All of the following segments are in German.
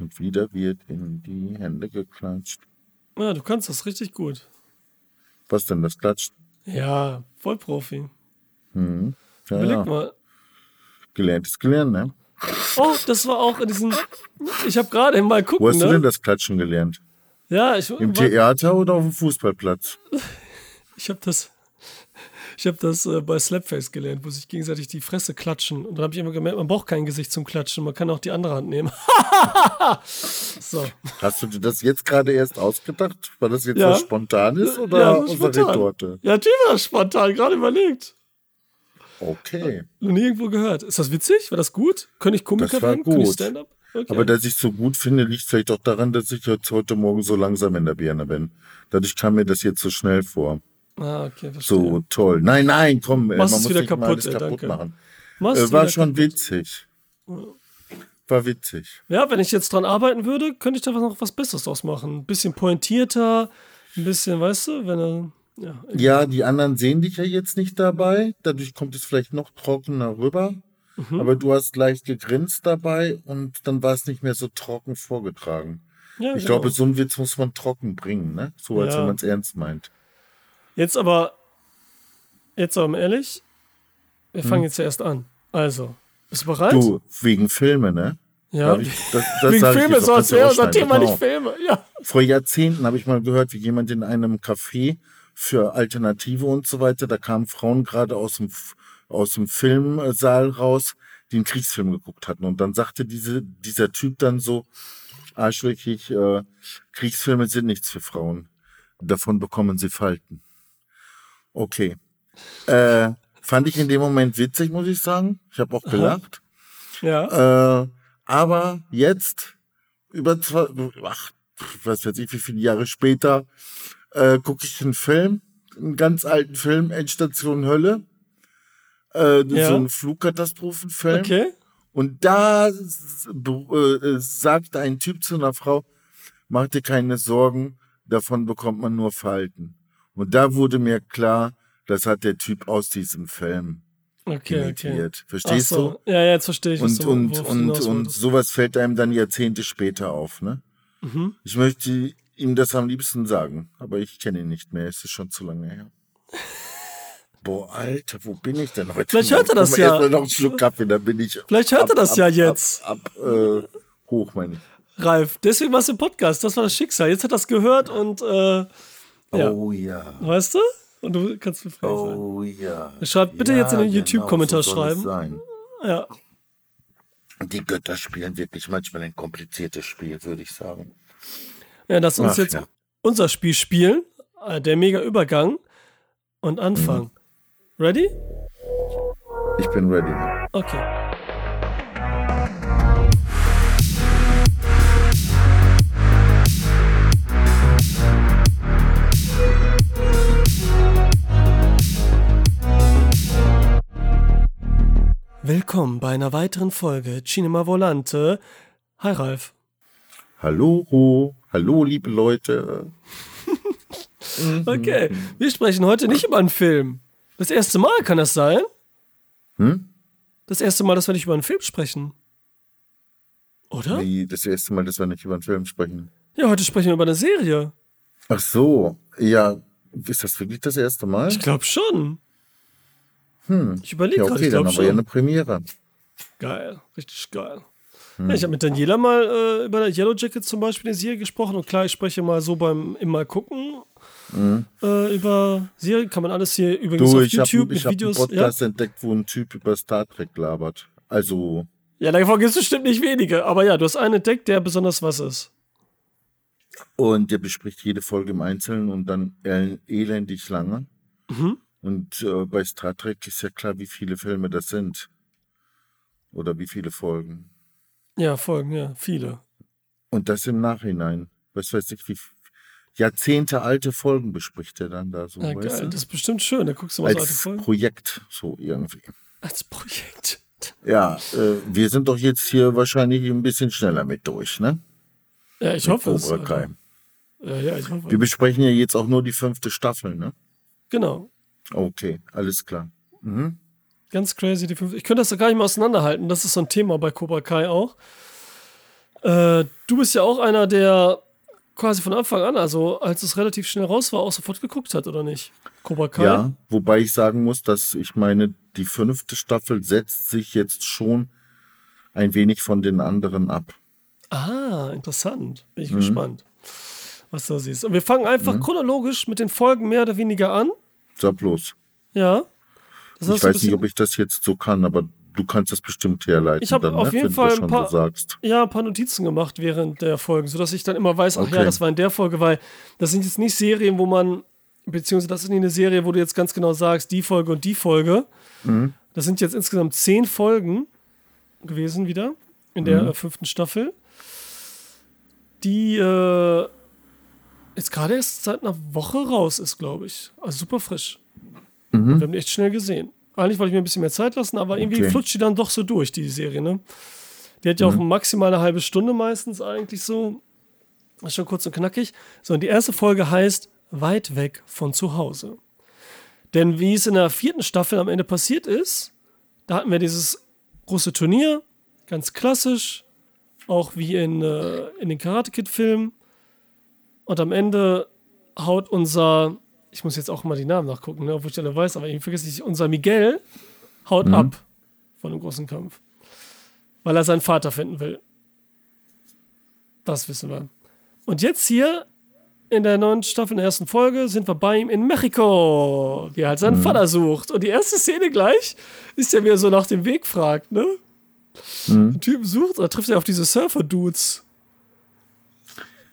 Und wieder wird in die Hände geklatscht. Ja, du kannst das richtig gut. Was denn, das klatscht? Ja, Vollprofi. Hm. Ja, Überleg ja. mal. Gelernt ist gelernt, ne? Oh, das war auch in diesen. Ich habe gerade mal gucken, Wo hast du denn ne? das Klatschen gelernt? Ja, ich, Im Theater oder auf dem Fußballplatz? ich habe das. Ich habe das äh, bei Slapface gelernt, wo sich gegenseitig die Fresse klatschen. Und dann habe ich immer gemerkt, man braucht kein Gesicht zum Klatschen, man kann auch die andere Hand nehmen. so. Hast du dir das jetzt gerade erst ausgedacht? War das jetzt Ja. was Spontanes oder Ja, spontan. Retorte? Ja, die war spontan, gerade überlegt. Okay. Noch nie irgendwo gehört. Ist das witzig? War das gut? Könnte ich Komiker Das war werden? Könnte ich gut. Stand-up? Okay. Aber dass ich so gut finde, liegt vielleicht auch daran, dass ich jetzt heute Morgen so langsam in der Birne bin. Dadurch kam mir das jetzt so schnell vor. Ah, okay, verstehe. So toll. Nein, nein, komm, äh, Machst man es muss wieder kaputt, kaputt danke. machen. Machst Äh, war schon kaputt. witzig. War witzig. Ja, wenn ich jetzt dran arbeiten würde, könnte ich da was- noch was Besseres draus machen. Ein bisschen pointierter, ein bisschen, weißt du, wenn er. Ja, Ja, die anderen sehen dich ja jetzt nicht dabei. Dadurch kommt es vielleicht noch trockener rüber. Mhm. Aber du hast leicht gegrinst dabei und dann war es nicht mehr so trocken vorgetragen. ja Ich genau. glaube, so einen Witz muss man trocken bringen, ne? So als Ja. wenn man es ernst meint. Jetzt aber, jetzt aber ehrlich, wir Hm. fangen jetzt ja erst an. Also, bist du bereit? Du, wegen Filme, ne? ja. Ich- das, das Wegen Filme, so als wäre unser Thema genau. nicht Filme. Ja. Vor Jahrzehnten habe ich mal gehört, wie jemand in einem Café für Alternative und so weiter, da kamen Frauen gerade aus dem, aus dem Filmsaal raus, die einen Kriegsfilm geguckt hatten. Und dann sagte diese, dieser Typ dann so, arschlöchig, äh, Kriegsfilme sind nichts für Frauen. Davon bekommen sie Falten. Okay. Äh, fand ich in dem Moment witzig, muss ich sagen. Ich habe auch gelacht. Ja. Äh, aber jetzt, über zwei, ach, was weiß ich, wie viele Jahre später, äh, gucke ich einen Film, einen ganz alten Film, Endstation Hölle. Äh, Ja. So einen Flugkatastrophenfilm. Okay. Und da äh, sagt ein Typ zu einer Frau, mach dir keine Sorgen, davon bekommt man nur Falten. Und da wurde mir klar, das hat der Typ aus diesem Film Okay, okay. imitiert. Ach Verstehst du? so. Ja, ja, jetzt verstehe ich, Und, du und, du und, und sowas fällt einem dann Jahrzehnte später auf. Ne? Mhm. Ich möchte ihm das am liebsten sagen, aber ich kenne ihn nicht mehr. Es ist schon zu lange her. Boah, Alter, wo bin ich denn heute? Vielleicht hört er das ja. noch einen Schluck Kaffee, dann bin ich. Vielleicht hört er das ja jetzt. Ab, ab äh, hoch, meine ich. Ralf, deswegen warst du im Podcast. Das war das Schicksal. Jetzt hat er das gehört und, äh. Oh ja. weißt du? Und du kannst befreit sein. Oh ja. Schreibt bitte jetzt in den genau, YouTube-Kommentar so soll es schreiben. Sein. Ja. Die Götter spielen wirklich manchmal ein kompliziertes Spiel, würde ich sagen. Ja, lass uns Ach, jetzt ja. unser Spiel spielen. Äh, Der mega Übergang. Und anfangen. Mhm. Ready? Ich bin ready. Okay. Willkommen bei einer weiteren Folge Cinema Volante. Hi Ralf. Hallo, hallo, liebe Leute. Okay, wir sprechen heute nicht über einen Film. Das erste Mal kann das sein? Hm? Das erste Mal, dass wir nicht über einen Film sprechen. Oder? Wie das erste Mal, dass wir nicht über einen Film sprechen. Ja, heute sprechen wir über eine Serie. Ach so, ja. Ist das wirklich das erste Mal? Ich glaube schon. Hm. Ich überlege Ja, gerade, okay, ich dann glaube wir ja schon. eine Premiere. Geil, richtig geil. Hm. Ja, ich habe mit Daniela mal äh, über Yellow Jacket zum Beispiel eine Serie gesprochen und klar, ich spreche mal so beim im Mal gucken äh, über Serien. Kann man alles hier übrigens. Du, auf ich habe YouTube ich mit hab einen Videos. Ja? Podcast entdeckt, wo ein Typ über Star Trek labert. Also, ja, davon gibt es bestimmt nicht wenige. Aber ja, du hast einen entdeckt, der besonders was ist. und der bespricht jede Folge im Einzelnen und dann el- elendig lange. Mhm. Und äh, bei Star Trek ist ja klar, wie viele Filme das sind. Oder wie viele Folgen. Ja, Folgen, ja, viele. Und das im Nachhinein. Was weiß ich, wie Jahrzehnte alte Folgen bespricht er dann da so. Ja, weißt geil, du? das ist bestimmt schön. Da guckst du mal so alte Als Folgen. Projekt, so irgendwie. Als Projekt. Ja, äh, wir sind doch jetzt hier wahrscheinlich ein bisschen schneller mit durch, ne? Ja, ich Mit hoffe es. Ja, ja, ich hoffe Wir besprechen ja jetzt auch nur die fünfte Staffel, ne? Genau. Okay, alles klar. Mhm. Ganz crazy, die fünf. Ich könnte das doch gar nicht mehr auseinanderhalten. Das ist so ein Thema bei Cobra Kai auch. Äh, du bist ja auch einer, der quasi von Anfang an, also als es relativ schnell raus war, auch sofort geguckt hat, oder nicht? Cobra Kai? Ja, wobei ich sagen muss, dass ich meine, die fünfte Staffel setzt sich jetzt schon ein wenig von den anderen ab. Ah, interessant. Bin ich mhm. gespannt, was du siehst. Und wir fangen einfach mhm. chronologisch mit den Folgen mehr oder weniger an. Sag bloß. Ja. ich weiß nicht, ob ich das jetzt so kann, aber du kannst das bestimmt herleiten. Ich habe auf ne, jeden Fall ein paar, so ja, ein paar Notizen gemacht während der Folgen, sodass ich dann immer weiß, ach okay. ja, das war in der Folge, weil das sind jetzt nicht Serien, wo man, beziehungsweise das ist nicht eine Serie, wo du jetzt ganz genau sagst, die Folge und die Folge. Mhm. Das sind jetzt insgesamt zehn Folgen gewesen wieder in der mhm. fünften Staffel, die äh, jetzt gerade erst seit einer Woche raus ist, glaube ich. Also super frisch. Mhm. Wir haben die echt schnell gesehen. Eigentlich wollte ich mir ein bisschen mehr Zeit lassen, aber irgendwie okay. flutscht die dann doch so durch, die Serie, ne? Die hat ja mhm. auch maximal eine halbe Stunde meistens eigentlich so. ist schon kurz und knackig. So, und die erste Folge heißt Weit weg von zu Hause. Denn wie es in der vierten Staffel am Ende passiert ist, da hatten wir dieses große Turnier, ganz klassisch, auch wie in, äh, in den Karate Kid-Filmen. Und am Ende haut unser ich muss jetzt auch mal die Namen nachgucken, ne, obwohl ich alle weiß, aber ich vergesse nicht, unser Miguel haut mhm. ab von dem großen Kampf. Weil er seinen Vater finden will. Das wissen wir. Und jetzt hier in der neuen Staffel, in der ersten Folge, sind wir bei ihm in Mexiko, wie er halt seinen mhm. Vater sucht. Und die erste Szene gleich ist ja, wie er so nach dem Weg fragt, ne? Mhm. Der Typ sucht, da trifft er auf diese Surfer-Dudes.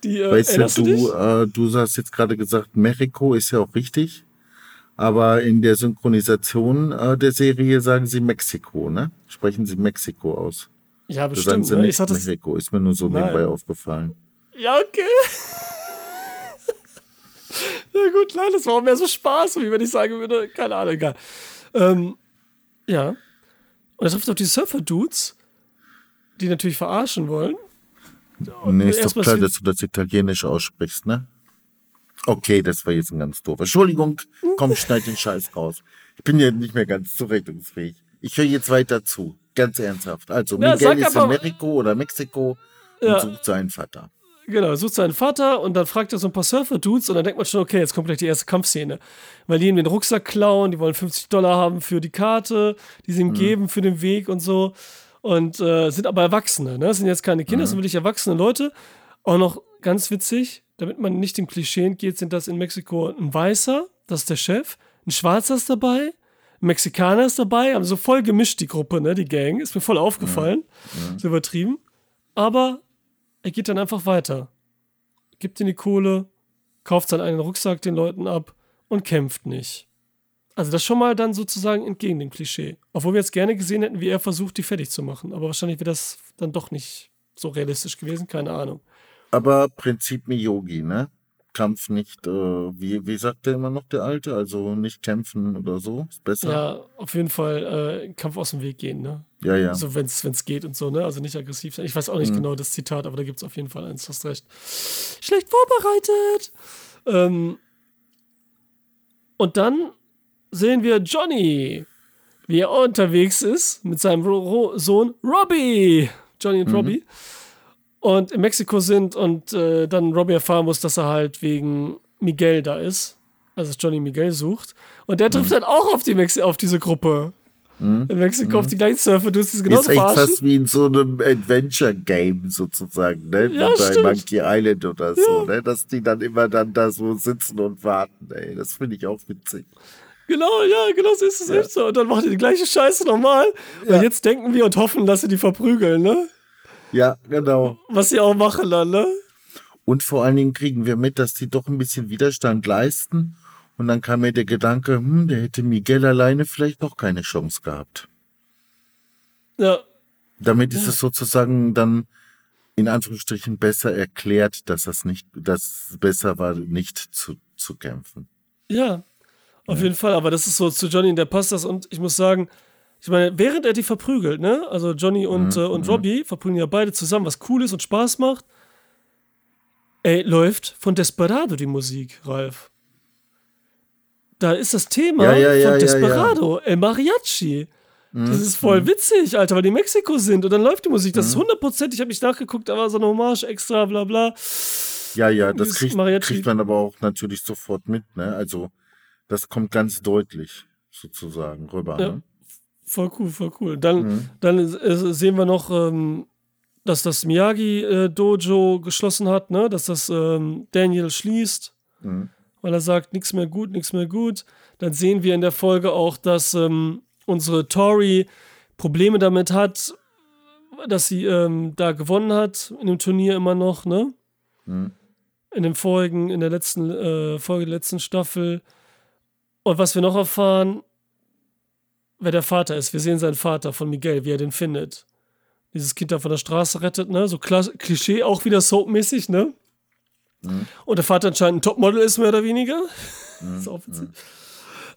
Die, äh, weißt du, du, äh, du hast jetzt gerade gesagt, Mexiko ist ja auch richtig. Aber in der Synchronisation äh, der Serie sagen sie Mexiko, ne? Sprechen sie Mexiko aus. Ja, bestimmt. Sagen sie ne? Mexiko, ist mir nur so Nein. nebenbei aufgefallen. Ja, okay. ja gut, nein, das war auch mehr so Spaß, wie wenn ich sagen würde, keine Ahnung, egal. Ähm, ja. Und er trifft auf die Surfer-Dudes, die natürlich verarschen wollen. Nee, ist doch klar, dass du das Italienisch aussprichst, ne? Okay, das war jetzt ein ganz doof. Entschuldigung, komm, schneid den Scheiß raus. Ich bin ja nicht mehr ganz zurechnungsfähig. Ich höre jetzt weiter zu. Ganz ernsthaft. Also, ja, Miguel ist in Mexiko oder Mexiko und ja. sucht seinen Vater. Genau, sucht seinen Vater und dann fragt er so ein paar Surfer-Dudes und dann denkt man schon, okay, jetzt kommt gleich die erste Kampfszene. Weil die ihm den Rucksack klauen, die wollen 50 Dollar haben für die Karte, die sie ihm mhm. geben für den Weg und so und äh, sind aber Erwachsene. Ne? Das sind jetzt keine Kinder, das sind mhm. wirklich erwachsene Leute. Auch noch ganz witzig, damit man nicht dem Klischee entgeht, sind das in Mexiko ein Weißer, das ist der Chef, ein Schwarzer ist dabei, ein Mexikaner ist dabei, haben so voll gemischt die Gruppe, ne, die Gang, ist mir voll aufgefallen. Ja. so übertrieben. Aber er geht dann einfach weiter, gibt ihnen die Kohle, kauft dann einen Rucksack den Leuten ab und kämpft nicht. Also das schon mal dann sozusagen entgegen dem Klischee. Obwohl wir jetzt gerne gesehen hätten, wie er versucht, die fertig zu machen. Aber wahrscheinlich wäre das dann doch nicht so realistisch gewesen, keine Ahnung. Aber Prinzip Miyogi, ne? Kampf nicht, äh, wie, wie sagt der immer noch, der Alte? Also nicht kämpfen oder so, ist besser. Ja, auf jeden Fall äh, Kampf aus dem Weg gehen, ne? Ja, ja. Also wenn es geht und so, ne? Also nicht aggressiv sein. Ich weiß auch nicht mhm. genau das Zitat, aber da gibt es auf jeden Fall eins, hast recht. Schlecht vorbereitet! Ähm, und dann sehen wir Johnny, wie er unterwegs ist mit seinem Ro Sohn Robbie. Johnny und mhm. Robbie. Und in Mexiko sind und äh, dann Robbie erfahren muss, dass er halt wegen Miguel da ist. Also Johnny Miguel sucht. Und der trifft mhm. dann auch auf, die Mexi auf diese Gruppe. Mhm. In Mexiko mhm. auf die gleichen Surfer, du hast es genauso Ist echt fast wie in so einem Adventure-Game sozusagen, ne? Ja, bei stimmt. Monkey Island oder so, ja. ne? Dass die dann immer dann da so sitzen und warten, ey. Das finde ich auch witzig. Genau, ja, genau so ist es ja. echt so. Und dann macht ihr die gleiche Scheiße nochmal. Ja. Und jetzt denken wir und hoffen, dass sie die verprügeln, ne? Ja, genau. Was sie auch machen dann, ne? Und vor allen Dingen kriegen wir mit, dass die doch ein bisschen Widerstand leisten. Und dann kam mir der Gedanke, hm, der hätte Miguel alleine vielleicht doch keine Chance gehabt. Ja. Damit ist ja. es sozusagen dann in Anführungsstrichen besser erklärt, dass das nicht, dass es besser war, nicht zu, zu kämpfen. Ja, auf ja. jeden Fall, aber das ist so zu Johnny, der passt das und ich muss sagen, ich meine, während er die verprügelt, ne? Also Johnny und, mhm. äh, und mhm. Robbie verprügeln ja beide zusammen, was cool ist und Spaß macht. Ey, läuft von Desperado die Musik, Ralf. Da ist das Thema ja, ja, von Desperado, El Mariachi. Das ist voll mhm. witzig, Alter, weil die in Mexiko sind und dann läuft die Musik. Das ist mhm. hundertprozentig, ich habe nicht nachgeguckt, da war so eine Hommage extra, bla bla. Ja, ja, das kriegt, kriegt man aber auch natürlich sofort mit, ne? Also, das kommt ganz deutlich sozusagen rüber. Ja, ne? Voll cool, voll cool. Dann, mhm. dann äh, sehen wir noch, ähm, dass das Miyagi-Dojo äh, geschlossen hat, ne? dass das ähm, Daniel schließt, mhm. weil er sagt, nichts mehr gut, nichts mehr gut. Dann sehen wir in der Folge auch, dass ähm, unsere Tori Probleme damit hat, dass sie ähm, da gewonnen hat in dem Turnier immer noch, ne? Mhm. In den vorigen, in der letzten äh, Folge der letzten Staffel. Und was wir noch erfahren, wer der Vater ist. Wir sehen seinen Vater von Miguel, wie er den findet. Dieses Kind da von der Straße rettet, ne? So Klischee, auch wieder soapmäßig, ne? Mhm. Und der Vater anscheinend ein Topmodel ist, mehr oder weniger. Mhm. ist auch witzig.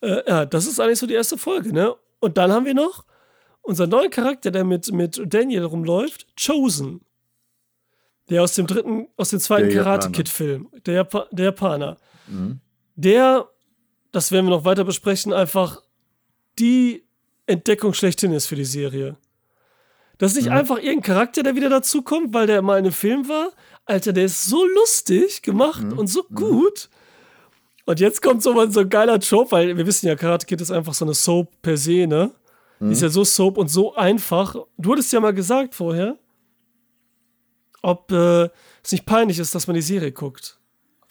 Mhm. Äh, ja, das ist eigentlich so die erste Folge, ne? Und dann haben wir noch unseren neuen Charakter, der mit, mit Daniel rumläuft, Chosen. Der aus dem dritten, aus dem zweiten Karate Kid-Film. Der, Japa der Japaner. Mhm. Der, das werden wir noch weiter besprechen, einfach die Entdeckung schlechthin ist für die Serie. Das ist nicht mhm. einfach irgendein Charakter, der wieder dazukommt, weil der mal in einem Film war. Alter, der ist so lustig gemacht mhm. und so mhm. gut. Und jetzt kommt so mal so ein geiler Trope, weil wir wissen ja, Karate Kid ist einfach so eine Soap per se, ne? Mhm. Ist ja so Soap und so einfach. Du hattest ja mal gesagt vorher, ob äh, es nicht peinlich ist, dass man die Serie guckt.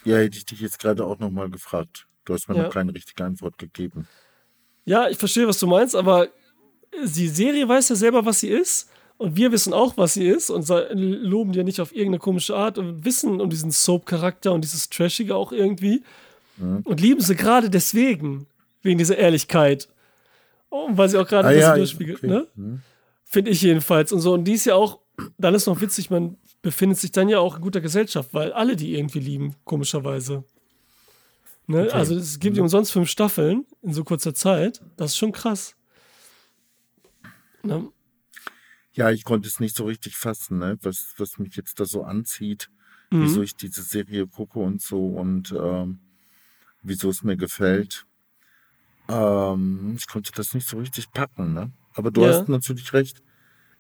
Ja, hätte ich dich jetzt gerade auch nochmal gefragt. Du hast mir ja. noch keine richtige Antwort gegeben. Ja, ich verstehe, was du meinst, aber die Serie weiß ja selber, was sie ist. Und wir wissen auch, was sie ist und loben die ja nicht auf irgendeine komische Art und wissen um diesen Soap-Charakter und dieses Trashige auch irgendwie. Mhm. Und lieben sie gerade deswegen, wegen dieser Ehrlichkeit. Und weil sie auch gerade ah, das ja, durchspiegelt, okay. ne? Mhm. Finde ich jedenfalls. Und so, und die ist ja auch, dann ist noch witzig, man befindet sich dann ja auch in guter Gesellschaft, weil alle die irgendwie lieben, komischerweise. Ne? Okay. Also es gibt mhm. umsonst fünf Staffeln in so kurzer Zeit. Das ist schon krass. Ne? Ja, ich konnte es nicht so richtig fassen, ne? was, was mich jetzt da so anzieht, mhm. wieso ich diese Serie gucke und so und ähm, wieso es mir gefällt. Ähm, ich konnte das nicht so richtig packen, ne? Aber du ja. hast natürlich recht.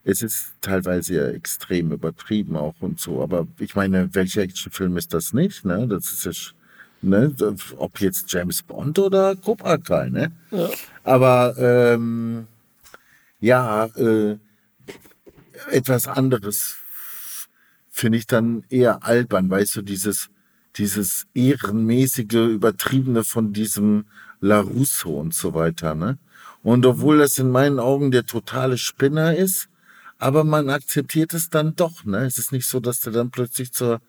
Es ist teilweise ja extrem übertrieben auch und so. Aber ich meine, welcher Actionfilm ist das nicht? Ne? Das ist ja, ne? ob jetzt James Bond oder Cobra Kai, ne? Ja. Aber ähm, ja, äh, etwas anderes finde ich dann eher albern, weißt du, dieses dieses ehrenmäßige, übertriebene von diesem LaRusso und so weiter, ne? Und obwohl das in meinen Augen der totale Spinner ist, aber man akzeptiert es dann doch, ne? Es ist nicht so, dass der dann plötzlich zur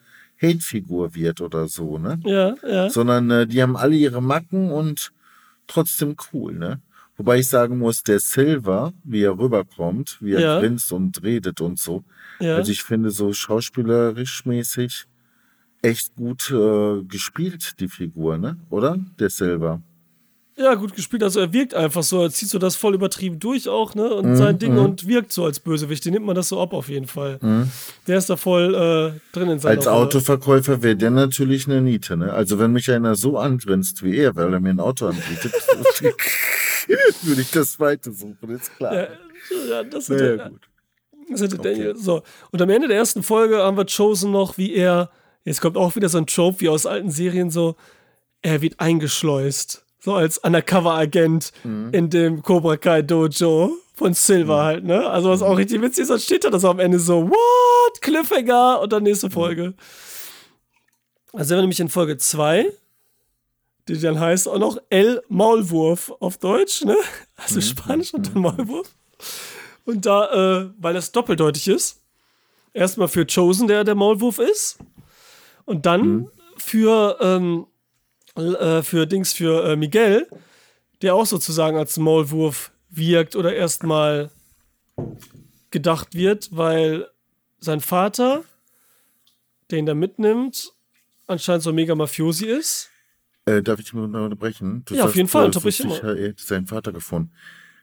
Hate-Figur wird oder so, ne? Ja, ja. Sondern äh, die haben alle ihre Macken und trotzdem cool, ne? Wobei ich sagen muss, der Silver, wie er rüberkommt, wie er ja. grinst und redet und so. Ja. Also ich finde so schauspielerisch mäßig echt gut äh, gespielt, die Figur, ne? Oder? Der Silver. Ja, gut gespielt. Also er wirkt einfach so, er zieht so das voll übertrieben durch auch, ne? Und mm, sein Ding mm. und wirkt so als Bösewicht. Den nimmt man das so ab auf jeden Fall. Mm. Der ist da voll äh, drin in seiner Als Rolle. Autoverkäufer wäre der natürlich eine Niete, ne? Also wenn mich einer so angrinst wie er, weil er mir ein Auto anbietet, würde ich das zweite suchen, ist klar. Ja, ja das naja, der, gut. Das hätte okay. Daniel. So. Und am Ende der ersten Folge haben wir Chosen noch, wie er Jetzt kommt auch wieder so ein Trope wie aus alten Serien so, er wird eingeschleust. So als Undercover-Agent mhm. in dem Cobra Kai Dojo von Silver mhm. halt, ne? Also was auch mhm. richtig witzig ist, dann steht da das am Ende so, what? Cliffhanger und dann nächste mhm. Folge. Also sind wir nämlich in Folge 2, die dann heißt auch noch El Maulwurf auf Deutsch, ne? Also mhm. Spanisch und dann Maulwurf. Und da, äh, weil das doppeldeutig ist, erstmal für Chosen, der der Maulwurf ist. Und dann mhm. für, ähm, äh, für Dings, für äh, Miguel, der auch sozusagen als Maulwurf wirkt oder erstmal gedacht wird, weil sein Vater, den da mitnimmt, anscheinend so mega Mafiosi ist. Äh, darf ich mal unterbrechen? Du ja, sagst, auf jeden Fall. Unterbrich immer. Er hätte seinen Vater gefunden.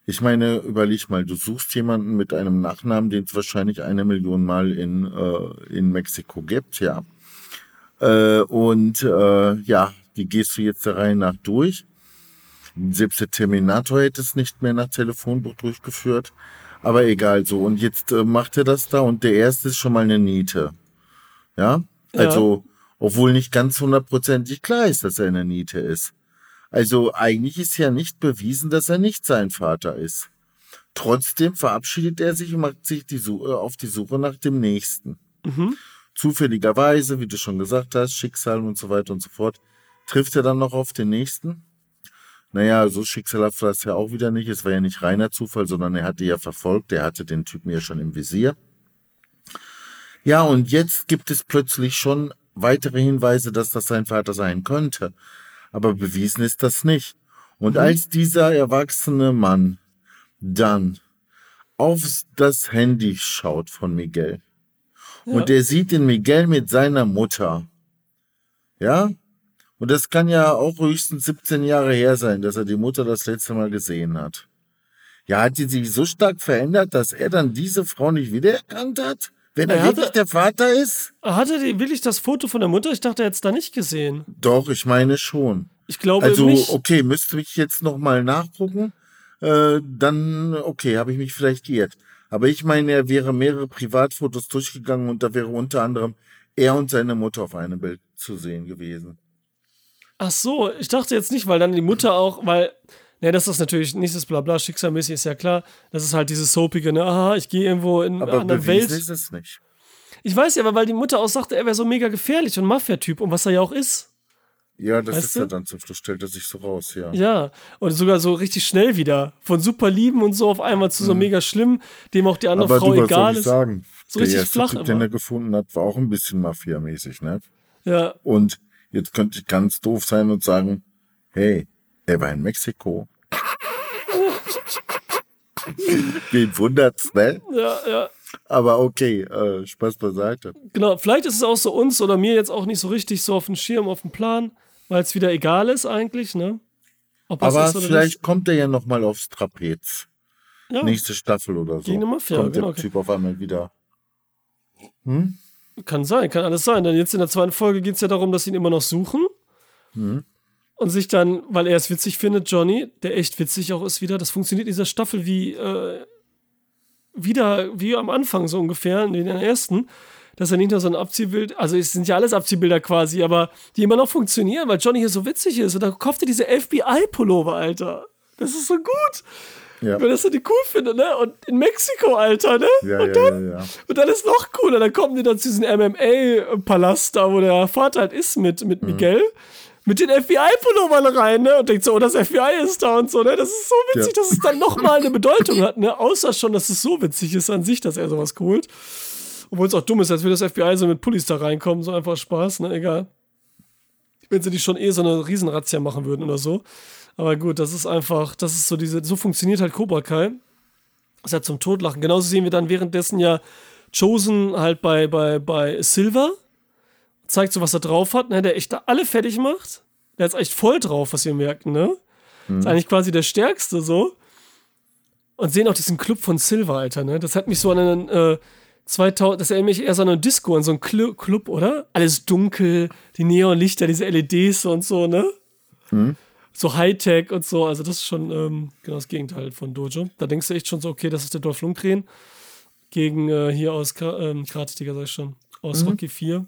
Ich meine, überleg mal, du suchst jemanden mit einem Nachnamen, den es wahrscheinlich eine Million Mal in, äh, in Mexiko gibt, ja. Äh, und äh, ja, die gehst du jetzt der Reihe nach durch. Selbst der Terminator hätte es nicht mehr nach Telefonbuch durchgeführt. Aber egal so. Und jetzt äh, macht er das da und der erste ist schon mal eine Niete. Ja? Also, ja. obwohl nicht ganz hundertprozentig klar ist, dass er eine Niete ist. Also eigentlich ist ja nicht bewiesen, dass er nicht sein Vater ist. Trotzdem verabschiedet er sich und macht sich die Suche, äh, auf die Suche nach dem Nächsten. Mhm. Zufälligerweise, wie du schon gesagt hast, Schicksal und so weiter und so fort, trifft er dann noch auf den Nächsten. Naja, so schicksalhaft war es ja auch wieder nicht. Es war ja nicht reiner Zufall, sondern er hatte ja verfolgt. Er hatte den Typen ja schon im Visier. Ja, und jetzt gibt es plötzlich schon weitere Hinweise, dass das sein Vater sein könnte. Aber bewiesen ist das nicht. Und mhm. als dieser erwachsene Mann dann auf das Handy schaut von Miguel ja. und er sieht den Miguel mit seiner Mutter, ja, und das kann ja auch höchstens 17 Jahre her sein, dass er die Mutter das letzte Mal gesehen hat. Ja, hat die sich so stark verändert, dass er dann diese Frau nicht wiedererkannt hat? Wenn er, er wirklich der Vater ist? Hatte die wirklich das Foto von der Mutter? Ich dachte, er hätte es da nicht gesehen. Doch, ich meine schon. Ich glaube also. Also, okay, müsste ich jetzt nochmal nachgucken. Äh, dann, okay, habe ich mich vielleicht geirrt. Aber ich meine, er wäre mehrere Privatfotos durchgegangen und da wäre unter anderem er und seine Mutter auf einem Bild zu sehen gewesen. Ach so, ich dachte jetzt nicht, weil dann die Mutter auch, weil, ne, das ist natürlich nächstes Blabla, schicksalmäßig ist ja klar. Das ist halt dieses soapige, ne, aha, ich gehe irgendwo in aber eine Welt. ist es nicht. Ich weiß ja, aber weil die Mutter auch sagte, er wäre so mega gefährlich und Mafia-Typ und was er ja auch ist. Ja, das weißt ist du? ja dann zum Schluss, stellt er sich so raus, ja. Ja, und sogar so richtig schnell wieder. Von super lieben und so auf einmal zu so mhm. mega schlimm, dem auch die andere aber Frau du, egal soll ich sagen? So der richtig flach. Typ, den er gefunden hat, war auch ein bisschen Mafia-mäßig, ne? Ja. Und Jetzt könnte ich ganz doof sein und sagen, hey, er war in Mexiko. Wen wundert's, ne? Ja, ja. Aber okay, äh, Spaß beiseite. Genau, vielleicht ist es auch so uns oder mir jetzt auch nicht so richtig so auf dem Schirm, auf dem Plan, weil es wieder egal ist eigentlich, ne? Aber vielleicht nicht. kommt er ja noch mal aufs Trapez. Ja. Nächste Staffel oder so. Eine Mafia, kommt genau. der Typ auf einmal wieder. Hm? Kann sein, kann alles sein. Denn jetzt in der zweiten Folge geht es ja darum, dass sie ihn immer noch suchen. Mhm. Und sich dann, weil er es witzig findet, Johnny, der echt witzig auch ist wieder, das funktioniert in dieser Staffel wie äh, wieder, wie am Anfang so ungefähr, in den ersten, dass er nicht nur so ein Abziehbild, also es sind ja alles Abziehbilder quasi, aber die immer noch funktionieren, weil Johnny hier so witzig ist. Und dann kauft er diese FBI-Pullover, Alter. Das ist so gut. Ja. Weil das so die cool finde, ne? Und in Mexiko, Alter, ne? Ja, und, dann, ja, ja, und dann ist noch cooler. Dann kommen die dann zu diesem MMA-Palast da, wo der Vater halt ist mit, mit mhm. Miguel. Mit den FBI-Pullovern rein, ne? Und denkt so, oh, das FBI ist da und so, ne? Das ist so witzig, dass es dann nochmal eine Bedeutung hat, ne? Außer schon, dass es so witzig ist an sich, dass er sowas holt. Obwohl es auch dumm ist, als würde das FBI so mit Pullis da reinkommen, so einfach Spaß, ne? Egal. Wenn sie die schon eh so eine Riesenrazzia machen würden oder so. Aber gut, das ist einfach, das ist so diese, so funktioniert halt Cobra Kai. Das ist halt zum Totlachen. Genauso sehen wir dann währenddessen ja Chosen halt bei, bei, bei Silver. Zeigt so, was er drauf hat, ne, der echt da alle fertig macht. Der ist echt voll drauf, was wir merken, ne? Mhm. Ist eigentlich quasi der Stärkste so. Und sehen auch diesen Club von Silver, Alter, ne? Das hat mich so an einen, äh, 2000, das erinnert mich eher so an eine Disco, an so einen Club, oder? Alles dunkel, die Neonlichter, diese LEDs und so, ne? Mhm so Hightech und so. Also das ist schon ähm, genau das Gegenteil von Dojo. Da denkst du echt schon so, okay, das ist der Dolph Lundgren gegen äh, hier aus ähm, Karate-Tiger, sag ich schon, aus mhm. Rocky 4.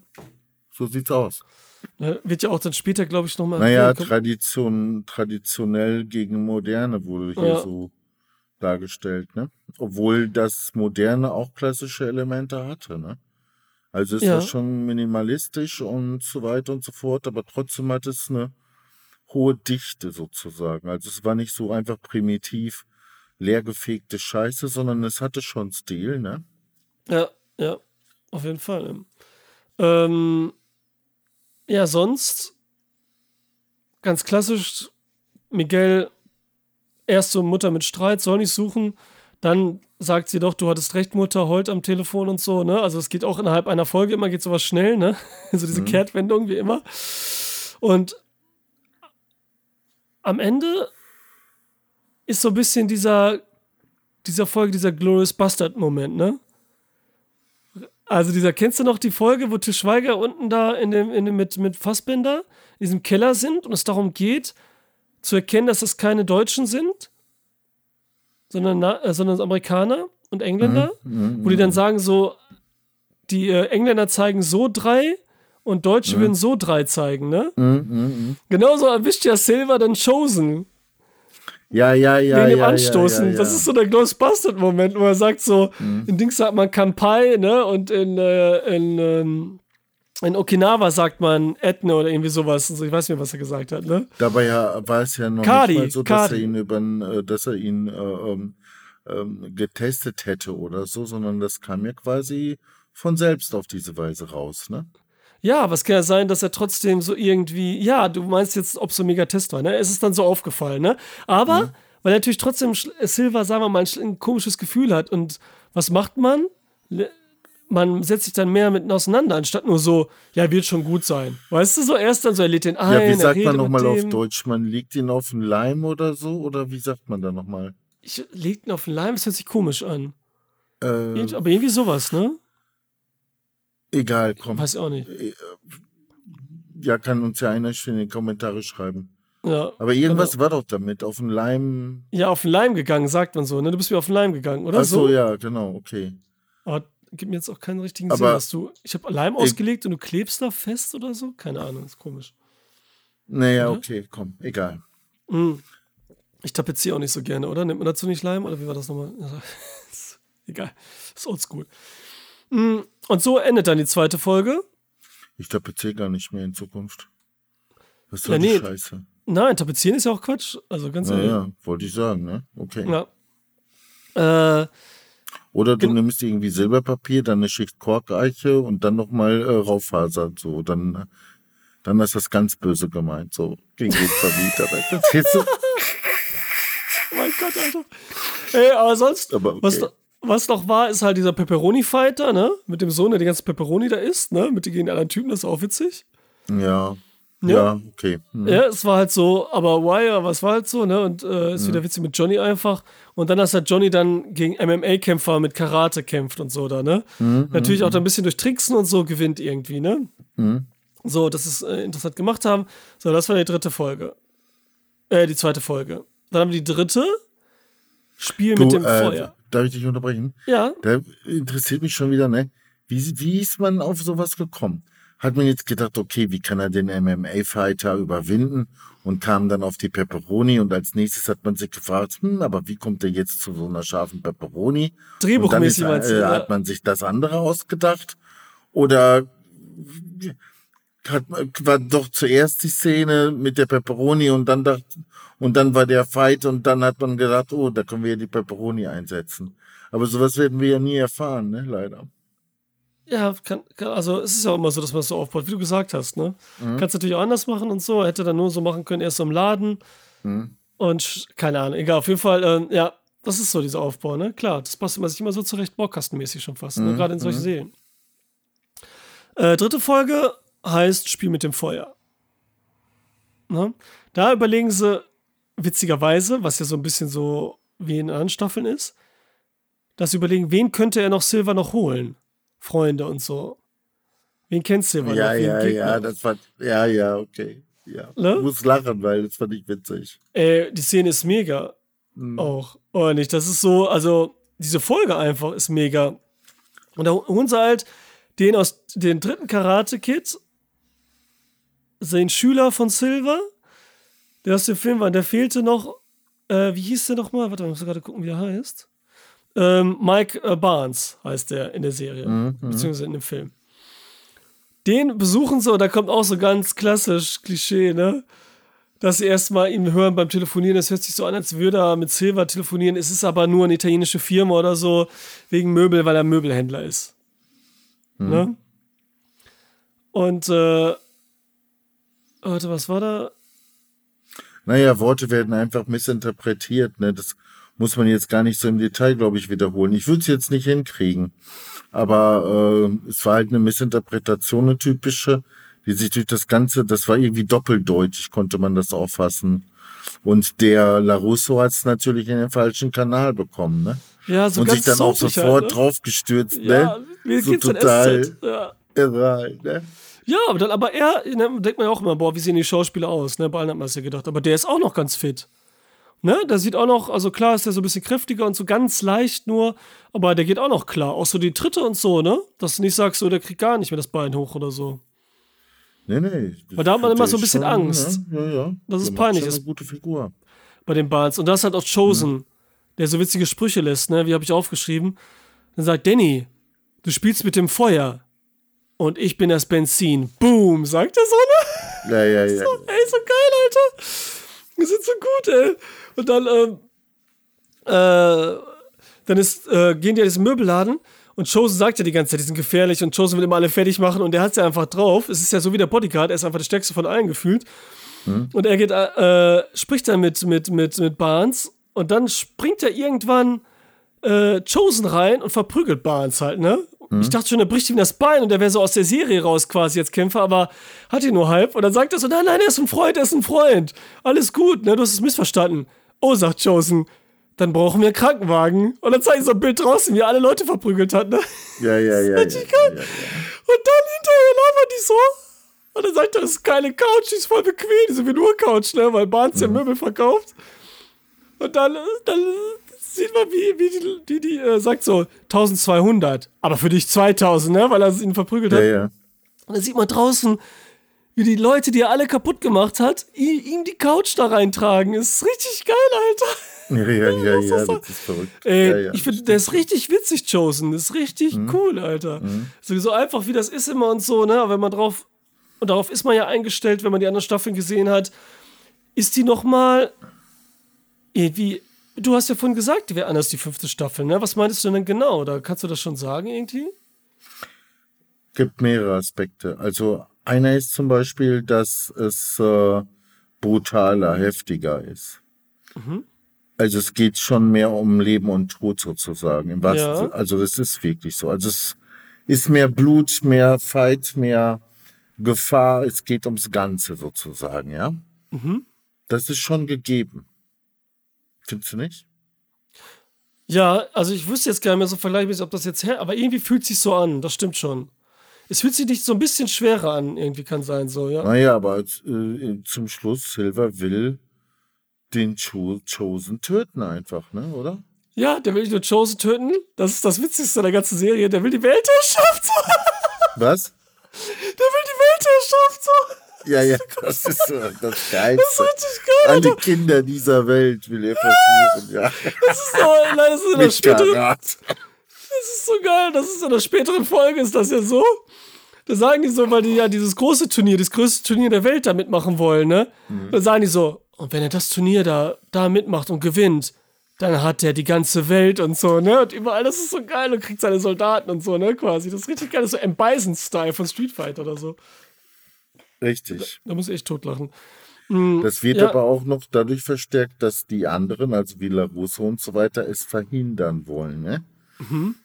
So sieht's aus. Ne, wird ja auch dann später, glaube ich, nochmal. Naja, Tradition, traditionell gegen Moderne wurde hier ja. so dargestellt, ne? Obwohl das Moderne auch klassische Elemente hatte, ne? Also es ja. war schon minimalistisch und so weiter und so fort, aber trotzdem hat es eine hohe Dichte sozusagen. Also es war nicht so einfach primitiv leergefegte Scheiße, sondern es hatte schon Stil, ne? Ja, ja, auf jeden Fall. Ähm, ja, sonst ganz klassisch, Miguel, erst so Mutter mit Streit, soll nicht suchen, dann sagt sie doch, du hattest recht, Mutter, heult am Telefon und so, ne? Also es geht auch innerhalb einer Folge, immer geht sowas schnell, ne? so diese mhm. Kehrtwendung wie immer. Und am Ende ist so ein bisschen dieser, dieser Folge, dieser Glorious Bastard-Moment, ne? Also dieser, kennst du noch die Folge, wo Til Schweiger unten da in dem, in dem, mit, mit Fassbinder in diesem Keller sind und es darum geht, zu erkennen, dass das keine Deutschen sind, sondern, äh, sondern Amerikaner und Engländer, mhm. wo die dann sagen so, die äh, Engländer zeigen so drei und Deutsche mhm. würden so drei zeigen, ne? Mhm, mhm, Genauso erwischt ja Silver dann Chosen. Ja, ja, ja. Dem ja, Anstoßen. Ja, ja, das ist so der Ghostbusters-Moment, wo er sagt so, mhm. in Dings sagt man Kampai, ne? Und in, äh, in, ähm, in Okinawa sagt man Ethne oder irgendwie sowas. Also ich weiß nicht mehr, was er gesagt hat, ne? Dabei ja, war es ja noch Kadi, nicht mal so, dass Kadi. er ihn über, äh, dass er ihn äh, ähm, ähm, getestet hätte oder so, sondern das kam ja quasi von selbst auf diese Weise raus, ne? Ja, aber es kann ja sein, dass er trotzdem so irgendwie, ja, du meinst jetzt, ob es so ein Megatest war, ne? Es ist dann so aufgefallen, ne? Aber, mhm. weil natürlich trotzdem Silver, sagen wir mal, ein, komisches Gefühl hat. Und was macht man? Man setzt sich dann mehr mit auseinander, anstatt nur so, ja, wird schon gut sein. Weißt du, so erst dann so, er lädt den ein. Ja, wie sagt man nochmal auf Deutsch? Man legt ihn auf den Leim oder so? Oder wie sagt man da nochmal? Ich leg ihn auf den Leim, das hört sich komisch an. Äh, aber irgendwie sowas, ne? Egal, komm. Weiß auch nicht. Äh, ja, kann uns ja einer schon in die Kommentare schreiben. Ja. Aber irgendwas genau. war doch damit, auf den Leim. Ja, auf den Leim gegangen, sagt man so, ne? Du bist mir auf den Leim gegangen, oder? Ach so, so? ja, genau, okay. Aber gibt mir jetzt auch keinen richtigen Aber Sinn, dass du. Ich habe Leim ausgelegt und du klebst da fest oder so? Keine Ahnung, ist komisch. Naja, oder? okay, komm, egal. Mhm. Ich tapeziere auch nicht so gerne, oder? Nimmt man dazu nicht Leim? Oder wie war das nochmal? egal. Ist oldschool. Mhm. Und so endet dann die zweite Folge. Ich tapeziere gar nicht mehr in Zukunft. Was soll ja, nee. die Scheiße? Nein, tapezieren ist ja auch Quatsch. Also ganz ehrlich. Ja, wollte ich sagen, ne? Okay. Ja. Äh, Oder du nimmst irgendwie Silberpapier, dann eine Schicht Korkeiche und dann nochmal äh, Raufaser. So, dann, dann ist das ganz böse gemeint. So, gegen den Vermieter. Verstehst du? mein Gott, Alter. Ey, aber sonst, aber okay. was, was noch war, ist halt dieser Pepperoni-Fighter, ne? Mit dem Sohn, der die ganze Pepperoni da isst, ne? Mit den anderen Typen, das ist auch witzig. Ja. Ja, ja okay. Mhm. Ja, es war halt so, aber Wire, was war halt so, ne? Und äh, ist mhm. wieder witzig mit Johnny einfach. Und dann, dass halt Johnny dann gegen MMA-Kämpfer mit Karate kämpft und so da, ne? Mhm. Natürlich auch mhm. da ein bisschen durch Tricksen und so gewinnt irgendwie, ne? Mhm. So, das ist äh, interessant gemacht haben. So, das war die dritte Folge. Äh, die zweite Folge. Dann haben wir die dritte. Spiel du, mit dem äh, Feuer darf ich dich unterbrechen? Ja. Da interessiert mich schon wieder, ne? Wie, wie ist man auf sowas gekommen? Hat man jetzt gedacht, okay, wie kann er den MMA-Fighter überwinden und kam dann auf die Pepperoni und als nächstes hat man sich gefragt, hm, aber wie kommt er jetzt zu so einer scharfen Pepperoni? Drehbuchmäßig meinst du? Äh, hat man sich das andere ausgedacht? Oder hat, war doch zuerst die Szene mit der Pepperoni und dann dachte, und dann war der Fight und dann hat man gedacht, oh, da können wir ja die Pepperoni einsetzen. Aber sowas werden wir ja nie erfahren, ne, leider. Ja, kann, kann, also es ist ja auch immer so, dass man es so aufbaut, wie du gesagt hast, ne? Mhm. Kannst natürlich auch anders machen und so. Hätte dann nur so machen können, erst im Laden. Mhm. Und keine Ahnung, egal, auf jeden Fall, äh, ja, das ist so dieser Aufbau, ne? Klar, das passt immer sich immer so zurecht, baukastenmäßig schon fast, ne? mhm. ne? gerade in solchen mhm. Serien. Äh, dritte Folge heißt Spiel mit dem Feuer. Ne? Da überlegen sie, witzigerweise, was ja so ein bisschen so wie in anderen Staffeln ist, dass sie überlegen, wen könnte er noch Silver noch holen? Freunde und so. Wen kennt Silver ja, noch? Ja, ja, ja, das war, ja, ja, okay. Ja. Ne? Ich muss lachen, weil das fand ich witzig. Äh, die Szene ist mega. Hm. Auch. Oder nicht? Das ist so, also, diese Folge einfach ist mega. Und da holen sie halt den aus den dritten Karate-Kid, den Schüler von Silver, der aus dem Film war. Der fehlte noch, äh, wie hieß der nochmal? Warte, ich muss gerade gucken, wie er heißt. Ähm, Mike äh, Barnes heißt der in der Serie, mhm, beziehungsweise in dem Film. Den besuchen sie und da kommt auch so ganz klassisch Klischee, ne? Dass sie erstmal ihn hören beim Telefonieren. Es hört sich so an, als würde er mit Silver telefonieren. Es ist aber nur eine italienische Firma oder so, wegen Möbel, weil er Möbelhändler ist. Mhm. Ne? Und, äh, warte, was war da? naja, Worte werden einfach missinterpretiert. Ne? Das muss man jetzt gar nicht so im Detail, glaube ich, wiederholen. Ich würde es jetzt nicht hinkriegen. Aber äh, es war halt eine Missinterpretation, eine typische, die sich durch das Ganze, das war irgendwie doppeldeutig, konnte man das auffassen. Und der LaRusso hat es natürlich in den falschen Kanal bekommen, ne? Ja, so Und sich dann auch sofort halt, ne? draufgestürzt, ja, ne? Wie so total. Ja. Irre, ne? Ja, aber dann, aber er, ne, denkt man ja auch immer, boah, wie sehen die Schauspieler aus, ne? Bei allen hat man es ja gedacht. Aber der ist auch noch ganz fit. Ne, der sieht auch noch, also klar ist der so ein bisschen kräftiger und so ganz leicht nur, aber der geht auch noch klar. Auch so die Tritte und so, ne? Dass du nicht sagst, so, der kriegt gar nicht mehr das Bein hoch oder so. Nee, nee. Weil da hat man immer so ein bisschen schon, Angst. Ja, ja. ja. Das ist peinlich. Das- Eine gute Figur. bei den Barnes. Und das hat auch Chosen, der so witzige Sprüche lässt, ne? Wie habe ich aufgeschrieben? Dann sagt Danny, du spielst mit dem Feuer und ich bin das Benzin. Boom, sagt er so, ne? Ja, ja, ja. So, ey, so geil, Alter. Wir sind so gut, ey. Und dann, ähm, äh, dann ist, äh, gehen die an diesen Möbelladen und Chosen sagt ja die ganze Zeit, die sind gefährlich und Chosen will immer alle fertig machen und der hat ja einfach drauf. Es ist ja so wie der Bodyguard, er ist einfach der stärkste von allen gefühlt. Und er geht, äh, spricht dann mit, mit, mit, mit Barnes und dann springt er irgendwann äh, Chosen rein und verprügelt Barnes halt, ne? Ich dachte schon, er bricht ihm das Bein und er wäre so aus der Serie raus quasi als Kämpfer, aber hat ihn nur halb. Und dann sagt er so, nein, nein, er ist ein Freund, er ist ein Freund. Alles gut, ne? Du hast es missverstanden. Oh, sagt Chosen, dann brauchen wir einen Krankenwagen. Und dann zeigt so ein Bild draußen, wie er alle Leute verprügelt hat, ne? Ja, ja, ja. ja, geil. ja, ja. Und dann hinterher labern die so. Und dann sagt er, das ist keine Couch, die ist voll bequem, die ist wie nur Couch, ne? Weil Barnes ja Möbel verkauft. Und dann, dann sieht man, wie, wie die, die, die äh, sagt so 1200, aber für dich 2000, ne? Weil er ihn verprügelt Ja, hat. ja. Und dann sieht man draußen, wie die Leute, die er alle kaputt gemacht hat, ihm, ihm die Couch da reintragen. Ist richtig geil, Alter. Ja, ja, ja, Das ja, so- das ist verrückt. Ey, ja, ja. ich finde, der ist richtig witzig, Chosen. Das ist richtig cool, Alter. So, so einfach, wie das ist immer und so, ne? Aber wenn man drauf, und darauf ist man ja eingestellt, wenn man die anderen Staffeln gesehen hat, ist die nochmal irgendwie, du hast ja vorhin gesagt, die wäre anders, die fünfte Staffel, ne? Was meintest du denn genau? Da kannst du das schon sagen, irgendwie? gibt mehrere Aspekte. Also einer ist zum Beispiel, dass es äh, brutaler, heftiger ist. Mhm. Also es geht schon mehr um Leben und Tod sozusagen. Im wahrsten Ja. Also das ist wirklich so. Also es ist mehr Blut, mehr Fight, mehr Gefahr. Es geht ums Ganze sozusagen, ja. Mhm. Das ist schon gegeben. Findest du nicht? Ja, also ich wüsste jetzt gar nicht mehr so vergleichmäßig, ob das jetzt her, aber irgendwie fühlt sich so an, das stimmt schon. Es fühlt sich nicht so ein bisschen schwerer an, irgendwie kann sein, so, ja. Naja, aber äh, zum Schluss, Silver will den Cho Chosen töten einfach, ne, oder? Ja, der will nicht nur Chosen töten. Das ist das Witzigste der ganzen Serie. Der will die Weltherrschaft so. Was? Der will die Weltherrschaft so. Ja, ja, das ist so das Das ist Geilste. richtig geil, Alle Alter. Kinder dieser Welt will er verführen, ja. Das ist so, das ist in der späteren, das ist so geil. Das ist in der späteren Folge ist das ja so. Da sagen die so, weil die ja dieses große Turnier, das größte Turnier der Welt da mitmachen wollen, ne? Dann sagen die so, und wenn er das Turnier da, da mitmacht und gewinnt, dann hat er die ganze Welt und so, ne? Und überall, das ist so geil und kriegt seine Soldaten und so, ne? Quasi. Das ist richtig geil. Das ist so M. Bison-Style von Street Fighter oder so. Richtig. Da muss ich echt totlachen. Das wird Ja. aber auch noch dadurch verstärkt, dass die anderen, also wie LaRusso und so weiter, es verhindern wollen, ne?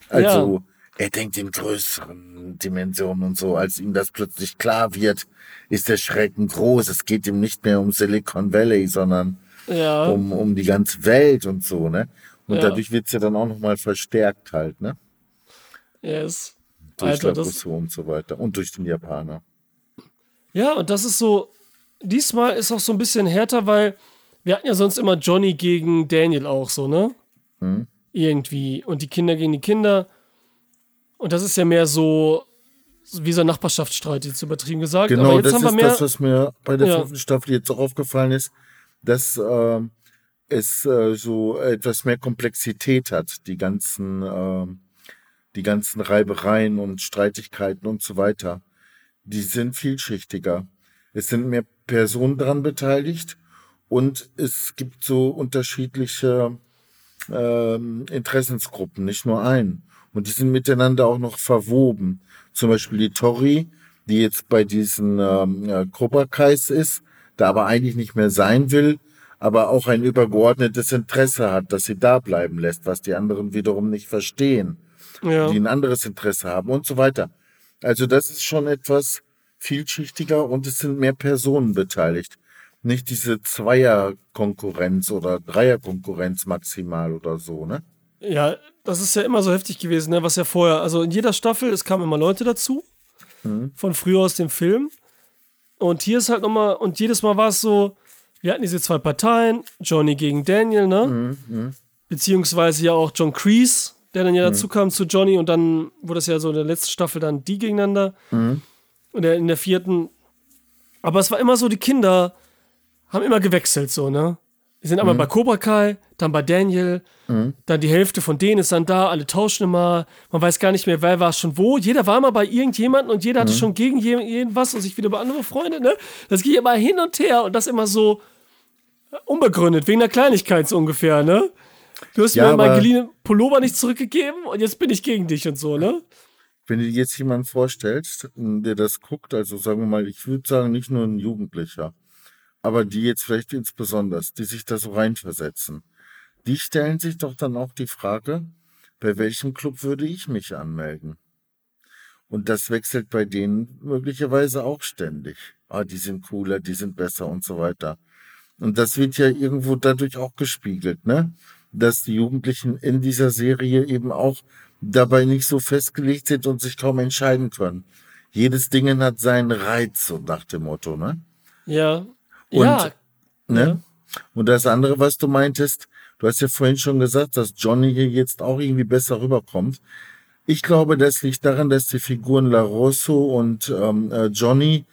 Also, er denkt in größeren Dimensionen und so. Als ihm das plötzlich klar wird, ist der Schrecken groß. Es geht ihm nicht mehr um Silicon Valley, sondern Ja. um, um die ganze Welt und so, ne? Und Ja. dadurch wird's ja dann auch nochmal verstärkt halt, ne? Yes. Durch Alter, LaRusso und so weiter. Und durch den Japaner. Ja, und das ist so, diesmal ist auch so ein bisschen härter, weil wir hatten ja sonst immer Johnny gegen Daniel auch so, ne? Hm. Irgendwie. Und die Kinder gegen die Kinder. Und das ist ja mehr so, wie so ein Nachbarschaftsstreit, jetzt übertrieben gesagt. Genau, Aber jetzt das haben wir ist mehr. das, was mir bei der Ja. fünften Staffel jetzt auch aufgefallen ist, dass ähm, es äh, so etwas mehr Komplexität hat, die ganzen, ähm, die ganzen Reibereien und Streitigkeiten und so weiter. Die sind vielschichtiger. Es sind mehr Personen daran beteiligt und es gibt so unterschiedliche ähm, Interessensgruppen, nicht nur einen. Und die sind miteinander auch noch verwoben. Zum Beispiel die Tori, die jetzt bei diesen ähm, ja, Cobra Kais ist, da aber eigentlich nicht mehr sein will, aber auch ein übergeordnetes Interesse hat, dass sie da bleiben lässt, was die anderen wiederum nicht verstehen, ja. die ein anderes Interesse haben und so weiter. Also das ist schon etwas vielschichtiger und es sind mehr Personen beteiligt. Nicht diese Zweierkonkurrenz oder Dreierkonkurrenz maximal oder so, ne? ja, das ist ja immer so heftig gewesen, ne? Was ja vorher, also in jeder Staffel, es kamen immer Leute dazu. mhm. von früher aus dem Film. Und hier ist halt nochmal, und jedes Mal war es so, wir hatten diese zwei Parteien, Johnny gegen Daniel, ne? Mhm, mhm. Beziehungsweise ja auch John Kreese, der dann ja mhm. dazu kam zu Johnny und dann wurde es ja so in der letzten Staffel dann die gegeneinander. Mhm. Und in der vierten. Aber es war immer so, die Kinder haben immer gewechselt, so, ne? Die sind einmal mhm. bei Cobra Kai, dann bei Daniel, mhm. dann die Hälfte von denen ist dann da, alle tauschen immer, man weiß gar nicht mehr, wer war schon wo. Jeder war mal bei irgendjemandem und jeder hatte mhm. schon gegen jeden was und sich wieder bei anderen Freunde, ne? Das ging immer hin und her und das immer so unbegründet, wegen der Kleinigkeit so ungefähr, ne? Du hast ja, mir meinen geliehenen Pullover nicht zurückgegeben und jetzt bin ich gegen dich und so, ne? Wenn du dir jetzt jemanden vorstellst, der das guckt, also sagen wir mal, ich würde sagen, nicht nur ein Jugendlicher, aber die jetzt vielleicht insbesondere, die sich da so reinversetzen, die stellen sich doch dann auch die Frage, bei welchem Club würde ich mich anmelden? Und das wechselt bei denen möglicherweise auch ständig. Ah, die sind cooler, die sind besser und so weiter. Und das wird ja irgendwo dadurch auch gespiegelt, ne? Dass die Jugendlichen in dieser Serie eben auch dabei nicht so festgelegt sind und sich kaum entscheiden können. Jedes Ding hat seinen Reiz, so nach dem Motto, ne? Ja, und, ja. Ne? Ja. Und das andere, was du meintest, du hast ja vorhin schon gesagt, dass Johnny hier jetzt auch irgendwie besser rüberkommt. Ich glaube, das liegt daran, dass die Figuren La Rosso und ähm, äh, Johnny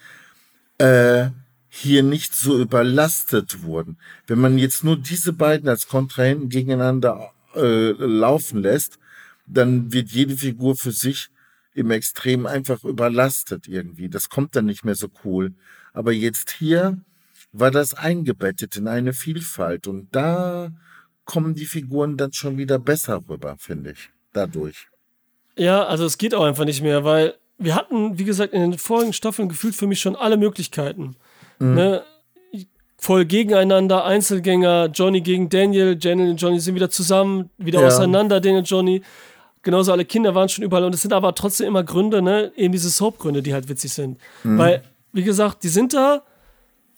äh, hier nicht so überlastet wurden. Wenn man jetzt nur diese beiden als Kontrahenten gegeneinander äh, laufen lässt, dann wird jede Figur für sich im Extrem einfach überlastet irgendwie. Das kommt dann nicht mehr so cool. Aber jetzt hier war das eingebettet in eine Vielfalt und da kommen die Figuren dann schon wieder besser rüber, finde ich, dadurch. Ja, also es geht auch einfach nicht mehr, weil wir hatten, wie gesagt, in den vorigen Staffeln gefühlt für mich schon alle Möglichkeiten. Mhm. Ne? Voll gegeneinander, Einzelgänger, Johnny gegen Daniel, Daniel und Johnny sind wieder zusammen, wieder ja. auseinander, Daniel und Johnny. Genauso alle Kinder waren schon überall und es sind aber trotzdem immer Gründe, ne? Eben diese Soap-Gründe, die halt witzig sind. Mhm. Weil, wie gesagt, die sind da,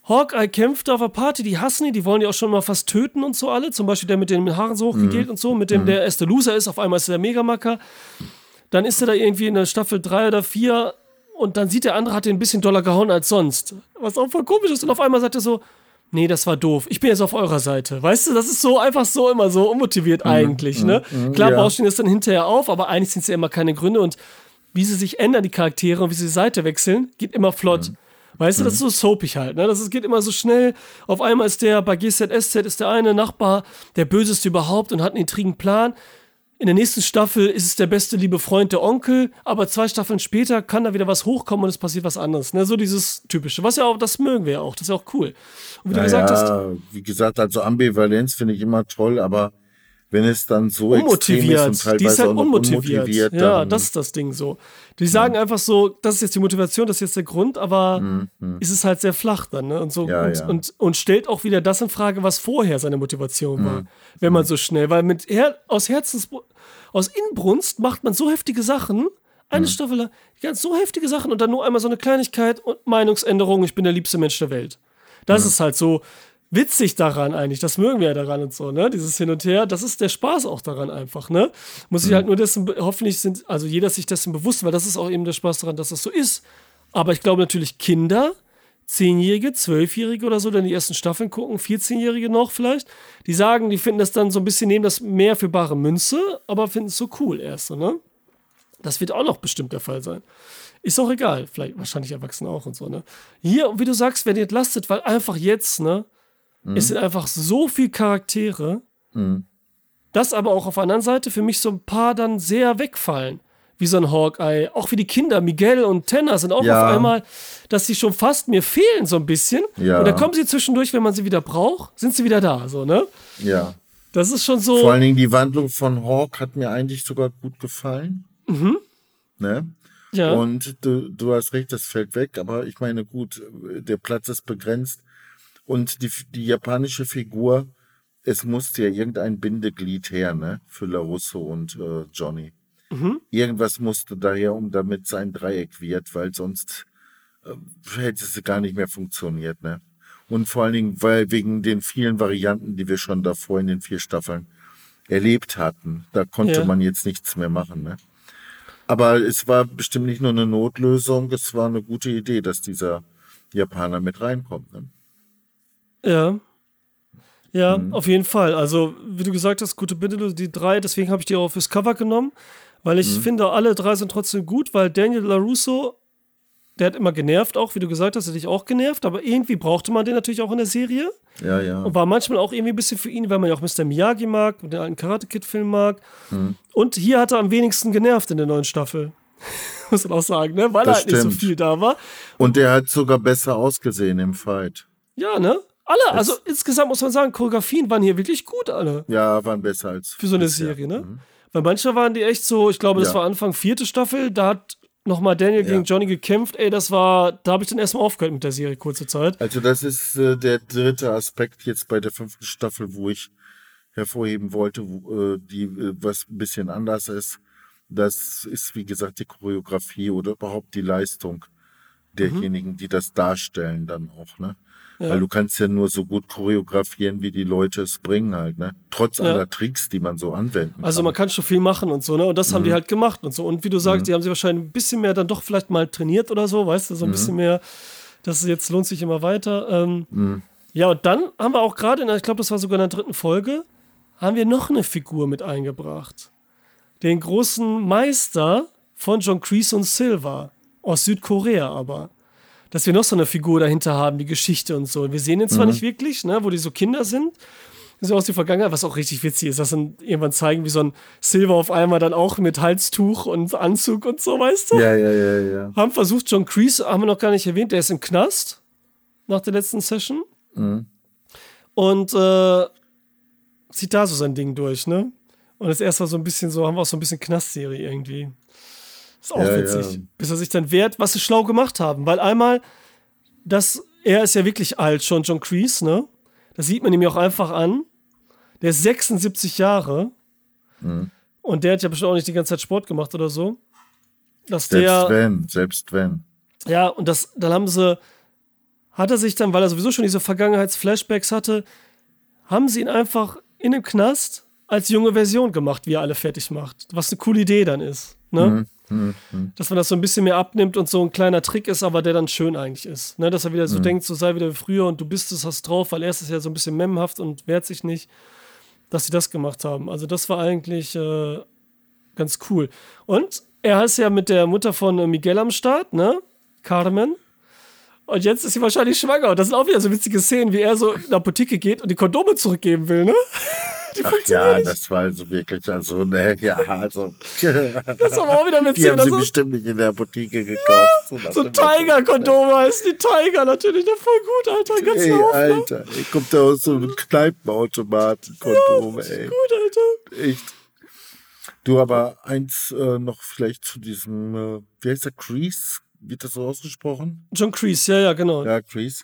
Hawkeye kämpft auf der Party, die hassen ihn, die wollen die auch schon mal fast töten und so alle. Zum Beispiel der mit den Haaren so hochgegelt mhm. und so, mit dem mhm. der erste Loser ist, auf einmal ist er der Megamacker. Dann ist er da irgendwie in der Staffel 3 oder 4 und dann sieht der andere, hat den ein bisschen doller gehauen als sonst. Was auch voll komisch ist. Und auf einmal sagt er so, nee, das war doof. Ich bin jetzt auf eurer Seite. Weißt du, das ist so einfach so immer so unmotiviert mhm. eigentlich, mhm. ne? Mhm. Klar ja. baust du das dann hinterher auf, aber eigentlich sind es ja immer keine Gründe und wie sie sich ändern, die Charaktere und wie sie die Seite wechseln, geht immer flott. Mhm. Weißt du, das ist so soapig halt, ne? Das ist, geht immer so schnell. Auf einmal ist der, bei GZSZ ist der eine Nachbar der böseste überhaupt und hat einen intrigen Plan. In der nächsten Staffel ist es der beste liebe Freund, der Onkel, aber zwei Staffeln später kann da wieder was hochkommen und es passiert was anderes. Ne? So dieses typische. Was ja auch, das mögen wir ja auch. Das ist ja auch cool. Und wie du gesagt hast. Wie gesagt, also Ambivalenz finde ich immer toll, aber wenn es dann so unmotiviert. extrem ist und teilweise die ist halt unmotiviert. unmotiviert ja, das ist das Ding so. Die sagen ja. einfach so, das ist jetzt die Motivation, das ist jetzt der Grund, aber mhm. ist es halt sehr flach dann, ne? Und so ja, und, ja. Und, und, stellt auch wieder das in Frage, was vorher seine Motivation mhm. war, wenn man so schnell, weil mit Her aus Herzens aus Inbrunst macht man so heftige Sachen, eine mhm. Staffel lang, ganz so heftige Sachen und dann nur einmal so eine Kleinigkeit und Meinungsänderung, ich bin der liebste Mensch der Welt. Das mhm. ist halt so, witzig daran eigentlich. Das mögen wir ja daran und so, ne? Dieses Hin und Her, das ist der Spaß auch daran einfach, ne? Muss ich mhm. halt nur dessen, hoffentlich sind, also jeder sich dessen bewusst, weil das ist auch eben der Spaß daran, dass das so ist. Aber ich glaube natürlich Kinder, Zehnjährige, Zwölfjährige oder so, dann die ersten Staffeln gucken, 14-Jährige noch vielleicht, die sagen, die finden das dann so ein bisschen, nehmen das mehr für bare Münze, aber finden es so cool erst, ne? Das wird auch noch bestimmt der Fall sein. Ist auch egal, vielleicht wahrscheinlich Erwachsene auch und so, ne? Hier, wie du sagst, werden entlastet, weil einfach jetzt, ne? Mhm. Es sind einfach so viele Charaktere, mhm. dass aber auch auf der anderen Seite für mich so ein paar dann sehr wegfallen. Wie so ein Hawkeye. Auch wie die Kinder, Miguel und Tanner sind auch ja. auf einmal, dass sie schon fast mir fehlen so ein bisschen. Ja. Und dann kommen sie zwischendurch, wenn man sie wieder braucht, sind sie wieder da, so, ne? Ja. Das ist schon so. Vor allen Dingen die Wandlung von Hawk hat mir eigentlich sogar gut gefallen. Mhm. Ne? Ja. Und du, du hast recht, das fällt weg, aber ich meine, gut, der Platz ist begrenzt. Und die, die japanische Figur, es musste ja irgendein Bindeglied her, ne? Für LaRusso und äh, Johnny. Mhm. Irgendwas musste daher, um damit sein Dreieck wird, weil sonst äh, hätte es gar nicht mehr funktioniert, ne? Und vor allen Dingen, weil wegen den vielen Varianten, die wir schon davor in den vier Staffeln erlebt hatten, da konnte ja. man jetzt nichts mehr machen, ne? Aber es war bestimmt nicht nur eine Notlösung, es war eine gute Idee, dass dieser Japaner mit reinkommt. Ne? Ja. Ja, mhm. auf jeden Fall. Also, wie du gesagt hast, gute Binde, die drei, deswegen habe ich die auch fürs Cover genommen, weil ich mhm. finde, alle drei sind trotzdem gut, weil Daniel LaRusso, der hat immer genervt, auch wie du gesagt hast, hat dich auch genervt, aber irgendwie brauchte man den natürlich auch in der Serie. Ja, ja. Und war manchmal auch irgendwie ein bisschen für ihn, weil man ja auch Mr. Miyagi mag und den alten Karate Kid-Film mag. Mhm. Und hier hat er am wenigsten genervt in der neuen Staffel. Muss man auch sagen, ne? Weil das er halt stimmt. nicht so viel da war. Und der hat sogar besser ausgesehen im Fight. Ja, ne? Alle, Jetzt. also insgesamt muss man sagen, Choreografien waren hier wirklich gut, alle. Ja, waren besser als. Für so eine Serie, ne? Mhm. Weil manche waren die echt so, ich glaube, das ja. war Anfang vierte Staffel, da hat nochmal Daniel ja. gegen Johnny gekämpft. Ey, das war, da habe ich dann erstmal aufgehört mit der Serie, kurze Zeit. Also, das ist äh, der dritte Aspekt jetzt bei der fünften Staffel, wo ich hervorheben wollte, wo, äh, die äh, was ein bisschen anders ist. Das ist, wie gesagt, die Choreografie oder überhaupt die Leistung derjenigen, mhm. die das darstellen, dann auch, ne? Ja. Weil du kannst ja nur so gut choreografieren, wie die Leute es bringen halt, ne? Trotz ja. aller Tricks, die man so anwenden kann. Also man kann schon viel machen und so, ne? Und das mhm. haben die mhm. halt gemacht und so. Und wie du sagst, mhm. die haben sie wahrscheinlich ein bisschen mehr dann doch vielleicht mal trainiert oder so, weißt du, so ein mhm. bisschen mehr, das jetzt lohnt sich immer weiter. Ähm, mhm. ja, und dann haben wir auch gerade, ich glaube, das war sogar in der dritten Folge, haben wir noch eine Figur mit eingebracht. Den großen Meister von John Kreese und Silver. Aus Südkorea aber dass wir noch so eine Figur dahinter haben, die Geschichte und so. Wir sehen ihn zwar mhm. nicht wirklich, ne, wo die so Kinder sind, so aus der Vergangenheit, was auch richtig witzig ist, dass dann irgendwann zeigen, wie so ein Silver auf einmal dann auch mit Halstuch und Anzug und so, weißt du? Ja, ja, ja, ja. Haben versucht, John Kreese, haben wir noch gar nicht erwähnt, der ist im Knast nach der letzten Session. Mhm. Und äh, zieht da so sein Ding durch, ne? Und das erste war so ein bisschen so, haben wir auch so ein bisschen Knastserie irgendwie. Ist auch ja, witzig. Ja. Bis er sich dann wehrt, was sie schlau gemacht haben. Weil einmal, das, er ist ja wirklich alt, schon John Kreese, ne? Das sieht man ihm ja auch einfach an. Der ist 76 Jahre. Mhm. Und der hat ja bestimmt auch nicht die ganze Zeit Sport gemacht oder so. Dass selbst der, wenn, selbst wenn. Ja, und das, dann haben sie, hat er sich dann, weil er sowieso schon diese Vergangenheitsflashbacks hatte, haben sie ihn einfach in dem Knast als junge Version gemacht, wie er alle fertig macht. Was eine coole Idee dann ist. Ne? Mhm. Mhm. Dass man das so ein bisschen mehr abnimmt und so ein kleiner Trick ist, aber der dann schön eigentlich ist. Ne? Dass er wieder so mhm. denkt, so sei wieder wie früher und du bist es, hast drauf, weil er ist ja so ein bisschen memhaft und wehrt sich nicht, dass sie das gemacht haben. Also das war eigentlich äh, ganz cool. Und er ist ja mit der Mutter von äh, Miguel am Start, ne? Carmen. Und jetzt ist sie wahrscheinlich schwanger. Und das sind auch wieder so witzige Szenen, wie er so in die Apotheke geht und die Kondome zurückgeben will, ne? Die Ach ja, nicht. das war also wirklich, also, ne, ja, also. Das war auch wieder mit Die haben sie so bestimmt nicht in der Apotheke gekauft. Ja, so, so Tiger-Kondome heißt die Tiger natürlich, ja, voll gut, Alter, ganz Ey, Haufen, Alter, ne? ey, kommt da aus so einem Kneipenautomaten-Kondom, ja, ey. gut, Alter. Echt. Du, aber eins äh, noch vielleicht zu diesem, äh, wie heißt der, Crease? Wird das so ausgesprochen? John Crease, ja, ja, genau. Ja, Crease.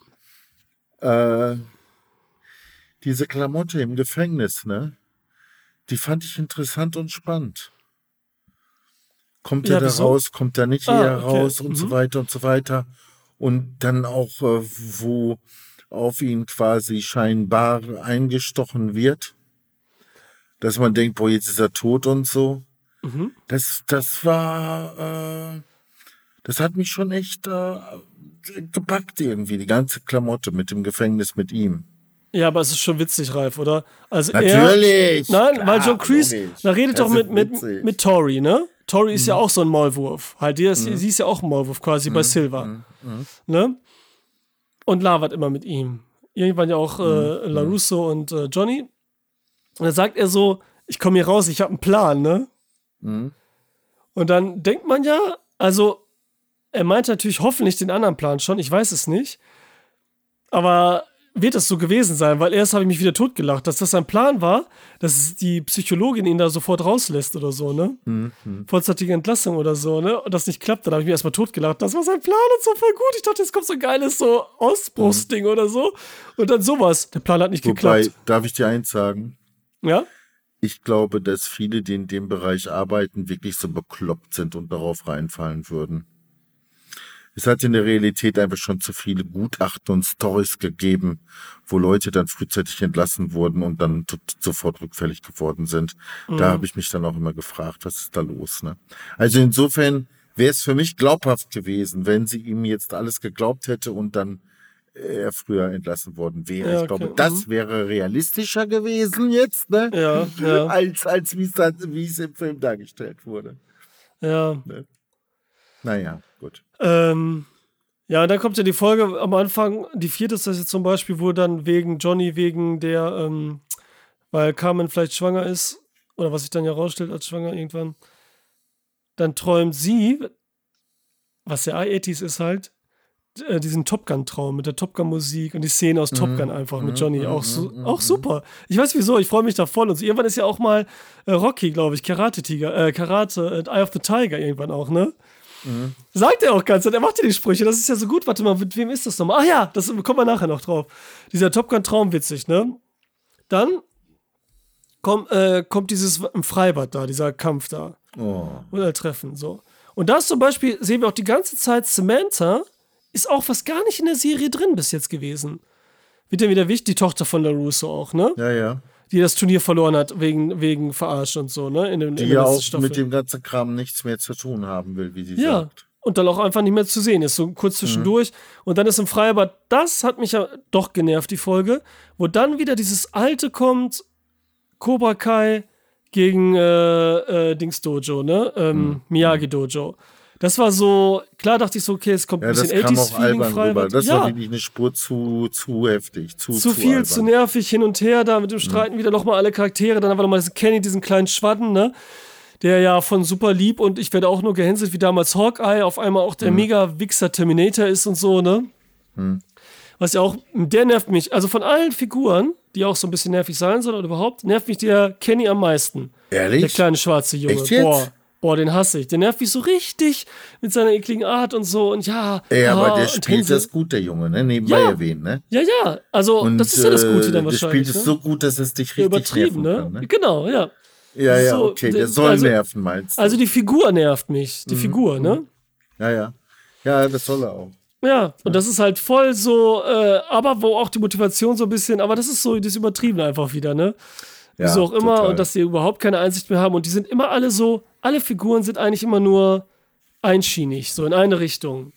Äh, diese Klamotte im Gefängnis, ne? Die fand ich interessant und spannend. Kommt ja, er da wieso? raus, kommt er nicht ah, eher okay. raus und mhm. so weiter und so weiter. Und dann auch, äh, wo auf ihn quasi scheinbar eingestochen wird, dass man denkt, boah, jetzt ist er tot und so. Mhm. Das, das war, äh, das hat mich schon echt äh, gepackt irgendwie, die ganze Klamotte mit dem Gefängnis mit ihm. Ja, aber es ist schon witzig, Ralf, oder? Also Natürlich! Er, nein, klar, weil Joe Crease, da redet doch mit, mit, mit Tori, ne? Tori ist mhm. ja auch so ein Maulwurf. Halt, die ist, mhm. sie ist ja auch ein Maulwurf quasi mhm. bei Silver. Mhm. Mhm. Ne? Und labert immer mit ihm. Irgendwann ja auch äh, mhm. LaRusso und äh, Johnny. Und dann sagt er so: Ich komme hier raus, ich habe einen Plan, ne? Und dann denkt man ja, also, er meint natürlich hoffentlich den anderen Plan schon, ich weiß es nicht. Aber wird es so gewesen sein, weil erst habe ich mich wieder totgelacht, dass das sein Plan war, dass die Psychologin ihn da sofort rauslässt oder so, ne? Mhm. Vorzeitige Entlassung oder so, ne? Und das nicht klappt, dann habe ich mich erstmal totgelacht. Das war sein Plan und so voll gut. Ich dachte, jetzt kommt so ein geiles so Ausbruchsding mhm. oder so. Und dann sowas. Der Plan hat nicht Wobei, geklappt. Darf ich dir eins sagen? Ja? Ich glaube, dass viele, die in dem Bereich arbeiten, wirklich so bekloppt sind und darauf reinfallen würden. Es hat in der Realität einfach schon zu viele Gutachten und Stories gegeben, wo Leute dann frühzeitig entlassen wurden und dann sofort rückfällig geworden sind. Mhm. Da habe ich mich dann auch immer gefragt, was ist da los? Ne? Also insofern wäre es für mich glaubhaft gewesen, wenn sie ihm jetzt alles geglaubt hätte und dann er früher entlassen worden wäre. Ja, okay. Ich glaube, das mhm. wäre realistischer gewesen jetzt, ne? Ja, ja. Als, als wie es im Film dargestellt wurde. Ja. Ne? Naja, gut. Ähm, ja, und dann kommt ja die Folge am Anfang, die vierte ist das jetzt zum Beispiel, wo dann wegen Johnny, wegen der, ähm, weil Carmen vielleicht schwanger ist, oder was sich dann ja rausstellt als schwanger irgendwann, dann träumt sie, was der I-80s ist halt, äh, diesen Top Gun-Traum mit der Top Gun-Musik und die Szene aus mhm. Top Gun einfach mit mhm. Johnny. Auch, so, mhm. auch super. Ich weiß wieso, ich freue mich da voll. Und so. irgendwann ist ja auch mal äh, Rocky, glaube ich, Karate-Tiger, äh, Karate, äh, Eye of the Tiger irgendwann auch, ne? Mhm. Sagt er auch ganz, er macht ja die Sprüche, das ist ja so gut. Warte mal, mit wem ist das nochmal? Ach ja, das kommen wir nachher noch drauf. Dieser Top Gun-Traum witzig, ne? Dann komm, äh, kommt dieses im Freibad da, dieser Kampf da. Oh. Oder Treffen, so. Und da ist zum Beispiel, sehen wir auch die ganze Zeit Samantha, ist auch fast gar nicht in der Serie drin bis jetzt gewesen. Wird ja wieder wichtig, die Tochter von LaRusso auch, ne? Ja, ja. Die das Turnier verloren hat wegen, wegen Verarscht und so, ne? In, in die ja auch Staffel. mit dem ganzen Kram nichts mehr zu tun haben will, wie sie ja. sagt. Und dann auch einfach nicht mehr zu sehen ist, so kurz zwischendurch. Mhm. Und dann ist im Freibad, das hat mich ja doch genervt, die Folge, wo dann wieder dieses alte kommt, Cobra Kai gegen äh, äh, Dings Dojo, ne? Ähm, mhm. Miyagi Dojo. Das war so, klar dachte ich so, okay, es kommt ein bisschen 80s-Feeling frei. Das ja. war wirklich eine Spur zu, zu heftig, zu, zu, zu viel, albern. zu nervig, hin und her, da mit dem Streiten mhm. wieder nochmal alle Charaktere, dann einfach nochmal Kenny, diesen kleinen Schwadden, ne? Der ja von super lieb und ich werde auch nur gehänselt wie damals Hawkeye, auf einmal auch der mhm. mega-Wichser Terminator ist und so, ne? Mhm. Was ja auch, der nervt mich. Also von allen Figuren, die auch so ein bisschen nervig sein sollen oder überhaupt, nervt mich der Kenny am meisten. Ehrlich? Der kleine schwarze Junge. Echt jetzt? Boah. Boah, den hasse ich. Der nervt mich so richtig mit seiner ekligen Art und so. Und ja. Ja, aber der spielt das gut, der Junge, ne? Nebenbei ja. erwähnt, ne? Ja, ja. Also, und, das ist ja das Gute dann wahrscheinlich. Der spielt es ne? so gut, dass es dich richtig Übertrieben, ne? Kann, ne? Genau, ja. Ja, ja, so, okay. Der soll also, nerven, meinst du? Also, die Figur nervt mich. Die mhm. Figur, ne? Ja, ja. Ja, das soll er auch. Ja, und das ist halt voll so, äh, aber wo auch die Motivation so ein bisschen, aber das ist so das Übertriebene einfach wieder, ne? Ja, Wieso auch immer, total. und dass sie überhaupt keine Einsicht mehr haben und die sind immer alle so, alle Figuren sind eigentlich immer nur einschienig, so in eine Richtung.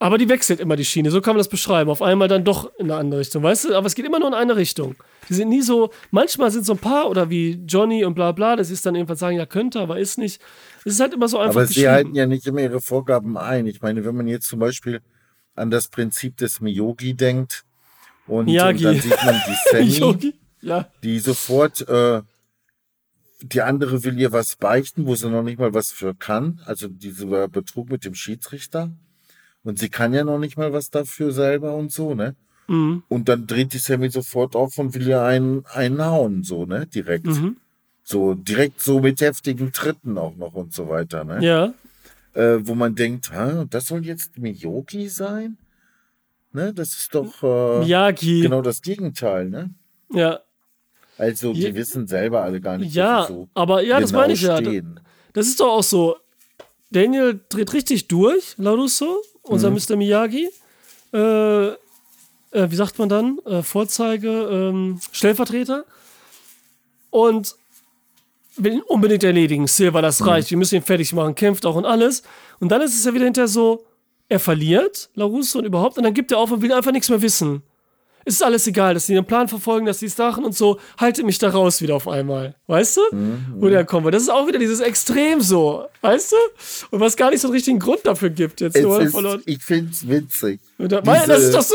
Aber die wechselt immer die Schiene, so kann man das beschreiben. Auf einmal dann doch in eine andere Richtung, weißt du? Aber es geht immer nur in eine Richtung. Die sind nie so, manchmal sind so ein paar oder wie Johnny und bla bla, das ist dann irgendwann sagen, ja könnte, aber ist nicht. Es ist halt immer so einfach. Aber sie halten ja nicht immer ihre Vorgaben ein. Ich meine, wenn man jetzt zum Beispiel an das Prinzip des Miyogi denkt und, und dann sieht man die Sammy, ja. die sofort äh, die andere will ihr was beichten, wo sie noch nicht mal was für kann. Also dieser Betrug mit dem Schiedsrichter. Und sie kann ja noch nicht mal was dafür selber und so, ne? Mhm. Und dann dreht die Sammy sofort auf und will ihr einen, einen hauen, so, ne? Direkt. Mhm. So, direkt so mit heftigen Tritten auch noch und so weiter, ne? Ja. Äh, wo man denkt, Hä, das soll jetzt Miyogi sein? Ne? Das ist doch äh, Miyagi. genau das Gegenteil, ne? Ja. Also, die ja, wissen selber alle gar nicht, ja, so aber ja, genau das meine ich ja. Das ist doch auch so. Daniel dreht richtig durch, Larusso, unser mhm. Mr. Miyagi. Äh, äh, wie sagt man dann? Äh, Vorzeige, ähm, Stellvertreter. Und will ihn unbedingt erledigen. Silver, das mhm. reicht. Wir müssen ihn fertig machen, kämpft auch und alles. Und dann ist es ja wieder hinterher so, er verliert, Larusso und überhaupt, und dann gibt er auf und will einfach nichts mehr wissen ist alles egal, dass sie den Plan verfolgen, dass sie es machen und so, halte mich da raus wieder auf einmal. Weißt du? Mhm. Wo der kommt. Das ist auch wieder dieses Extrem so. Weißt du? Und was gar nicht so einen richtigen Grund dafür gibt. Jetzt es ist, ich finde es witzig. Der, weil, das ist doch so.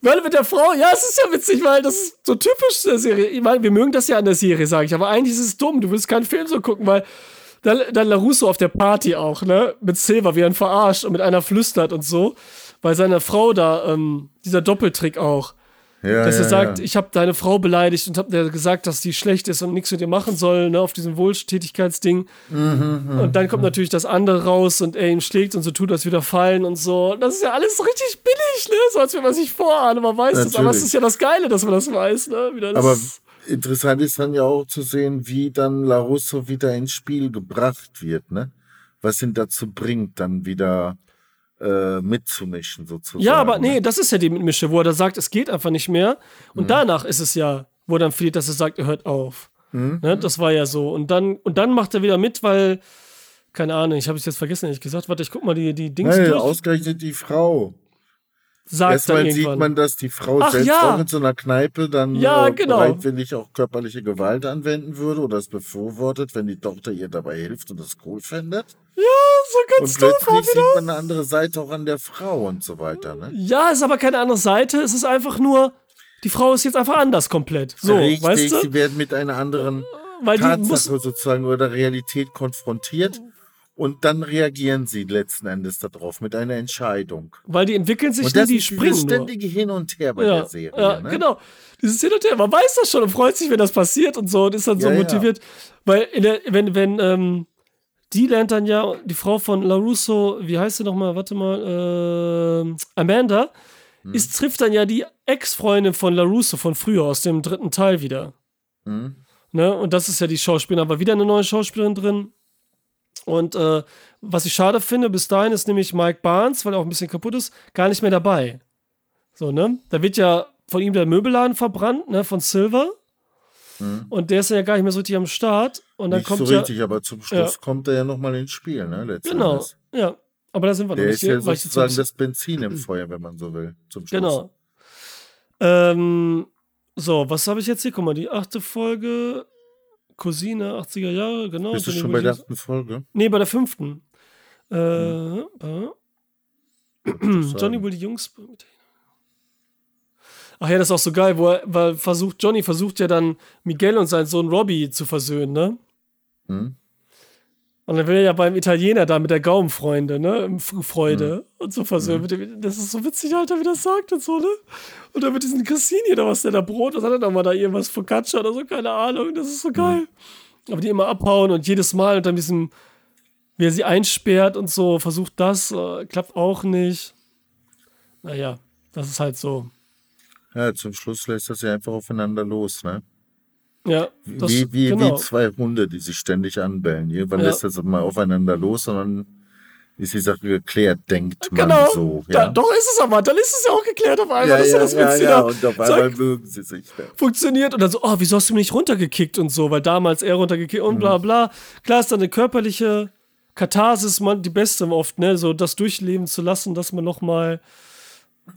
Weil mit der Frau, ja, es ist ja witzig, weil das ist so typisch der Serie. Ich meine, wir mögen das ja an der Serie, sage ich, aber eigentlich ist es dumm. Du willst keinen Film so gucken, weil dann, dann LaRusso auf der Party auch, ne? Mit Silver, wie er ihn verarscht und mit einer flüstert und so. Weil seine Frau da, ähm, dieser Doppeltrick auch ja, dass ja, er sagt, ja. ich habe deine Frau beleidigt und habe gesagt, dass die schlecht ist und nichts mit ihr machen soll, ne, auf diesem Wohltätigkeitsding. Mhm, mhm, und dann kommt natürlich das andere raus und er ihn schlägt und so tut, als wieder fallen und so. Das ist ja alles richtig billig, ne? So als wenn man sich vorahne, man weiß das. Aber es ist ja das Geile, dass man das weiß, ne? Das aber interessant ist dann ja auch zu sehen, wie dann Larusso wieder ins Spiel gebracht wird, ne? Was ihn dazu bringt, dann wieder äh, mitzumischen, sozusagen. Ja, aber nee, ne? das ist ja die Mitmische, wo er da sagt, es geht einfach nicht mehr. Und mhm. danach ist es ja, wo er dann verliert, dass er sagt, er hört auf. Mhm. Ne? Das war ja so. Und dann, und dann macht er wieder mit, weil, keine Ahnung, ich habe es jetzt vergessen, ehrlich gesagt. Warte, ich guck mal die, die Dings nee, durch. ausgerechnet die Frau. Sagt Erstmal dann sieht man, dass die Frau Ach, selbst ja. auch in so einer Kneipe dann ja, äh, genau. bereitwillig auch körperliche Gewalt anwenden würde oder es befürwortet, wenn die Tochter ihr dabei hilft und das cool findet. Ja, so ganz Und plötzlich sieht man eine andere Seite auch an der Frau und so weiter. Ne? Ja, ist aber keine andere Seite. Es ist einfach nur, die Frau ist jetzt einfach anders komplett. So, Richtig, weißt du? sie werden mit einer anderen Weil Tatsache sozusagen oder Realität konfrontiert und dann reagieren sie letzten Endes darauf mit einer Entscheidung. Weil die entwickeln sich und das nie, die springen. Das ständige Hin und Her bei ja, der Serie. Ja, ne? genau. Dieses Hin und Her, man weiß das schon und freut sich, wenn das passiert und so und ist dann so ja, motiviert. Ja. Weil der, wenn, wenn, ähm, die lernt dann ja die Frau von LaRusso, wie heißt sie nochmal? Warte mal, äh, Amanda, hm. ist, trifft dann ja die Ex-Freundin von LaRusso von früher aus dem dritten Teil wieder. Hm. Ne? Und das ist ja die Schauspielerin, war wieder eine neue Schauspielerin drin. Und äh, was ich schade finde, bis dahin ist nämlich Mike Barnes, weil er auch ein bisschen kaputt ist, gar nicht mehr dabei. So, ne? Da wird ja von ihm der Möbelladen verbrannt, ne, von Silver. Mhm. Und der ist ja gar nicht mehr so richtig am Start. Und dann nicht kommt so richtig, ja, aber zum Schluss ja. kommt er ja nochmal ins Spiel, ne? Genau, Endes. ja. Aber da sind wir der noch nicht. Der ist ja sozusagen das Benzin im Feuer, wenn man so will, zum Schluss. Genau. Ähm, so, was habe ich jetzt hier? Guck mal, die achte Folge Cousine, 80er Jahre, genau. Bist du schon bei der ersten Folge? Nee, bei der fünften. Äh, hm. Johnny will die Jungs. Ach ja, das ist auch so geil, wo er weil versucht, Johnny versucht ja dann Miguel und seinen Sohn Robbie zu versöhnen, ne? Hm. Und dann will er ja beim Italiener da mit der Gaumenfreunde, ne? Freude mhm. und so versöhnt. Mhm. Das ist so witzig, Alter, wie das sagt und so, ne? Und dann mit diesem Christini oder was der da Brot, was hat er nochmal da irgendwas Focaccia oder so, keine Ahnung. Das ist so geil. Mhm. Aber die immer abhauen und jedes Mal unter diesem, wie er sie einsperrt und so, versucht das, äh, klappt auch nicht. Naja, das ist halt so. Ja, zum Schluss lässt er sie einfach aufeinander los, ne? Ja, das, wie, wie, genau. wie zwei Hunde, die sich ständig anbellen. Irgendwann ja. lässt das mal aufeinander los und dann ist die Sache geklärt, denkt man genau. so. Ja. Da, doch ist es aber, dann ist es ja auch geklärt auf einmal. Ja, ja, das ja, ja. und auf einmal mögen sie sich. Ja. Funktioniert und dann so, oh, wieso hast du mich nicht runtergekickt und so, weil damals er runtergekickt und mhm. bla bla. Klar ist dann eine körperliche Katharsis man, die beste oft, ne, so das durchleben zu lassen, dass man nochmal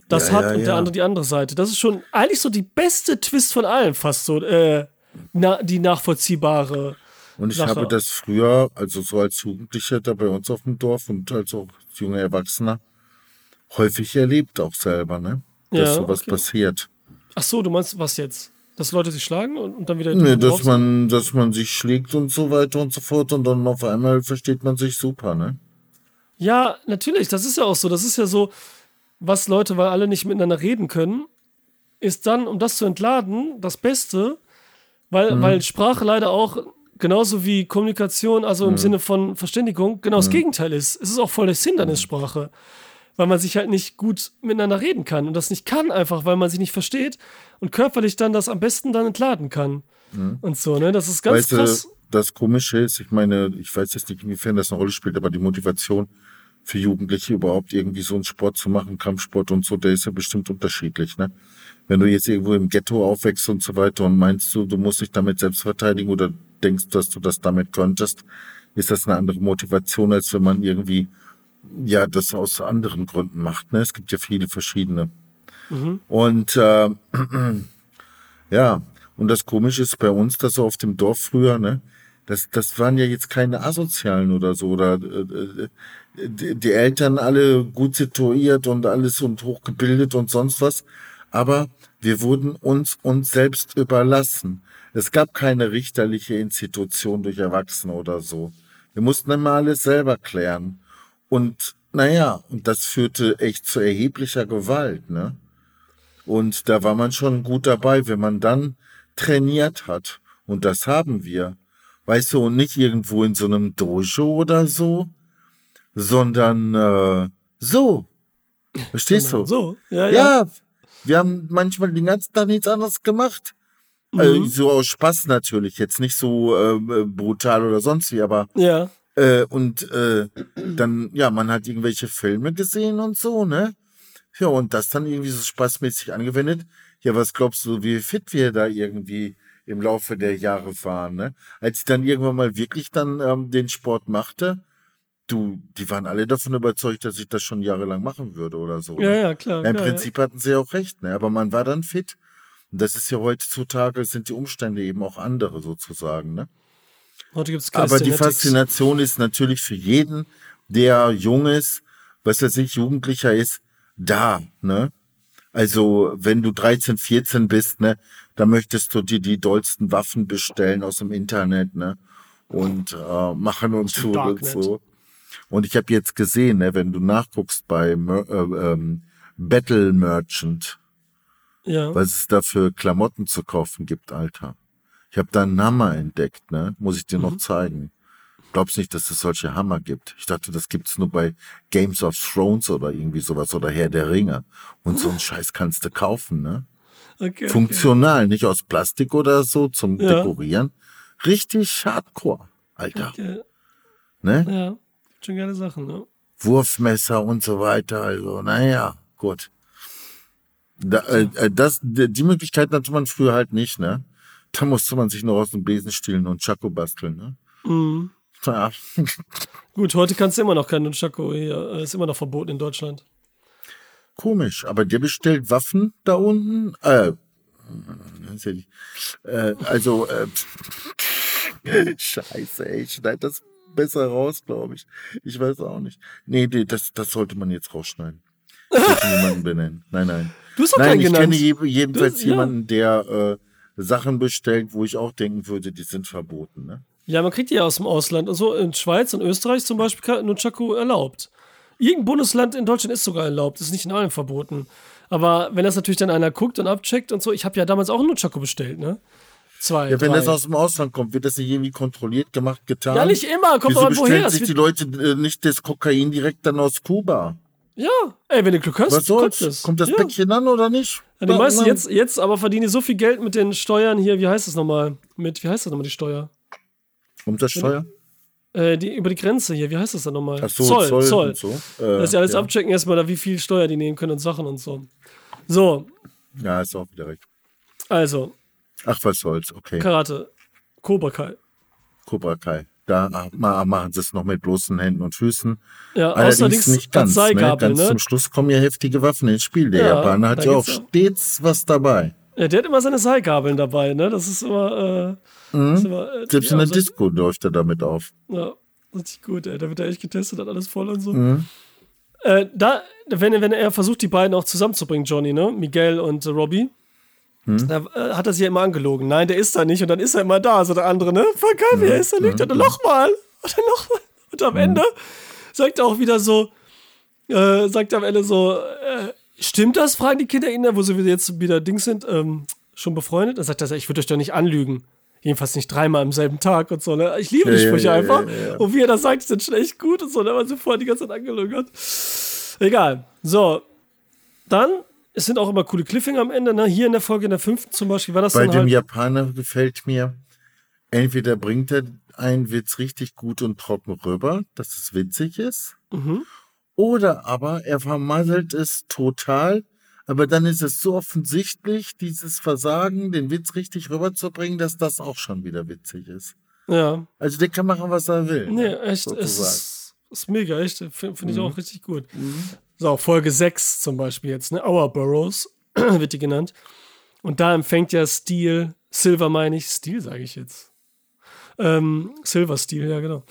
das ja, hat ja, und der andere die andere Seite. Das ist schon eigentlich so die beste Twist von allen fast so, äh, na, die nachvollziehbare. Und ich Sache. habe das früher, also so als Jugendlicher da bei uns auf dem Dorf und als auch junger Erwachsener, häufig erlebt auch selber, ne? Dass ja, sowas okay. passiert. Ach so, du meinst was jetzt? Dass Leute sich schlagen und, dann wieder. Nee, dass man, dass man sich schlägt und so weiter und so fort und dann auf einmal versteht man sich super, ne? Ja, natürlich, das ist ja auch so. Das ist ja so, was Leute, weil alle nicht miteinander reden können, ist dann, um das zu entladen, das Beste, weil, mhm. weil Sprache leider auch genauso wie Kommunikation, also im mhm. Sinne von Verständigung, genau das mhm. Gegenteil ist. Es ist auch voll das Hindernis Sprache. Weil man sich halt nicht gut miteinander reden kann und das nicht kann, einfach weil man sich nicht versteht und körperlich dann das am besten dann entladen kann. Mhm. Und so, ne? Das ist ganz weißt krass. Das Komische ist, ich meine, ich weiß jetzt nicht, inwiefern das eine Rolle spielt, aber die Motivation für Jugendliche überhaupt irgendwie so einen Sport zu machen, Kampfsport und so, der ist ja bestimmt unterschiedlich, ne? Wenn du jetzt irgendwo im Ghetto aufwächst und so weiter und meinst du, du musst dich damit selbst verteidigen oder denkst, dass du das damit könntest, ist das eine andere Motivation, als wenn man irgendwie ja das aus anderen Gründen macht. Ne? Es gibt ja viele verschiedene. Mhm. Und äh, ja, und das Komische ist bei uns, dass so auf dem Dorf früher, ne, das, das waren ja jetzt keine Asozialen oder so, oder äh, die, die Eltern alle gut situiert und alles und hochgebildet und sonst was aber wir wurden uns uns selbst überlassen. Es gab keine richterliche Institution durch Erwachsene oder so. Wir mussten immer alles selber klären. Und naja, und das führte echt zu erheblicher Gewalt, ne? Und da war man schon gut dabei, wenn man dann trainiert hat. Und das haben wir. Weißt du, und nicht irgendwo in so einem Dojo oder so, sondern äh, so. Verstehst du? So, ja, ja. Ja, wir haben manchmal den ganzen Tag nichts anderes gemacht. Mhm. Also so aus Spaß natürlich, jetzt nicht so äh, brutal oder sonst wie, aber ja. Äh, und äh, dann, ja, man hat irgendwelche Filme gesehen und so, ne? Ja, und das dann irgendwie so spaßmäßig angewendet. Ja, was glaubst du, wie fit wir da irgendwie im Laufe der Jahre waren, ne? Als ich dann irgendwann mal wirklich dann ähm, den Sport machte, du, die waren alle davon überzeugt, dass ich das schon jahrelang machen würde oder so. Ja, ne? ja, klar. Ja, Im klar, Prinzip ja. hatten sie auch recht, ne? Aber man war dann fit. Und das ist ja heutzutage, sind die Umstände eben auch andere sozusagen, ne? Heute gibt's Aber die Faszination ist natürlich für jeden, der jung ist, was er sich Jugendlicher ist, da, ne? Also, wenn du 13, 14 bist, ne, da möchtest du dir die dollsten Waffen bestellen aus dem Internet, ne? Und äh, machen und tun und so. Und ich habe jetzt gesehen, ne, wenn du nachguckst bei Mer äh, ähm, Battle Merchant, ja. was es da für Klamotten zu kaufen gibt, Alter. Ich habe da einen Hammer entdeckt, ne? Muss ich dir mhm. noch zeigen. Glaubst nicht, dass es solche Hammer gibt? Ich dachte, das gibt's nur bei Games of Thrones oder irgendwie sowas oder Herr der Ringe. Und so einen Scheiß kannst du kaufen, ne? Okay, Funktional, okay. nicht aus Plastik oder so zum ja. Dekorieren. Richtig hardcore, Alter. Okay. Ne? Ja, schon geile Sachen, ne? Wurfmesser und so weiter. Also, naja, gut. Da, äh, äh das, die Möglichkeit hatte man früher halt nicht, ne? Da musste man sich noch aus dem Besen stehlen und Chaco basteln, ne? Mhm. Ja. Gut, heute kannst du immer noch keinen Chaco hier. Ist immer noch verboten in Deutschland. Komisch, aber der bestellt Waffen da unten. Äh, äh also, äh, Scheiße, ey, ich schneide das besser raus, glaube ich. Ich weiß auch nicht. Nee, nee, das, das sollte man jetzt rausschneiden. Ich niemanden benennen. Nein, nein. Du hast doch Nein, ich genannt. kenne jedenfalls du, jemanden, der äh, Sachen bestellt, wo ich auch denken würde, die sind verboten. Ne? Ja, man kriegt die ja aus dem Ausland. Also in Schweiz und Österreich zum Beispiel Nunchaku erlaubt. Irgendein Bundesland in Deutschland ist sogar erlaubt, ist nicht in allen verboten. Aber wenn das natürlich dann einer guckt und abcheckt und so, ich habe ja damals auch einen Nunchaku bestellt, ne? Zwei. Ja, wenn drei. das aus dem Ausland kommt, wird das nicht irgendwie kontrolliert gemacht, getan? Ja, nicht immer, kommt Wieso auch woher. sich die Leute äh, nicht das Kokain direkt dann aus Kuba? Ja, ey, wenn du Glück hast, Was soll's? kommt das. Kommt das ja. Päckchen an oder nicht? Ja, die meisten jetzt, jetzt aber verdienen so viel Geld mit den Steuern hier, wie heißt das nochmal? Mit, wie heißt das nochmal, die Steuer? Umsatzsteuer? Äh, die, über die Grenze hier, wie heißt das dann nochmal? Ach so, Zoll, Zoll. Zoll. So. Äh, Dass sie alles ja. abchecken erstmal, da wie viel Steuer die nehmen können und Sachen und so. So. Ja, ist auch wieder recht. Also. Ach, was soll's, okay. Karate. Cobra Kai. Cobra Kai. Da machen sie es noch mit bloßen Händen und Füßen. Ja, Allerdings nicht ganz. Ne? Ganz ne? zum Schluss kommen ja heftige Waffen ins Spiel. Der ja, Japaner hat ja auch stets was dabei. Ja, der hat immer seine Seilgabeln dabei, ne? Das ist immer. Äh, mhm. ist immer äh, Selbst in der Disco läuft er damit auf. Ja, richtig gut, ey. Da wird er echt getestet, hat alles voll und so. Mhm. Äh, da, wenn, wenn er versucht, die beiden auch zusammenzubringen, Johnny, ne? Miguel und Robbie. Hm? Da äh, hat er sich ja immer angelogen. Nein, der ist da nicht. Und dann ist er immer da, so der andere, ne? Voll geil, wie er ist, da liegt er. Nochmal. Und dann nochmal. Und am Ende sagt er auch wieder so, äh, sagt er am Ende so, äh, stimmt das? Fragen die Kinder ihn, wo sie jetzt wieder Dings sind, ähm, schon befreundet. Dann sagt er, ich würde euch doch nicht anlügen. Jedenfalls nicht dreimal am selben Tag und so, ne? Ich liebe die Sprüche ja, ja, einfach. Ja, und wie er das sagt, sind schon echt gut und so, ne? Weil sie vorher die ganze Zeit angelogen hat. Egal. So. Dann es sind auch immer coole Cliffhanger am Ende. Ne? Hier in der Folge, in der fünften zum Beispiel, war das Bei dem halt Japaner gefällt mir, entweder bringt er einen Witz richtig gut und trocken rüber, dass es witzig ist, mhm. oder aber er vermasselt es total, aber dann ist es so offensichtlich, dieses Versagen, den Witz richtig rüberzubringen, dass das auch schon wieder witzig ist. Ja. Also der kann machen, was er will. Nee, echt, es ist, ist, mega, echt. Finde find ich mhm. auch richtig gut. Mhm. So, Folge 6 zum Beispiel jetzt, ne? Our Burrows wird die genannt. Und da empfängt ja Steel, Silver meine ich, Steel sage ich jetzt. Ähm, Silver Steel, ja genau.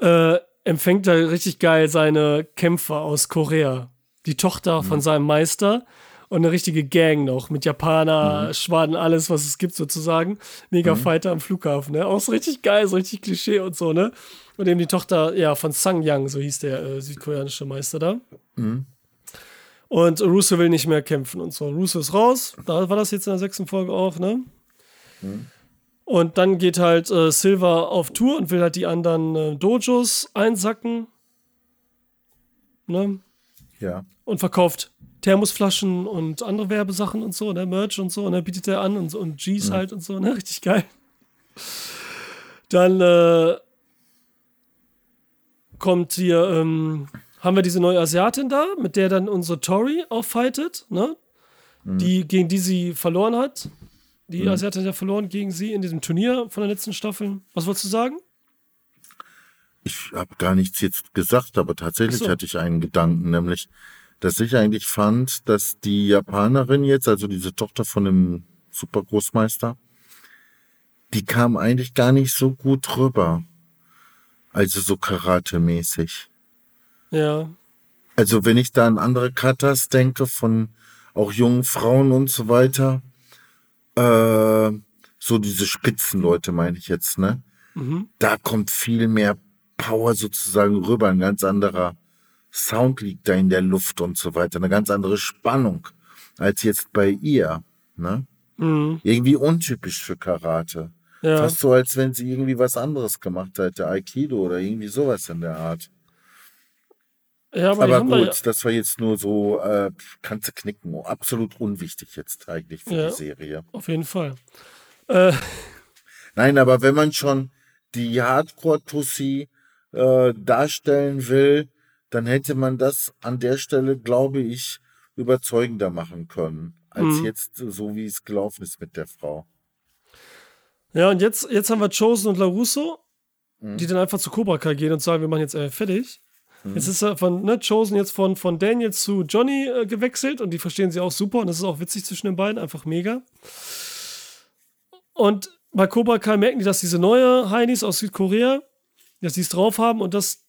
Äh, empfängt da richtig geil seine Kämpfer aus Korea. Die Tochter mhm. von seinem Meister und eine richtige Gang noch mit Japaner, mhm. Schwaden, alles, was es gibt sozusagen. Mega mhm. Fighter am Flughafen, ne? Auch so richtig geil, so richtig Klischee und so, ne? Und eben die Tochter, ja, von Sang Yang, so hieß der äh, südkoreanische Meister da. Mhm. Und Russo will nicht mehr kämpfen und so. Russo ist raus. Da war das jetzt in der sechsten Folge auch, ne? Mhm. Und dann geht halt äh, Silver auf Tour und will halt die anderen äh, Dojos einsacken. Ne? Ja. Und verkauft Thermosflaschen und andere Werbesachen und so, ne? Merch und so, und ne? Bietet er an und so und G's mhm. halt und so, ne? Richtig geil. Dann äh, kommt hier, ähm, haben wir diese neue Asiatin da, mit der dann unsere Tori auch fightet, ne? Mhm. Die, gegen die sie verloren hat. Die mhm. Asiatin hat ja verloren gegen sie in diesem Turnier von der letzten Staffel. Was wolltest du sagen? Ich habe gar nichts jetzt gesagt, aber tatsächlich so. hatte ich einen Gedanken, nämlich, dass ich eigentlich fand, dass die Japanerin jetzt, also diese Tochter von dem Supergroßmeister, die kam eigentlich gar nicht so gut rüber. Also so Karate-mäßig. Ja. Also wenn ich da an andere Katas denke, von auch jungen Frauen und so weiter, äh, so diese Spitzenleute meine ich jetzt, ne? Mhm. Da kommt viel mehr Power sozusagen rüber, ein ganz anderer Sound liegt da in der Luft und so weiter, eine ganz andere Spannung als jetzt bei ihr, ne? Mhm. Irgendwie untypisch für Karate. Ja. Fast so, als wenn sie irgendwie was anderes gemacht hätte, Aikido oder irgendwie sowas in der Art. Ja, aber, aber gut, ja. das war jetzt nur so, äh, kannst du knicken. Absolut unwichtig jetzt eigentlich für ja, die Serie. Auf jeden Fall. Äh. Nein, aber wenn man schon die Hardcore-Tussi äh, darstellen will, dann hätte man das an der Stelle, glaube ich, überzeugender machen können, als mhm. jetzt so, wie es gelaufen ist mit der Frau. Ja, und jetzt, jetzt haben wir Chosen und LaRusso, mhm. die dann einfach zu Cobra Kai gehen und sagen, wir machen jetzt äh, fertig. Mhm. Jetzt ist er von ne, Chosen jetzt von, von Daniel zu Johnny äh, gewechselt und die verstehen sie auch super und das ist auch witzig zwischen den beiden, einfach mega. Und bei Cobra Kai merken die, dass diese neue Heinis aus Südkorea, dass die es drauf haben und dass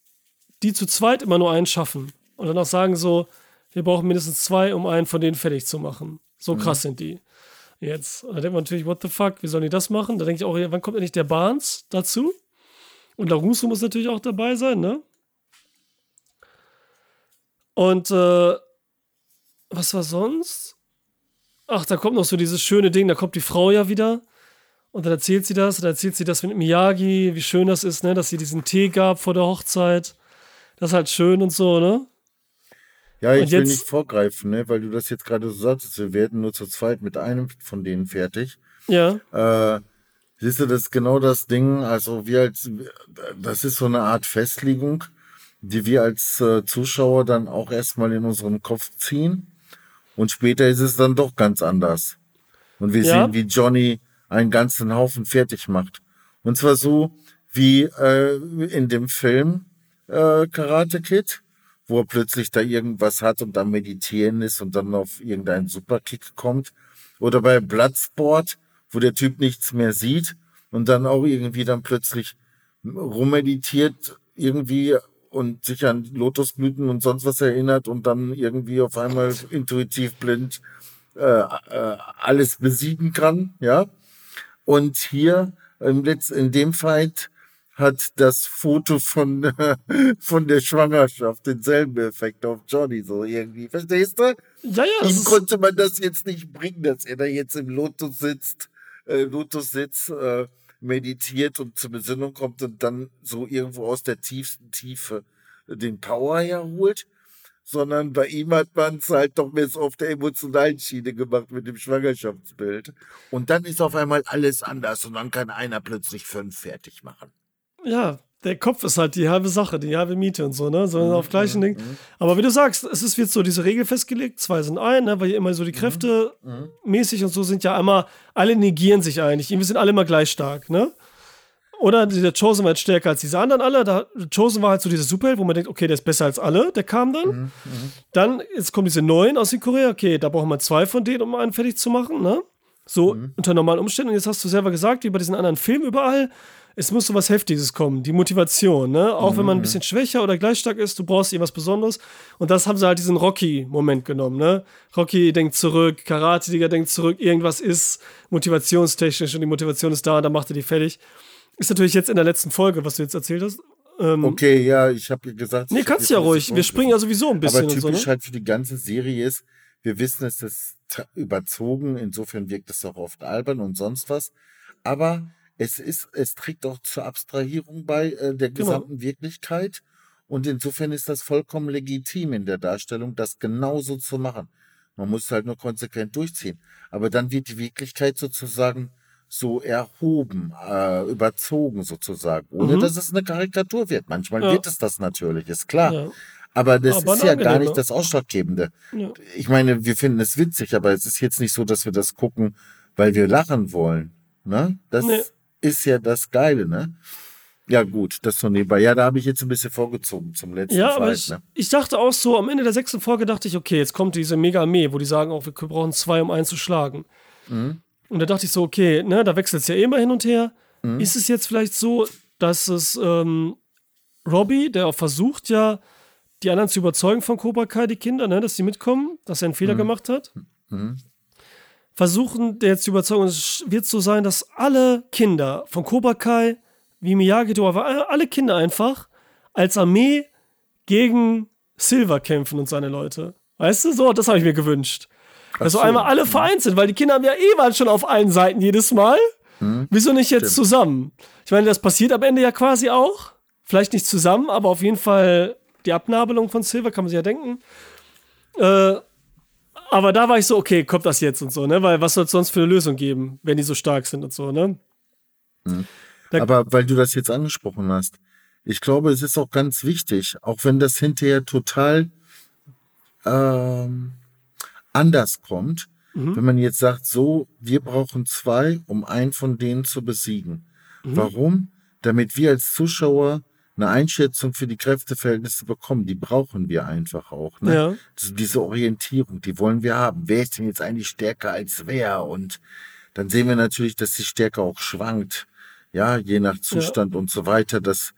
die zu zweit immer nur einen schaffen. Und dann auch sagen so, wir brauchen mindestens zwei, um einen von denen fertig zu machen. So mhm. krass sind die jetzt. Und da denkt man natürlich, what the fuck, wie sollen die das machen? Da denke ich auch, wann kommt endlich der Barnes dazu? Und LaRusso muss natürlich auch dabei sein, ne? Und äh, was war sonst? Ach, da kommt noch so dieses schöne Ding, da kommt die Frau ja wieder. Und dann erzählt sie das, dann erzählt sie das mit Miyagi, wie schön das ist, ne, dass sie diesen Tee gab vor der Hochzeit. Das ist halt schön und so, ne? Ja, ich will nicht vorgreifen, ne, weil du das jetzt gerade so sagst, wir werden nur zu zweit mit einem von denen fertig. Ja. Äh, siehst du, das ist genau das Ding, also wir als, das ist so eine Art Festlegung, die wir als äh, Zuschauer dann auch erstmal in unserem Kopf ziehen. Und später ist es dann doch ganz anders. Und wir ja. sehen, wie Johnny einen ganzen Haufen fertig macht. Und zwar so wie äh, in dem Film äh, Karate Kid wo er plötzlich da irgendwas hat und dann meditieren ist und dann auf irgendeinen Superkick kommt. Oder bei Bloodsport, wo der Typ nichts mehr sieht und dann auch irgendwie dann plötzlich rummeditiert irgendwie und sich an Lotusblüten und sonst was erinnert und dann irgendwie auf einmal intuitiv blind äh, äh, alles besiegen kann, ja. Und hier im Letz in dem Fight hat das Foto von, von der Schwangerschaft denselben Effekt auf Johnny, so irgendwie. Verstehst du? Ja, ja. Ihm konnte man das jetzt nicht bringen, dass er da jetzt im Lotus sitzt, äh, Lotus sitzt, äh, meditiert und zur Besinnung kommt und dann so irgendwo aus der tiefsten Tiefe den Power herholt. Sondern bei ihm hat man es halt doch mehr so auf der emotionalen Schiene gemacht mit dem Schwangerschaftsbild. Und dann ist auf einmal alles anders und dann kann einer plötzlich fünf fertig machen ja, der Kopf ist halt die halbe Sache, die halbe Miete und so, ne? So mhm, auf gleichen mhm, Ding. Mhm. Aber wie du sagst, es ist jetzt so diese Regel festgelegt, zwei sind ein, ne? weil immer so die mhm, Kräfte mhm. mäßig und so sind ja einmal, alle negieren sich eigentlich. Irgendwie sind alle immer gleich stark, ne? Oder der Chosen war jetzt stärker als diese anderen alle. Der Chosen war halt so dieser Superheld, wo man denkt, okay, der ist besser als alle, der kam dann. Mhm, dann, jetzt kommen diese neuen aus Südkorea, okay, da brauchen wir zwei von denen, um einen fertig zu machen, ne? So unter normalen Umständen. Und jetzt hast du selber gesagt, wie bei diesen anderen Filmen überall, es muss so was Heftiges kommen, die Motivation, ne? Auch mhm. wenn man ein mhm. bisschen schwächer oder gleich stark ist, du brauchst irgendwas Besonderes. Und das haben sie halt diesen Rocky-Moment genommen, ne? Rocky denkt zurück, Karate-Digger denkt zurück, irgendwas ist motivationstechnisch und die Motivation ist da und dann macht er die fertig. Ist natürlich jetzt in der letzten Folge, was du jetzt erzählt hast. Ähm, okay, ja, ich habe gesagt. Nee, kannst ja ruhig. Wir springen ja sowieso ein bisschen. Aber typisch so, ne? halt für die ganze Serie ist, wir wissen, es ist überzogen, insofern wirkt es auch oft albern und sonst was. Aber es ist, es trägt auch zur Abstrahierung bei äh, der genau. gesamten genau. Wirklichkeit. Und insofern ist das vollkommen legitim in der Darstellung, das genauso zu machen. Man muss es halt nur konsequent durchziehen. Aber dann wird die Wirklichkeit sozusagen so erhoben, äh, überzogen sozusagen, ohne mhm. dass es eine Karikatur wird. Manchmal ja. wird es das natürlich, ist klar. Ja. Aber das aber ist ja gar nicht das Ausschlaggebende. Ja. Ich meine, wir finden es witzig, aber es ist jetzt nicht so, dass wir das gucken, weil wir lachen wollen. Ne? Das nee. Ist ja das Geile, ne? Ja, gut, das so nebenbei. Ja, da habe ich jetzt ein bisschen vorgezogen zum letzten Ja, Fight, aber ich, ne? ich, dachte auch so, am Ende der sechsten Folge dachte ich, okay, jetzt kommt diese Mega-Armee, wo die sagen auch, wir brauchen zwei, um einen zu schlagen. Mhm. Und da dachte ich so, okay, ne, da wechselt es ja immer hin und her. Mhm. Ist es jetzt vielleicht so, dass es ähm, Robbie, der auch versucht ja, die anderen zu überzeugen von Cobra Kai, die Kinder, ne, dass sie mitkommen, dass er einen Fehler mhm. gemacht hat? Mhm. Versuchen, der jetzt zu überzeugen, es wird so sein, dass alle Kinder von Cobra Kai wie Miyagi-Do, aber alle Kinder einfach als Armee gegen Silver kämpfen und seine Leute. Weißt du, so, das habe ich mir gewünscht. Dass so. einmal alle vereint sind, weil die Kinder haben ja eh mal schon auf allen Seiten jedes Mal. Hm. Wieso nicht jetzt Stimmt. zusammen? Ich meine, das passiert am Ende ja quasi auch. Vielleicht nicht zusammen, aber auf jeden Fall die Abnabelung von Silver, kann man sich ja denken. Äh, aber da war ich so, okay, kommt das jetzt und so, ne? Weil was soll es sonst für eine Lösung geben, wenn die so stark sind und so, ne? Hm. Aber weil du das jetzt angesprochen hast, ich glaube, es ist auch ganz wichtig, auch wenn das hinterher total ähm, anders kommt, mhm. wenn man jetzt sagt, so, wir brauchen zwei, um einen von denen zu besiegen. Mhm. Warum? Damit wir als Zuschauer eine Einschätzung für die Kräfteverhältnisse bekommen. Die brauchen wir einfach auch. Ne? Ja. Also diese Orientierung, die wollen wir haben. Wer ist denn jetzt eigentlich stärker als wer? Und dann sehen wir natürlich, dass die Stärke auch schwankt ja, je nach Zustand ja. und so weiter, dass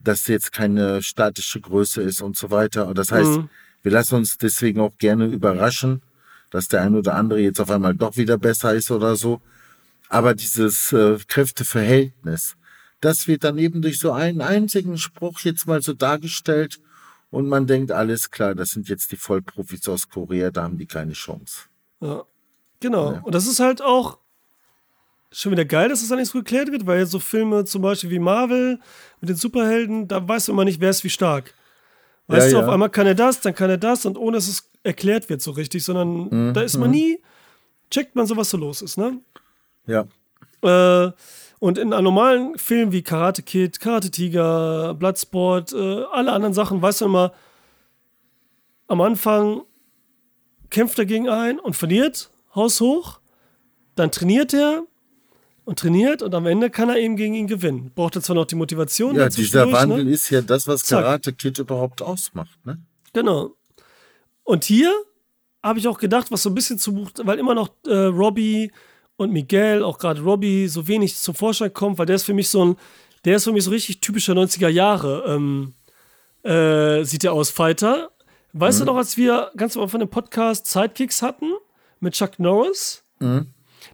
das jetzt keine statische Größe ist und so weiter. Und das heißt, mhm. wir lassen uns deswegen auch gerne überraschen, dass der ein oder andere jetzt auf einmal doch wieder besser ist oder so. Aber dieses äh, Kräfteverhältnis, das wird dann eben durch so einen einzigen Spruch jetzt mal so dargestellt und man denkt, alles klar, das sind jetzt die Vollprofis aus Korea, da haben die keine Chance. Ja, genau. Ja. Und das ist halt auch schon wieder geil, dass das dann nicht so geklärt wird, weil so Filme zum Beispiel wie Marvel mit den Superhelden, da weißt du immer nicht, wer ist wie stark. Weißt ja, du, ja. auf einmal kann er das, dann kann er das und ohne dass es erklärt wird so richtig, sondern mhm. da ist man mhm. nie, checkt man so, was so los ist, ne? Ja. Äh, und in einem normalen Film wie Karate Kid, Karate Tiger, Bloodsport, äh, alle anderen Sachen, weißt du immer, am Anfang kämpft er gegen einen und verliert, Haus hoch, dann trainiert er, und trainiert und am Ende kann er eben gegen ihn gewinnen. Braucht er zwar noch die Motivation. Ja, dieser ne? Wandel ne? ist ja das, was Karate Kid überhaupt ausmacht. Ne? Genau. Und hier habe ich auch gedacht, was so ein bisschen zu Buch, weil immer noch äh, Robbie und Miguel, auch gerade Robbie, so wenig zum Vorschein kommt, weil der ist für mich so ein, der ist für mich so richtig typischer 90er Jahre, ähm, äh, sieht er aus, Fighter. Weißt mhm. du noch, als wir ganz am Anfang im Podcast Sidekicks hatten mit Chuck Norris? Mhm.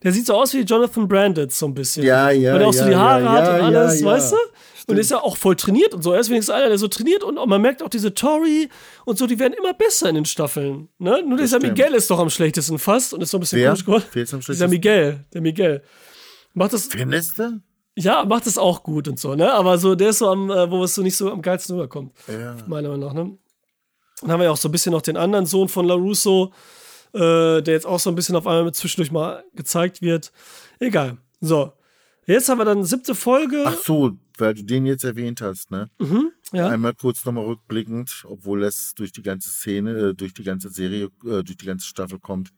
Der sieht so aus wie Jonathan Branded, so ein bisschen. Ja, ja. Weil er auch ja, so die Haare ja, hat und alles, ja, weißt du? Stimmt. Und ist ja auch voll trainiert und so. Er ist wenigstens einer, der so trainiert und man merkt auch diese Tori und so, die werden immer besser in den Staffeln. Ne? Nur dieser stimmt. Miguel ist doch am schlechtesten fast und ist so ein bisschen Wer? komisch geworden. Wer ist am Dieser Miguel, der Miguel. Macht das. Du? Ja, macht das auch gut und so, ne? Aber so, der ist so am, äh, wo es so nicht so am geilsten rüberkommt. Ja. Meiner Meinung nach, ne? Dann haben wir ja auch so ein bisschen noch den anderen Sohn von LaRusso, äh, der jetzt auch so ein bisschen auf einmal zwischendurch mal gezeigt wird. Egal. So. Jetzt haben wir dann siebte Folge. Ach so, weil du den jetzt erwähnt hast, ne? Mhm, ja. Einmal kurz nochmal rückblickend, obwohl es durch die ganze Szene, äh, durch die ganze Serie, äh, durch die ganze Staffel kommt.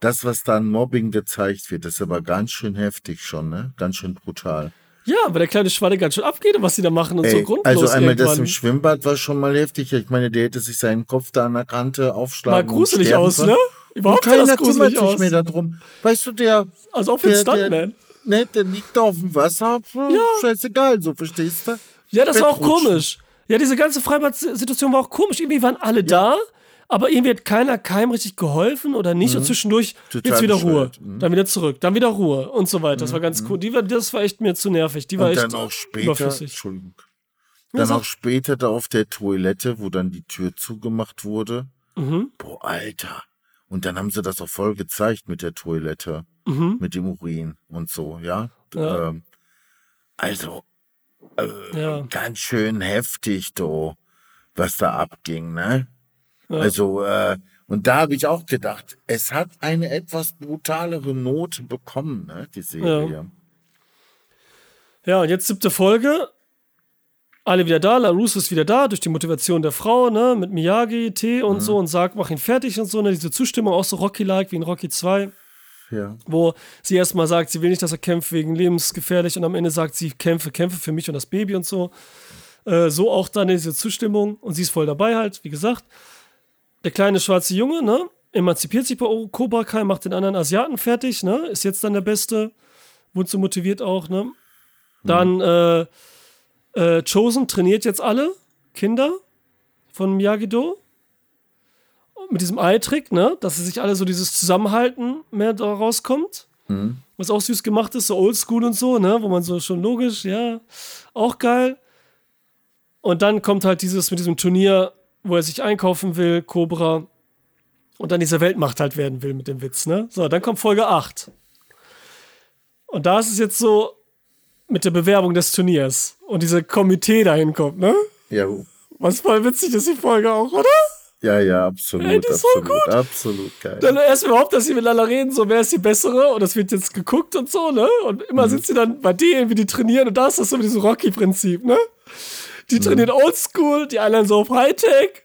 Das, was da an Mobbing gezeigt wird, ist aber ganz schön heftig schon, ne? Ganz schön brutal. Ja, aber der kleine Schwalle ganz schön abgeht was sie da machen und Ey, so grundlos. Also einmal irgendwann. das im Schwimmbad war schon mal heftig. Ich meine, der hätte sich seinen Kopf da an der Kante aufschlagen. Mal gruselig aus, ne? Überhaupt und keiner kümmert sich aus. mehr darum. Weißt du, der. Also auch für den Stuntman. Ne, der liegt da auf dem Wasser. Ja. Scheißegal, so verstehst du? Ja, das war auch komisch. Ja, diese ganze Freibad-Situation war auch komisch. Irgendwie waren alle ja. da, aber irgendwie hat keiner keinem richtig geholfen oder nicht. Mhm. Und zwischendurch Total jetzt wieder Ruhe. Mhm. Dann wieder zurück, dann wieder Ruhe und so weiter. Das war ganz mhm. cool. Die war, das war echt mir zu nervig. Die war und echt dann auch später, Entschuldigung. Dann auch später da auf der Toilette, wo dann die Tür zugemacht wurde. Mhm. Boah, Alter. Und dann haben sie das auch voll gezeigt mit der Toilette, mhm. mit dem Urin und so, ja. ja. Ähm, also, äh, ja. ganz schön heftig, do, was da abging, ne? Ja. Also, äh, Und da habe ich auch gedacht, es hat eine etwas brutalere Note bekommen, ne, die Serie. Ja. ja, und jetzt siebte Folge. Alle wieder da, LaRusso ist wieder da, durch die Motivation der Frau, ne, mit Miyagi, Tee und mhm. so und sagt, mach ihn fertig und so, ne, diese Zustimmung, auch so Rocky-like wie in Rocky 2. Ja. Wo sie erstmal sagt, sie will nicht, dass er kämpft wegen lebensgefährlich und am Ende sagt sie, kämpfe, kämpfe für mich und das Baby und so. Äh, so auch dann diese Zustimmung und sie ist voll dabei halt, wie gesagt. Der kleine schwarze Junge, ne, emanzipiert sich bei Cobra Kai, macht den anderen Asiaten fertig, ne, ist jetzt dann der Beste, wurde so motiviert auch, ne. Dann, mhm. äh, äh, Chosen trainiert jetzt alle Kinder von Miyagi-Do. Mit diesem Eye-Trick, ne? Dass sie sich alle so dieses Zusammenhalten mehr da rauskommt. Mhm. Was auch süß gemacht ist, so oldschool und so, ne? Wo man so schon logisch, ja, auch geil. Und dann kommt halt dieses mit diesem Turnier, wo er sich einkaufen will, Cobra, und dann diese Weltmacht halt werden will mit dem Witz, ne? So, dann kommt Folge 8. Und da ist es jetzt so, mit der Bewerbung des Turniers und diese Komitee dahin kommt, ne? Ja. Was voll witzig ist, die Folge auch, oder? Ja, ja, absolut. Ey, das ist absolut, so gut. Absolut geil. Dann erst überhaupt, dass sie miteinander reden, so wer ist die bessere und das wird jetzt geguckt und so, ne? Und immer mhm. sind sie dann bei denen, wie die trainieren und da ist das so mit diesem Rocky-Prinzip, ne? Die mhm. trainieren mhm. Oldschool, die anderen so auf Hightech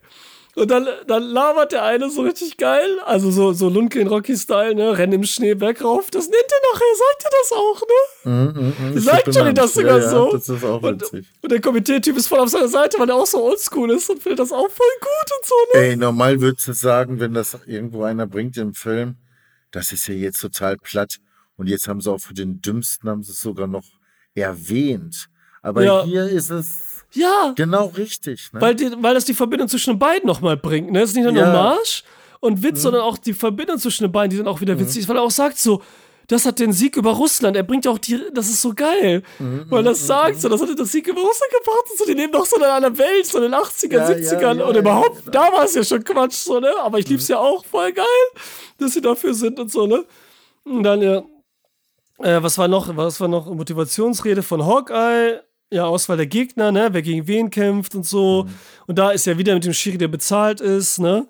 und dann, dann labert der eine so richtig geil, also so, so Lundgren Rocky-Style, ne, rennt im Schnee bergauf. Das nennt er nachher, sagt er das auch, ne? Mm, mm, mm, sagt Johnny das sogar ja, so. Ja, das ist auch und, und der Komitee-Typ ist voll auf seiner Seite, weil er auch so oldschool ist und findet das auch voll gut und so, ne? Ey, normal würdest du sagen, wenn das irgendwo einer bringt im Film, das ist ja jetzt total platt. Und jetzt haben sie auch für den Dümmsten, haben sie es sogar noch erwähnt. Aber ja. hier ist es ja. Genau richtig. Ne? Weil, die, weil das die Verbindung zwischen den beiden nochmal bringt. Ne? Es ist nicht nur ja. Hommage und Witz, mhm. sondern auch die Verbindung zwischen den beiden, die dann auch wieder witzig mhm. ist, weil er auch sagt so, das hat den Sieg über Russland. Er bringt ja auch die, das ist so geil, mhm, weil das mhm, sagt mhm. so, das hat den Sieg über Russland gebracht und so, die nehmen doch so in einer Welt, so in den 80 er ja, 70ern ja, ja, und überhaupt, da war es ja schon Quatsch, so, ne, aber ich lieb's ja auch voll geil, dass sie dafür sind und so, ne, und dann, ja, äh, was war noch, was war noch, Motivationsrede von Hawkeye, ja, Auswahl der Gegner, ne, wer gegen wen kämpft und so. Mhm. Und da ist ja wieder mit dem Schiri, der bezahlt ist, ne?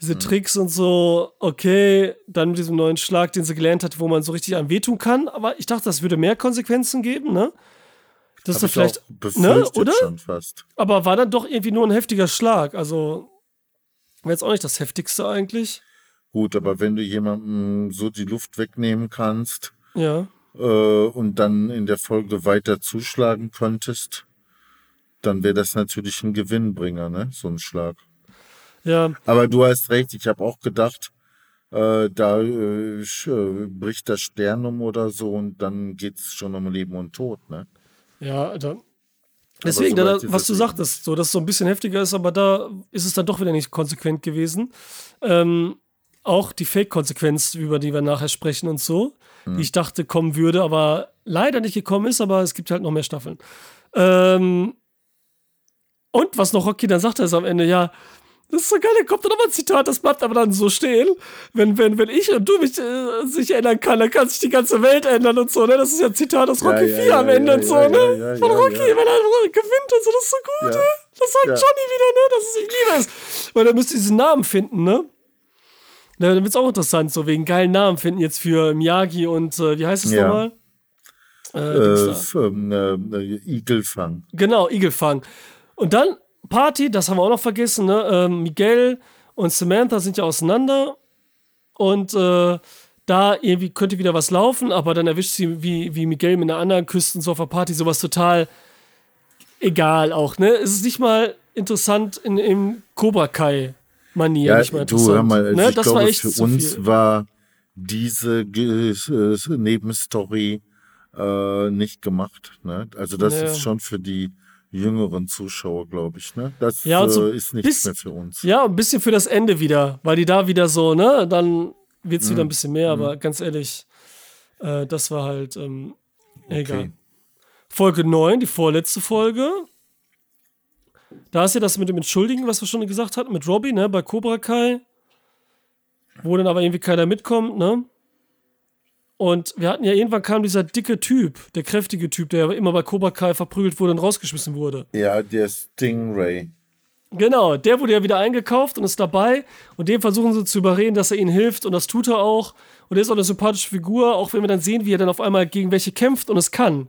Diese mhm. Tricks und so, okay, dann mit diesem neuen Schlag, den sie gelernt hat, wo man so richtig an wehtun kann. Aber ich dachte, das würde mehr Konsequenzen geben, ne? Das ist vielleicht, ne, oder? Aber war dann doch irgendwie nur ein heftiger Schlag. Also, wäre jetzt auch nicht das heftigste eigentlich. Gut, aber wenn du jemandem so die Luft wegnehmen kannst, ja und dann in der Folge weiter zuschlagen könntest, dann wäre das natürlich ein Gewinnbringer, ne? So ein Schlag. Ja. Aber du hast recht, ich habe auch gedacht, äh, da äh, äh bricht der Stern um oder so und dann geht es schon um Leben und Tod, ne? Ja, da, Deswegen, so da, was du sagtest, so, dass es so ein bisschen heftiger ist, aber da ist es dann doch wieder nicht konsequent gewesen. Ähm, auch die Fake-Konsequenz, über die wir nachher sprechen und so, hm. die ich dachte kommen würde, aber leider nicht gekommen ist, aber es gibt halt noch mehr Staffeln. Ähm, und was noch Rocky dann sagt, ist am Ende, ja, das ist so geil, da kommt dann nochmal ein Zitat, das bleibt aber dann so stehen. Wenn, wenn, wenn ich und du mich äh, sich ändern kann, dann kann sich die ganze Welt ändern und so, ne? Das ist ja ein Zitat aus Rocky ja, 4 ja, am Ende ja, und so, ne? Von Rocky, wenn er gewinnt und so, das ist so gut, ne? Das sagt Johnny wieder, ne? Das ist, ich liebe es. Weil er müsste diesen Namen finden, ne? Na, dann wird es auch interessant, so wegen geilen Namen finden jetzt für Miyagi und äh, wie heißt es ja. nochmal? Äh, äh, ähm, äh, Igelfang. Genau, Igelfang. Und dann Party, das haben wir auch noch vergessen, ne? Ähm, Miguel und Samantha sind ja auseinander und äh, da irgendwie könnte wieder was laufen, aber dann erwischt sie wie, wie Miguel mit einer anderen Küsten so auf der Party sowas total egal auch, ne? Es ist nicht mal interessant in, im Cobra Kai Manier ja, nicht mal interessant. Du, hör mal, also ne? ich das glaube, für uns viel. war diese äh, Nebenstory äh, nicht gemacht. Ne? Also das ja. ist schon für die jüngeren Zuschauer, glaube ich. Ne? Das ja, so äh, ist nichts mehr für uns. Ja, ein bisschen für das Ende wieder, weil die da wieder so, ne, dann wird es mhm. wieder ein bisschen mehr, aber mhm. ganz ehrlich, äh, das war halt ähm, egal. Okay. Folge 9, die vorletzte Folge, da ist ja das mit dem Entschuldigen, was wir schon gesagt hatten, mit Robbie, ne, bei Cobra Kai. Wo dann aber irgendwie keiner mitkommt, ne? Und wir hatten ja irgendwann kam dieser dicke Typ, der kräftige Typ, der immer bei Cobra Kai verprügelt wurde und rausgeschmissen wurde. Ja, der Stingray. Genau, der wurde ja wieder eingekauft und ist dabei und den versuchen sie zu überreden, dass er ihnen hilft und das tut er auch. Und er ist auch eine sympathische Figur, auch wenn wir dann sehen, wie er dann auf einmal gegen welche kämpft und es kann.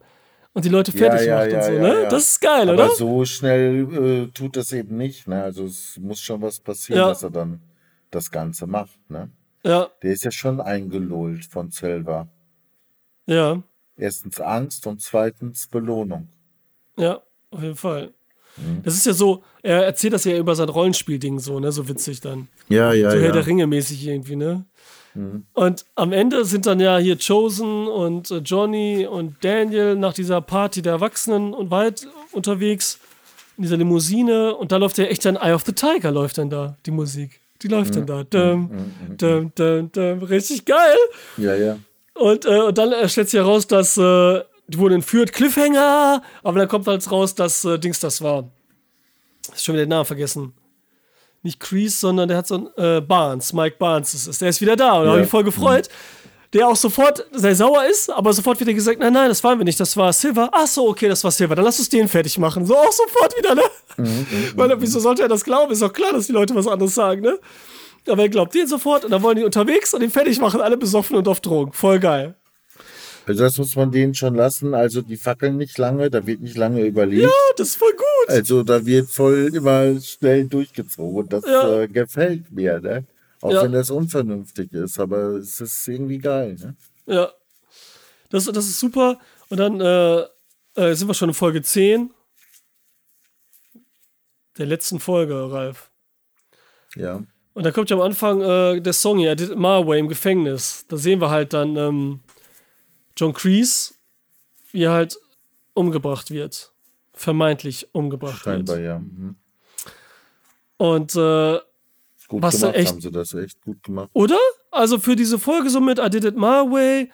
Und die Leute fertig ja, ja, macht ja, und so, ne? Das ist geil, Aber oder? so schnell äh, tut das eben nicht, ne? Also es muss schon was passieren, dass er dann das Ganze macht, ne? Ja. Der ist ja schon eingelullt von Silva. Ja. Erstens Angst und zweitens Belohnung. Ja, auf jeden Fall. Mhm. Das ist ja so, er erzählt das ja über sein Rollenspielding so, ne? So witzig dann. Ja, ja, so ja. Herr der Ringe mäßig irgendwie, ne? Mhm. Und am Ende sind dann ja hier Chosen und äh, Johnny und Daniel nach dieser Party der Erwachsenen und weit unterwegs in dieser Limousine und da läuft ja echt dann Eye of the Tiger läuft dann da, die Musik. Die läuft mhm. dann da. Dum, mhm. dum, dum, dum. Richtig geil. Ja, ja. Und, äh, und dann äh, stellt sich heraus, dass äh, die wurden entführt, Cliffhanger, aber dann kommt halt raus, dass äh, Dings das war. Ist schon wieder den Namen vergessen. Nicht Crease, sondern der hat so ein äh, Barnes, Mike Barnes ist es. Der ist wieder da und ja. habe mich voll gefreut. Der auch sofort sehr sauer ist, aber sofort wieder gesagt, nein, nein, das waren wir nicht, das war Silver. Ach so, okay, das war Silver, dann lass uns den fertig machen. So auch sofort wieder, ne? Mhm, mhm Weil, wieso sollte er das glauben? Ist doch klar, dass die Leute was anderes sagen, ne? Aber er glaubt den sofort und dann wollen die unterwegs und den fertig machen, alle besoffen und auf Drogen. Voll geil. Also das muss man denen schon lassen. Also die fackeln nicht lange, da wird nicht lange überlegt. Ja, das ist voll gut. Also da wird voll immer schnell durchgezogen. Das ja. äh, gefällt mir, ne? Auch ja. wenn das unvernünftig ist, aber es ist irgendwie geil, ne? Ja. Das, das ist super. Und dann äh, äh, sind wir schon in Folge 10. Der letzten Folge, Ralf. Ja. Und da kommt ja am Anfang äh, der Song hier, Marway im Gefängnis. Da sehen wir halt dann ähm, John Kreese, wie er halt umgebracht wird. Vermeintlich umgebracht Scheinbar, wird. ja. Mhm. Und äh, gut was gemacht, echt, haben sie das echt gut gemacht. Oder? Also für diese Folge so mit I did it my way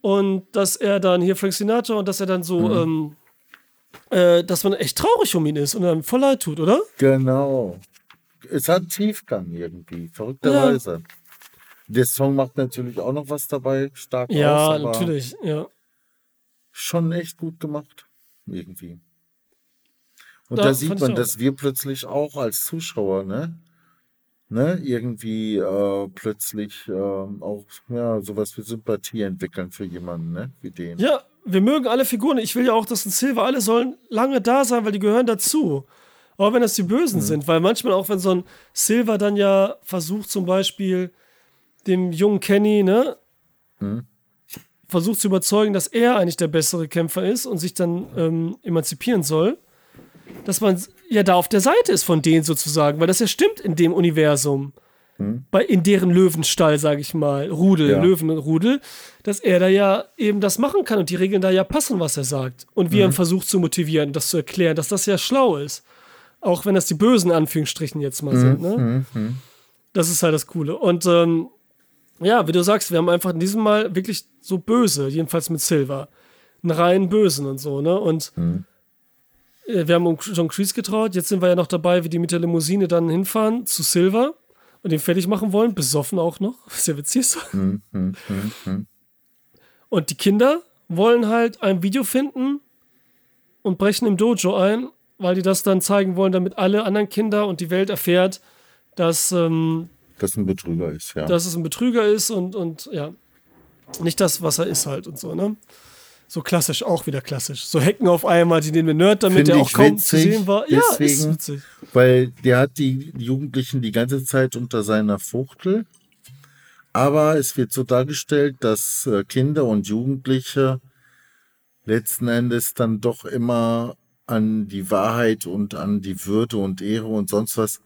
und dass er dann hier Frank Sinatra und dass er dann so, mhm. ähm, äh, dass man echt traurig um ihn ist und dann voll leid tut, oder? Genau es hat Tiefgang irgendwie, verrückterweise. Ja. Der Song macht natürlich auch noch was dabei, stark ja, aus. Ja, natürlich, ja. Schon echt gut gemacht, irgendwie. Und da, da sieht man, dass wir plötzlich auch als Zuschauer, ne? Ne, irgendwie äh, plötzlich äh, auch ja, sowas wie Sympathie entwickeln für jemanden, ne? Wie den. Ja, wir mögen alle Figuren. Ich will ja auch, dass ein Silver, alle sollen lange da sein, weil die gehören dazu. Auch wenn das die Bösen mhm. sind, weil manchmal auch, wenn so ein Silver dann ja versucht, zum Beispiel dem jungen Kenny, ne, mhm. versucht zu überzeugen, dass er eigentlich der bessere Kämpfer ist und sich dann ähm, emanzipieren soll, dass man ja da auf der Seite ist von denen sozusagen, weil das ja stimmt in dem Universum. Mhm. Bei, in deren Löwenstall, sage ich mal, Rudel, ja. Löwenrudel, dass er da ja eben das machen kann und die Regeln da ja passen, was er sagt. Und wie er mhm. versucht zu motivieren, das zu erklären, dass das ja schlau ist. Auch wenn das die bösen Anführungsstrichen jetzt mal sind. Ne? Mhm, mhm. Das ist halt das Coole. Und ähm, ja, wie du sagst, wir haben einfach in diesem Mal wirklich so böse, jedenfalls mit Silver. Einen reinen Bösen und so, ne? Und mhm. Äh, wir haben um John Kreese getraut. Jetzt sind wir ja noch dabei, wie die mit der Limousine dann hinfahren zu Silver und den fertig machen wollen. Besoffen auch noch. Was ja witzig ist. Mhm, mhm, mhm. Und die Kinder wollen halt ein Video finden und brechen im Dojo ein weil die das dann zeigen wollen, damit alle anderen Kinder und die Welt erfährt, dass ähm, das ein Betrüger ist, ja. Dass es ein Betrüger ist und, und ja, nicht das, was er ist halt und so, ne? So klassisch, auch wieder klassisch. So Hecken auf einmal, die nehmen wir Nerd, damit der auch kaum witzig, zu sehen war. Ja, deswegen, ist witzig. Weil der hat die Jugendlichen die ganze Zeit unter seiner Fuchtel. Aber es wird so dargestellt, dass äh, Kinder und Jugendliche letzten Endes dann doch immer an die Wahrheit und an die Würde und Ehre und sonst was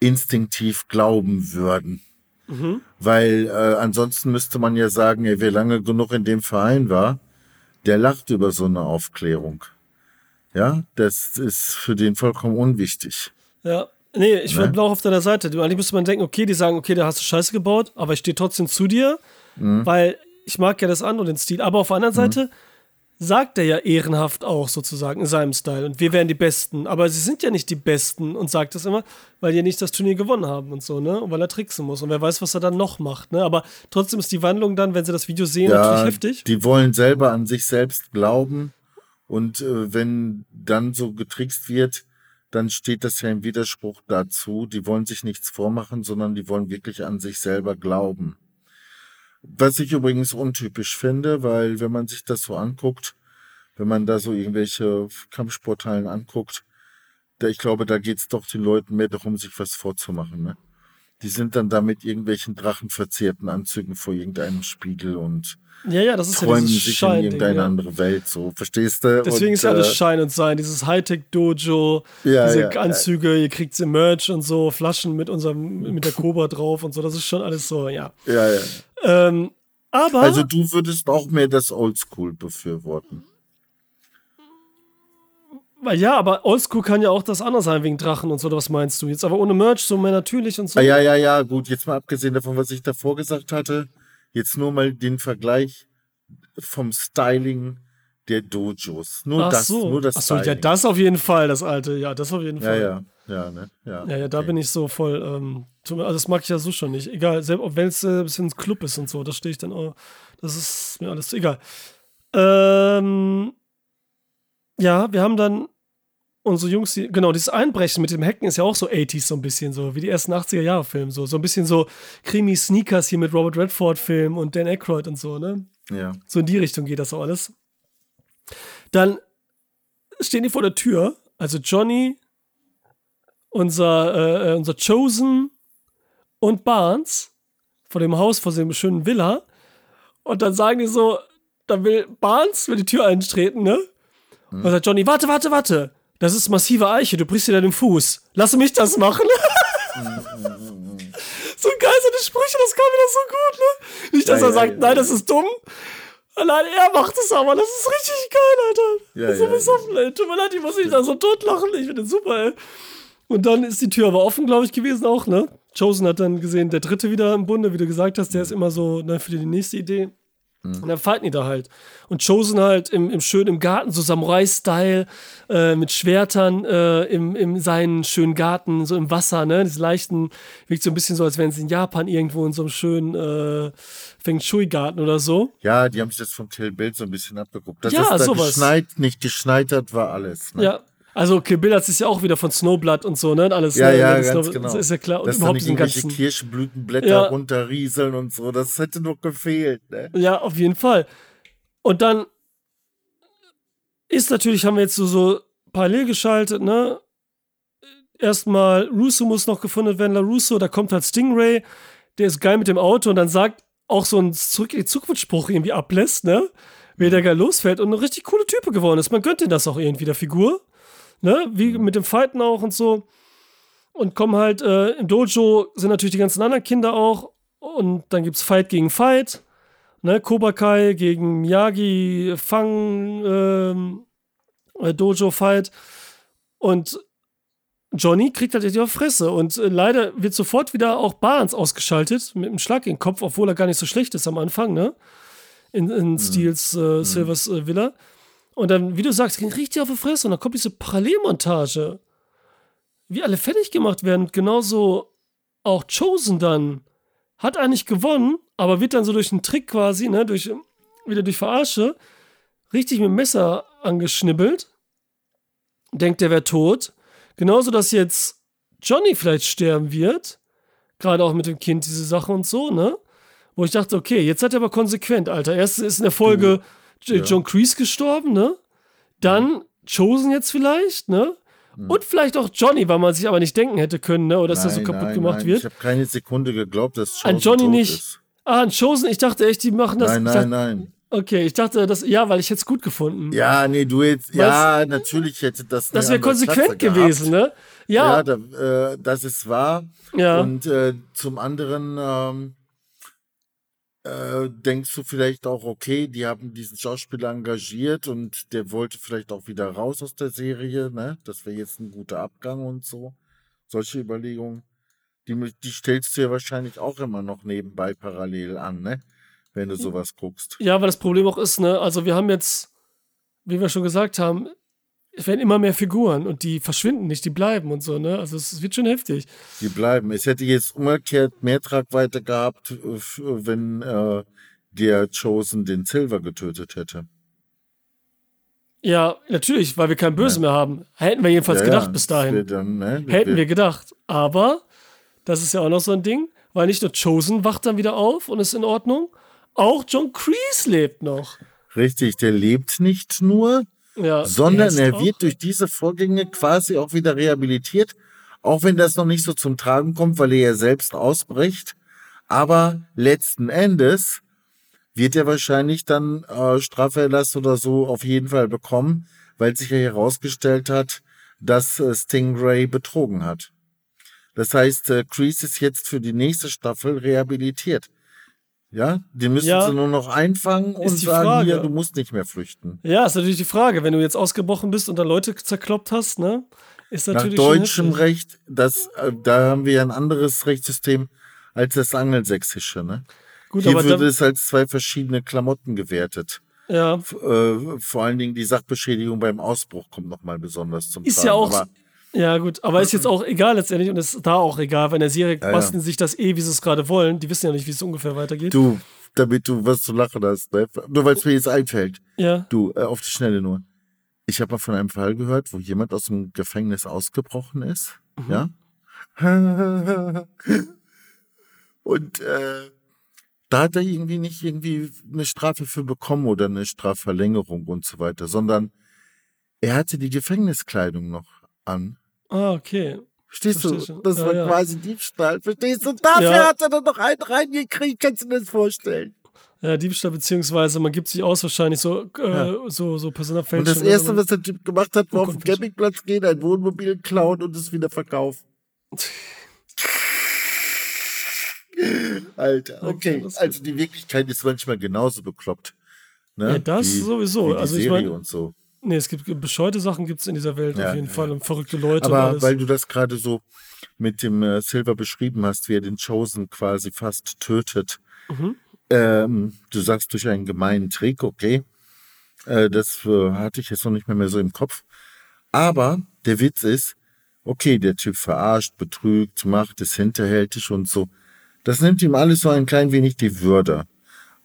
instinktiv glauben würden. Mhm. Weil äh, ansonsten müsste man ja sagen, ey, wer lange genug in dem Verein war, der lacht über so eine Aufklärung. Ja, das ist für den vollkommen unwichtig. Ja, nee, ich ne? bin auch auf deiner Seite. Eigentlich müsste man denken, okay, die sagen, okay, da hast du Scheiße gebaut, aber ich stehe trotzdem zu dir, mhm. weil ich mag ja das an und den Stil. Aber auf der anderen mhm. Sagt er ja ehrenhaft auch sozusagen in seinem Style. Und wir wären die Besten. Aber sie sind ja nicht die Besten und sagt das immer, weil die ja nicht das Turnier gewonnen haben und so, ne? Und weil er tricksen muss. Und wer weiß, was er dann noch macht, ne? Aber trotzdem ist die Wandlung dann, wenn sie das Video sehen, ja, natürlich heftig. Die wollen selber an sich selbst glauben. Und äh, wenn dann so getrickst wird, dann steht das ja im Widerspruch dazu. Die wollen sich nichts vormachen, sondern die wollen wirklich an sich selber glauben. Was ich übrigens untypisch finde, weil wenn man sich das so anguckt, wenn man da so irgendwelche Kampfsporthallen anguckt, da, ich glaube, da geht es doch den Leuten mehr darum, sich was vorzumachen. Ne? Die sind dann da mit irgendwelchen drachenverzerrten Anzügen vor irgendeinem Spiegel und ja, ja, das ist träumen ja sich in irgendeine ja. andere Welt, so, verstehst du? Deswegen und, ist ja alles äh, Schein und Sein, dieses Hightech-Dojo, ja, diese ja, Anzüge, ihr kriegt sie Merch und so, Flaschen mit unserem, mit der Cobra drauf und so, das ist schon alles so, ja. Ja, ja. Ähm, aber. Also du würdest auch mehr das Oldschool befürworten. Ja, aber Oldschool kann ja auch das andere sein wegen Drachen und so, was meinst du jetzt? Aber ohne Merch, so mehr natürlich und so. Ah, ja, ja, ja, gut. Jetzt mal abgesehen davon, was ich davor gesagt hatte, jetzt nur mal den Vergleich vom Styling der Dojos. Nur Ach das, so. nur das Ach so, ja, das auf jeden Fall, das alte. Ja, das auf jeden Fall. Ja, ja. Ja, ne? ja, ja, ja da bin ich so voll. Ähm, also das mag ich ja so schon nicht. Egal, selbst wenn es äh, ein bisschen Club ist und so, da stehe ich dann auch. Das ist mir alles egal. Ähm, ja, wir haben dann unsere Jungs, die, genau, dieses Einbrechen mit dem Hacken ist ja auch so 80s, so ein bisschen so, wie die ersten 80er-Jahre-Filme, so. So ein bisschen so Krimi-Sneakers hier mit Robert Redford-Film und Dan Aykroyd und so, ne? Ja. So in die Richtung geht das auch alles. Dann stehen die vor der Tür, also Johnny, unser, äh, äh, unser Chosen und Barnes vor dem Haus, vor dem schönen Villa. Und dann sagen die so, dann will Barnes will die Tür eintreten, ne? Und dann sagt Johnny, warte, warte, warte. Das ist massive Eiche, du brichst dir da den Fuß. Lass mich das machen. so geil, seine Sprüche, das kam wieder so gut, ne? Nicht, dass ja, er sagt, ja, nein, das ist dumm. Allein er macht es aber, das ist richtig geil, Alter. Ja, das ist so besoffen, ey. Tut mir leid, ich muss mich da so totlachen. Ich finde super, ey. Und dann ist die Tür aber offen, glaube ich, gewesen auch, ne? Chosen hat dann gesehen, der dritte wieder im Bunde, wie du gesagt hast, der ist immer so ne, für die nächste Idee. Mhm. Und dann fighten die da halt. Und Chosen halt im, im schönen im Garten, so Samurai-Style, äh, mit Schwertern äh, im, im seinen schönen Garten, so im Wasser, ne? Diese leichten, wirkt so ein bisschen so, als wären sie in Japan irgendwo in so einem schönen äh, Feng Shui-Garten oder so. Ja, die haben sich das vom Bild so ein bisschen abgeguckt. Dass ja, das da sowas. geschneit, nicht geschneit hat, war alles. Ne? Ja, also Kill Bill ist ja auch wieder von Snowblood und so, ne? Alles, ja, ne? ja, ganz Snow genau. Das ist ja klar. Und Dass überhaupt diesen ganzen Kirschblütenblätter ja. runterrieseln und so, das hätte noch gefehlt, ne? Ja, auf jeden Fall. Und dann ist natürlich, haben wir jetzt so, so parallel geschaltet, ne? Erstmal, Russo muss noch gefunden werden, La Russo, da kommt halt Stingray, der ist geil mit dem Auto und dann sagt auch so ein Zurück-Zukunftsspruch irgendwie ablässt, ne? Wie der geil losfährt und eine richtig coole Type geworden ist. Man gönnt ihn das auch irgendwie, der Figur ne? Wie mit dem Fighten auch und so. Und kommen halt, äh, im Dojo sind natürlich die ganzen anderen Kinder auch. Und dann gibt's Fight gegen Fight. Ne? Kobakai gegen Miyagi, Fang, ähm, äh, Dojo Fight. Und Johnny kriegt halt die auf Fresse. Und äh, leider wird sofort wieder auch Barnes ausgeschaltet mit einem Schlag in den Kopf, obwohl er gar nicht so schlecht ist am Anfang, ne? In, in mhm. Steels äh, mhm. Silvers äh, Villa. Und dann, wie du sagst, ging richtig auf die Fresse und dann kommt diese Parallelmontage. Wie alle fertig gemacht werden. Genauso auch Chosen dann. Hat eigentlich gewonnen, aber wird dann so durch einen Trick quasi, ne, durch, wieder durch Verarsche, richtig mit dem Messer angeschnibbelt. Denkt, der wäre tot. Genauso, dass jetzt Johnny vielleicht sterben wird. Gerade auch mit dem Kind, diese Sache und so, ne? Wo ich dachte, okay, jetzt hat er aber konsequent, Alter. Erst ist in der Folge. Mhm ja. John Kreese gestorben, ne? Dann Chosen jetzt vielleicht, ne? Mhm. Und vielleicht auch Johnny, weil man sich aber nicht denken hätte können, ne? Oder dass nein, er so kaputt nein, gemacht nein. wird. Ich habe keine Sekunde geglaubt, dass Chosen An Johnny nicht. Ist. Ah, an Chosen, ich dachte echt, die machen das. Nein, nein, dachte, nein. Okay, ich dachte, das, ja, weil ich hätte es gut gefunden. Ja, nee, du jetzt, ja, natürlich hätte das. Das wäre konsequent gewesen, ne? Ja. Ja, da, äh, das ist wahr. Ja. Und äh, zum anderen, ähm, äh, denkst du vielleicht auch, okay, die haben diesen Schauspieler engagiert und der wollte vielleicht auch wieder raus aus der Serie, ne? Das wäre jetzt ein guter Abgang und so. Solche Überlegungen, die, die stellst du ja wahrscheinlich auch immer noch nebenbei parallel an, ne? Wenn du sowas guckst. Ja, weil das Problem auch ist, ne? Also wir haben jetzt, wie wir schon gesagt haben, es werden immer mehr Figuren und die verschwinden nicht, die bleiben und so, ne? Also es wird schon heftig. Die bleiben. Es hätte jetzt umgekehrt mehr Tragweite gehabt, wenn äh, der Chosen den Silver getötet hätte. Ja, natürlich, weil wir kein Böse ja. mehr haben. Hätten wir jedenfalls ja, gedacht ja, bis dahin. Dann, ne, Hätten wir gedacht. Aber, das ist ja auch noch so ein Ding, weil nicht nur Chosen wacht dann wieder auf und ist in Ordnung, auch John Kreese lebt noch. Richtig, der lebt nicht nur, ja, sondern er, wird durch diese Vorgänge quasi auch wieder rehabilitiert, auch wenn das noch nicht so zum Tragen kommt, weil er ja selbst ausbricht. Aber letzten Endes wird er wahrscheinlich dann äh, Straferlass oder so auf jeden Fall bekommen, weil sich ja herausgestellt hat, dass äh, Stingray betrogen hat. Das heißt, äh, Kreese ist jetzt für die nächste Staffel rehabilitiert. Ja, die müssen ja, sie nur noch einfangen und sagen, Frage. hier, du musst nicht mehr flüchten. Ja, ist natürlich die Frage, wenn du jetzt ausgebrochen bist und da Leute zerkloppt hast, ne? Ist natürlich Nach deutschem Recht, das, äh, da haben wir ja ein anderes Rechtssystem als das angelsächsische, ne? Gut, Hier wird es als zwei verschiedene Klamotten gewertet. Ja. Äh, vor allen Dingen die Sachbeschädigung beim Ausbruch kommt nochmal besonders zum Ist Tragen. ja auch. Aber, ja, gut, aber ist jetzt auch egal letztendlich und ist da auch egal, weil in der Serie ja, basteln ja. sich das eh, wie sie es gerade wollen. Die wissen ja nicht, wie es ungefähr weitergeht. Du, damit du was zu lachen hast, ne? nur weil es mir jetzt einfällt. Ja. Du, äh, auf die Schnelle nur. Ich habe mal von einem Fall gehört, wo jemand aus dem Gefängnis ausgebrochen ist. Mhm. Ja. Und äh, da hat er irgendwie nicht irgendwie eine Strafe für bekommen oder eine Strafverlängerung und so weiter, sondern er hatte die Gefängniskleidung noch an. Ah, okay. Verstehst Verstehst du? Das ja, war ja. quasi Diebstahl. Verstehst du? Dafür ja. hat er dann noch einen reingekriegt. Kannst du dir das vorstellen? Ja, Diebstahl, beziehungsweise man gibt sich aus wahrscheinlich so, äh, so, so Personalfälschung. Und das Erste, was der Typ gemacht hat, war auf den Campingplatz gehen, ein Wohnmobil klauen und es wieder verkaufen. Alter, okay. Also die Wirklichkeit ist manchmal genauso bekloppt. Ne? Ja, das wie, sowieso. Wie also ich meine, so. Nee, es gibt bescheute Sachen gibt es in dieser Welt ja, auf jeden ja. Fall und verrückte Leute. Aber weil du das gerade so mit dem äh, Silver beschrieben hast, wie er den Chosen quasi fast tötet. Mhm. Ähm, du sagst durch einen gemeinen Trick, okay. Äh, das äh, hatte ich jetzt noch nicht mehr, mehr so im Kopf. Aber der Witz ist, okay, der Typ verarscht, betrügt, macht, ist hinterhältig und so. Das nimmt ihm alles so ein klein wenig die Würde.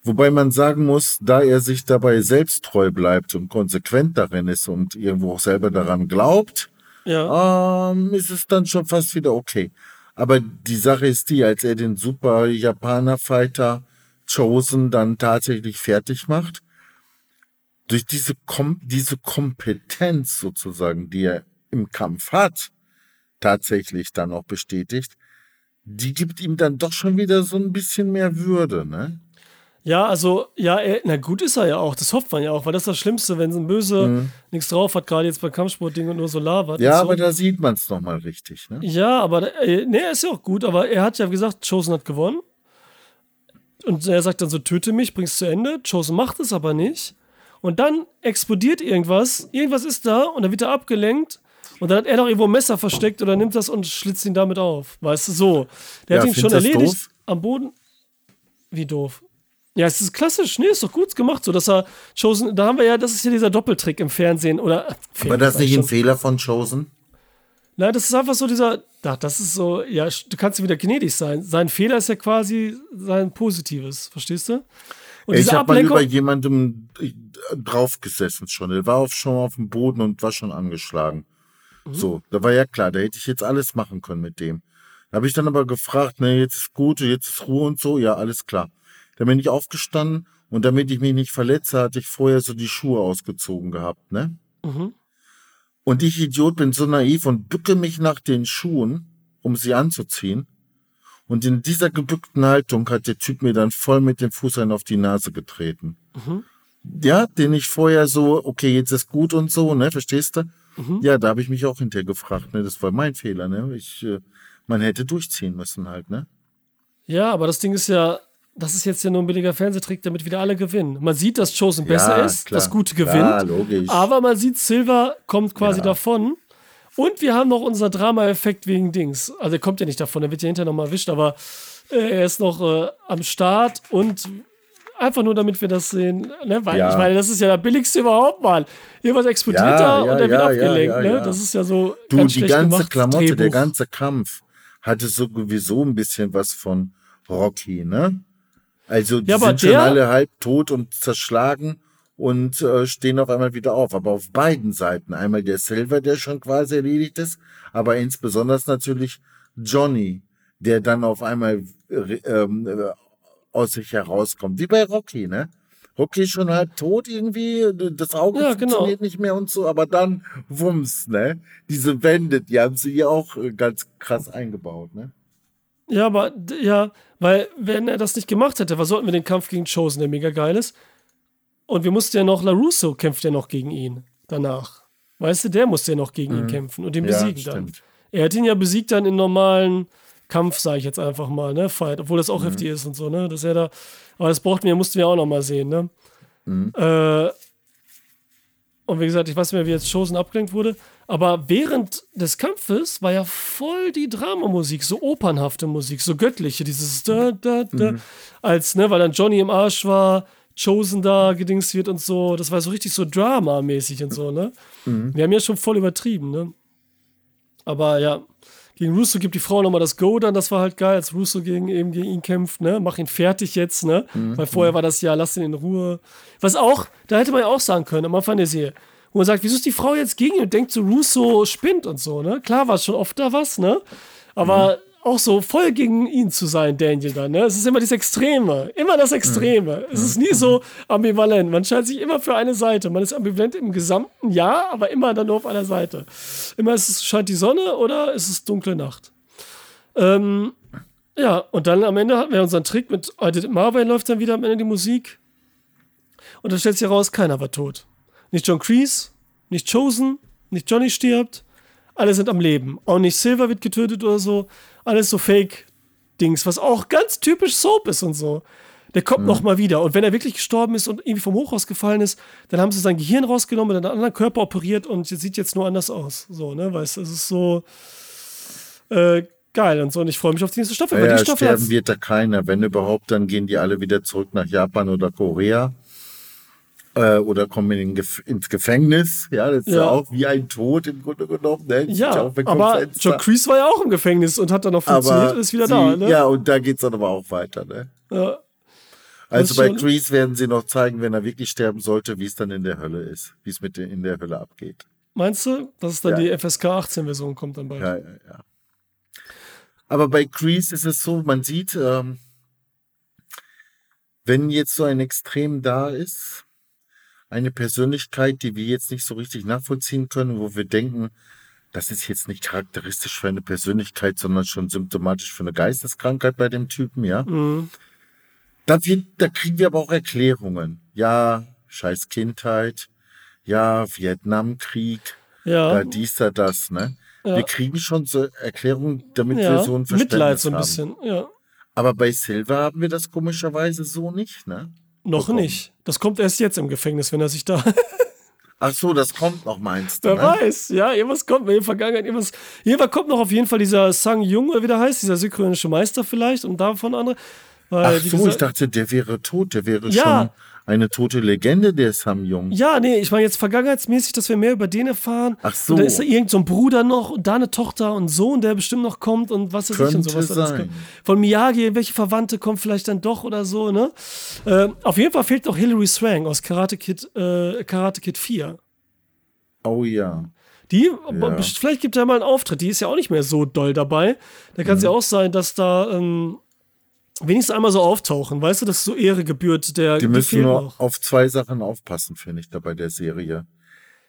Wobei man sagen muss, da er sich dabei selbst treu bleibt und konsequent darin ist und irgendwo auch selber daran glaubt, ja. ähm, ist es dann schon fast wieder okay. Aber die Sache ist die, als er den super Japaner-Fighter Chosen dann tatsächlich fertig macht, durch diese, Kom diese Kompetenz sozusagen, die er im Kampf hat, tatsächlich dann auch bestätigt, die gibt ihm dann doch schon wieder so ein bisschen mehr Würde, ne? Ja, also, ja, er, na gut ist er ja auch. Das hofft man ja auch, weil das ist das Schlimmste, wenn so ein Böse mhm. nichts drauf hat, gerade jetzt bei Kampfsportding und nur so labert. Ja, so. aber da sieht man es nochmal richtig, ne? Ja, aber, äh, ne, ist ja auch gut, aber er hat ja gesagt, Chosen hat gewonnen. Und er sagt dann so, töte mich, bring's zu Ende. Chosen macht es aber nicht. Und dann explodiert irgendwas, irgendwas ist da und dann wird er abgelenkt und dann hat er noch irgendwo ein Messer versteckt oder nimmt das und schlitzt ihn damit auf. Weißt du, so. Der ja, hat ihn schon erledigt doof? am Boden. Wie doof. Ja, es ist klassisch. Nee, ist doch gut gemacht, so dass er Chosen, da haben wir ja, das ist ja dieser Doppeltrick im Fernsehen oder. Äh, Aber das ist nicht ein Fehler von Chosen? Nein, das ist einfach so dieser, das ist so, ja, du kannst wieder gnädig sein. Sein Fehler ist ja quasi sein Positives, verstehst du? Und ich habe mal über jemandem äh, draufgesessen schon. Er war auf, schon auf dem Boden und war schon angeschlagen. Mhm. So, da war ja klar, da hätte ich jetzt alles machen können mit dem. Da habe ich dann aber gefragt, ne, jetzt ist gut, jetzt ist Ruhe und so, ja, alles klar. Dann bin ich aufgestanden und damit ich mich nicht verletze, hatte ich vorher so die Schuhe ausgezogen gehabt, ne? Mhm. Und ich Idiot bin so naiv und bücke mich nach den Schuhen, um sie anzuziehen. Und in dieser gebückten Haltung hat der Typ mir dann voll mit dem Fuß einen auf die Nase getreten. Mhm. Ja, den ich vorher so, okay, jetzt ist gut und so, ne, verstehst du? Mhm. Ja, da habe ich mich auch hinterher gefragt, ne? Das war mein Fehler, ne? Ich, äh, man hätte durchziehen müssen halt, ne? Ja, aber das Ding ist ja, das ist jetzt ja nur ein billiger Fernsehtrick, damit wieder alle gewinnen. Man sieht, dass Chosen besser ja, ist, klar. das Gute gewinnt. Ja, logisch. Aber man sieht, Silver kommt quasi ja. davon. Und wir haben noch unser Drama-Effekt wegen Dings. Also er kommt ja nicht davon, er wird ja hinterher nochmal erwischt, aber äh, er ist noch äh, am Start und Einfach nur, damit wir das sehen. Ne? Weil, ja. Ich meine, das ist ja der billigste überhaupt mal. Irgendwas explodiert da und der wird abgelenkt. Ne? Das ist ja so. Du, die ganze gemacht, Klamotte, Drehbuch. der ganze Kampf hatte sowieso ein bisschen was von Rocky, ne? Also die sind schon alle halb tot und zerschlagen und äh, stehen auf einmal wieder auf. Aber auf beiden Seiten. Einmal der Silver, der schon quasi erledigt ist, aber insbesondere natürlich Johnny, der dann auf einmal ähm, äh, aus sich herauskommt. Wie bei Rocky, ne? Rocky ist schon halb tot irgendwie, das Auge ja, genau. funktioniert nicht mehr und so, aber dann wumms, ne? Diese Wände, die haben sie ja auch äh, ganz krass eingebaut, ne? Ja, aber ja, weil wenn er das nicht gemacht hätte, was sollten wir den Kampf gegen Chosen, der mega geil ist? Und wir mussten ja noch, LaRusso kämpft ja noch gegen ihn danach. Weißt du, der musste ja noch gegen mhm. ihn kämpfen und ihn ja, besiegen stimmt. dann. Er hat ihn ja besiegt dann in normalen Kampf, sage ich jetzt einfach mal, ne? Fight, obwohl das auch mhm. heftig ist und so, ne? Dass er da, aber das brauchten wir, mussten wir auch noch mal sehen, ne? Mhm. Äh, und wie gesagt, ich weiß nicht mehr, wie jetzt Chosen abgelenkt wurde, aber während des Kampfes war ja voll die Dramamusik, so opernhafte Musik, so göttliche, dieses da, da, da, mhm. als, ne, weil dann Johnny im Arsch war, Chosen da gedings wird und so. Das war so richtig so Drama-mäßig und so, ne? Mhm. Wir haben ja schon voll übertrieben, ne? Aber ja, gegen Russo gibt die Frau nochmal das Go dann, das war halt geil, als Russo gegen, eben gegen ihn kämpft, ne? Mach ihn fertig jetzt, ne? Mhm. Weil vorher war das ja, lass ihn in Ruhe. Was auch, da hätte man ja auch sagen können, am Anfang der Serie, wo man sagt, wieso ist die Frau jetzt gegen ihn und denkt so, Russo spinnt und so, ne? Klar war es schon oft da was, ne? Aber mhm auch so voll gegen ihn zu sein, Daniel dann. Ne? Es ist immer das Extreme, immer das Extreme. Mhm. Es ist nie so ambivalent. Man scheint sich immer für eine Seite. Man ist ambivalent im gesamten Jahr, aber immer dann nur auf einer Seite. Immer ist es scheint die Sonne oder ist es dunkle Nacht. Ähm, ja, und dann am Ende hatten wir unseren Trick mit Marvel läuft dann wieder am Ende die Musik. Und dann stellt sich heraus, keiner war tot. Nicht John Kreese, nicht Chosen, nicht Johnny stirbt. Alle sind am Leben. Auch nicht Silver wird getötet oder so alles so Fake-Dings, was auch ganz typisch Soap ist und so. Der kommt mhm. noch mal wieder. Und wenn er wirklich gestorben ist und irgendwie vom Hochhaus gefallen ist, dann haben sie sein Gehirn rausgenommen, und einen anderen Körper operiert und sieht jetzt nur anders aus. So, ne? Weißt du, es ist so äh, geil und so. Und ich freue mich auf die nächste Staffel. Ja, die Staffel sterben wird da keiner. Wenn überhaupt, dann gehen die alle wieder zurück nach Japan oder Korea äh, oder kommen in Gef ins Gefängnis. Ja, das ist ja. ja. auch wie ein Tod im Grunde genommen. Ne? Ja, aber Kreese war ja auch im Gefängnis und hat dann noch funktioniert und ist wieder sie, da. Ne? Ja, und da geht es dann aber auch weiter. Ne? Ja. Also bei Kreese werden sie noch zeigen, wenn er wirklich sterben sollte, wie es dann in der Hölle ist, wie es mit in der Hölle abgeht. Meinst du, dass es dann ja. die FSK 18 Version kommt dann bald? Ja, ja, ja. Aber bei Kreese ist es so, man sieht, ähm, wenn jetzt so ein Extrem da ist, eine Persönlichkeit, die wir jetzt nicht so richtig nachvollziehen können, wo wir denken, das ist jetzt nicht charakteristisch für eine Persönlichkeit, sondern schon symptomatisch für eine Geisteskrankheit bei dem Typen, ja. Mhm. Da, wird, da kriegen wir aber auch Erklärungen. Ja, scheiß Kindheit, ja, Vietnamkrieg, ja, dies, da, das, ne? Ja. Wir kriegen schon so Erklärungen, damit ja, wir so ein Verständnis Mitleid so ein bisschen, ja. Aber bei Silver haben wir das komischerweise so nicht, ne? Noch bekommen. nicht. Das kommt erst jetzt im Gefängnis, wenn er sich da. Ach so, das kommt noch, meinst du? Wer ne? weiß, ja, irgendwas kommt in der Vergangenheit, irgendwas. Irgendwann kommt noch auf jeden Fall dieser Sang Jung, wie der heißt, dieser südkoreanische Meister vielleicht und davon andere. Ach so, ich dachte, der wäre tot, der wäre ja, schon eine tote Legende, der Sam Jung. Ja, nee, ich meine jetzt vergangenheitsmäßig, dass wir mehr über den erfahren. Ach so. Und da ist da irgend so ein Bruder noch und da eine Tochter und Sohn, der bestimmt noch kommt und was weiß ich und sowas. Sein. Von Miyagi, welche Verwandte kommt vielleicht dann doch oder so, ne? Äh, auf jeden Fall fehlt noch Hilary Swank aus Karate Kid, äh, Karate Kid 4. Oh ja. Die, ja. vielleicht gibt er mal einen Auftritt, die ist ja auch nicht mehr so doll dabei. Da kann es mhm. ja auch sein, dass da ähm, wenigstens einmal so auftauchen, weißt du, dass so Ehre gebührt der Die müssen nur noch. auf zwei Sachen aufpassen, finde ich, da bei der Serie.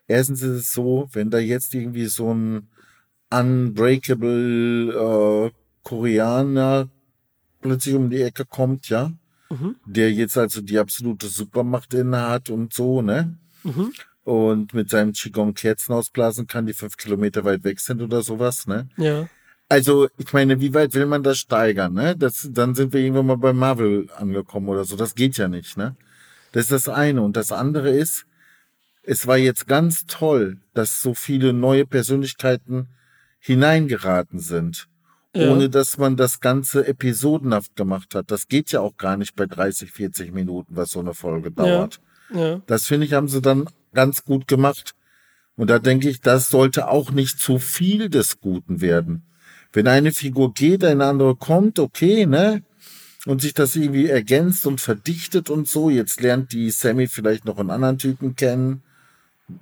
Erstens ist es so, wenn da jetzt irgendwie so ein unbreakable äh, Koreaner plötzlich um die Ecke kommt, ja, mhm. der jetzt also die absolute Supermacht inne hat und so, ne? Mhm. Und mit seinem Qigong Kerzen ausblasen kann, die fünf Kilometer weit weg sind oder sowas, ne? Ja. Also, ich meine, wie weit will man das steigern, ne? Das, dann sind wir irgendwann mal bei Marvel angekommen oder so. Das geht ja nicht, ne? Das ist das eine. Und das andere ist, es war jetzt ganz toll, dass so viele neue Persönlichkeiten hineingeraten sind. Ja. Ohne dass man das Ganze episodenhaft gemacht hat. Das geht ja auch gar nicht bei 30, 40 Minuten, was so eine Folge dauert. Ja. Ja. Das finde ich, haben sie dann ganz gut gemacht. Und da denke ich, das sollte auch nicht zu viel des Guten werden. Wenn eine Figur geht, eine andere kommt, okay, ne? und sich das irgendwie ergänzt und verdichtet und so. Jetzt lernt die Sammy vielleicht noch einen anderen Typen kennen,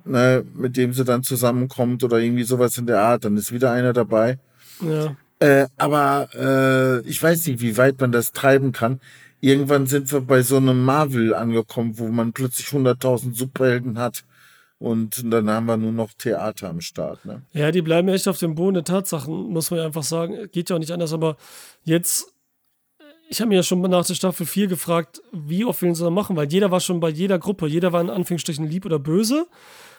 ne, mit dem sie dann zusammenkommt oder irgendwie sowas in der Art. Dann ist wieder einer dabei. Ja. Äh, aber äh, ich weiß nicht, wie weit man das treiben kann. Irgendwann sind wir bei so einem Marvel angekommen, wo man plötzlich 100.000 Superhelden hat. Und dann haben wir nur noch Theater am Start. Ne? Ja, die bleiben echt auf dem Boden der Tatsachen, muss man ja einfach sagen. Geht ja auch nicht anders, aber jetzt ich habe mir ja schon nach der Staffel 4 gefragt, wie oft will sie das machen, weil jeder war schon bei jeder Gruppe, jeder war in Anführungsstrichen lieb oder böse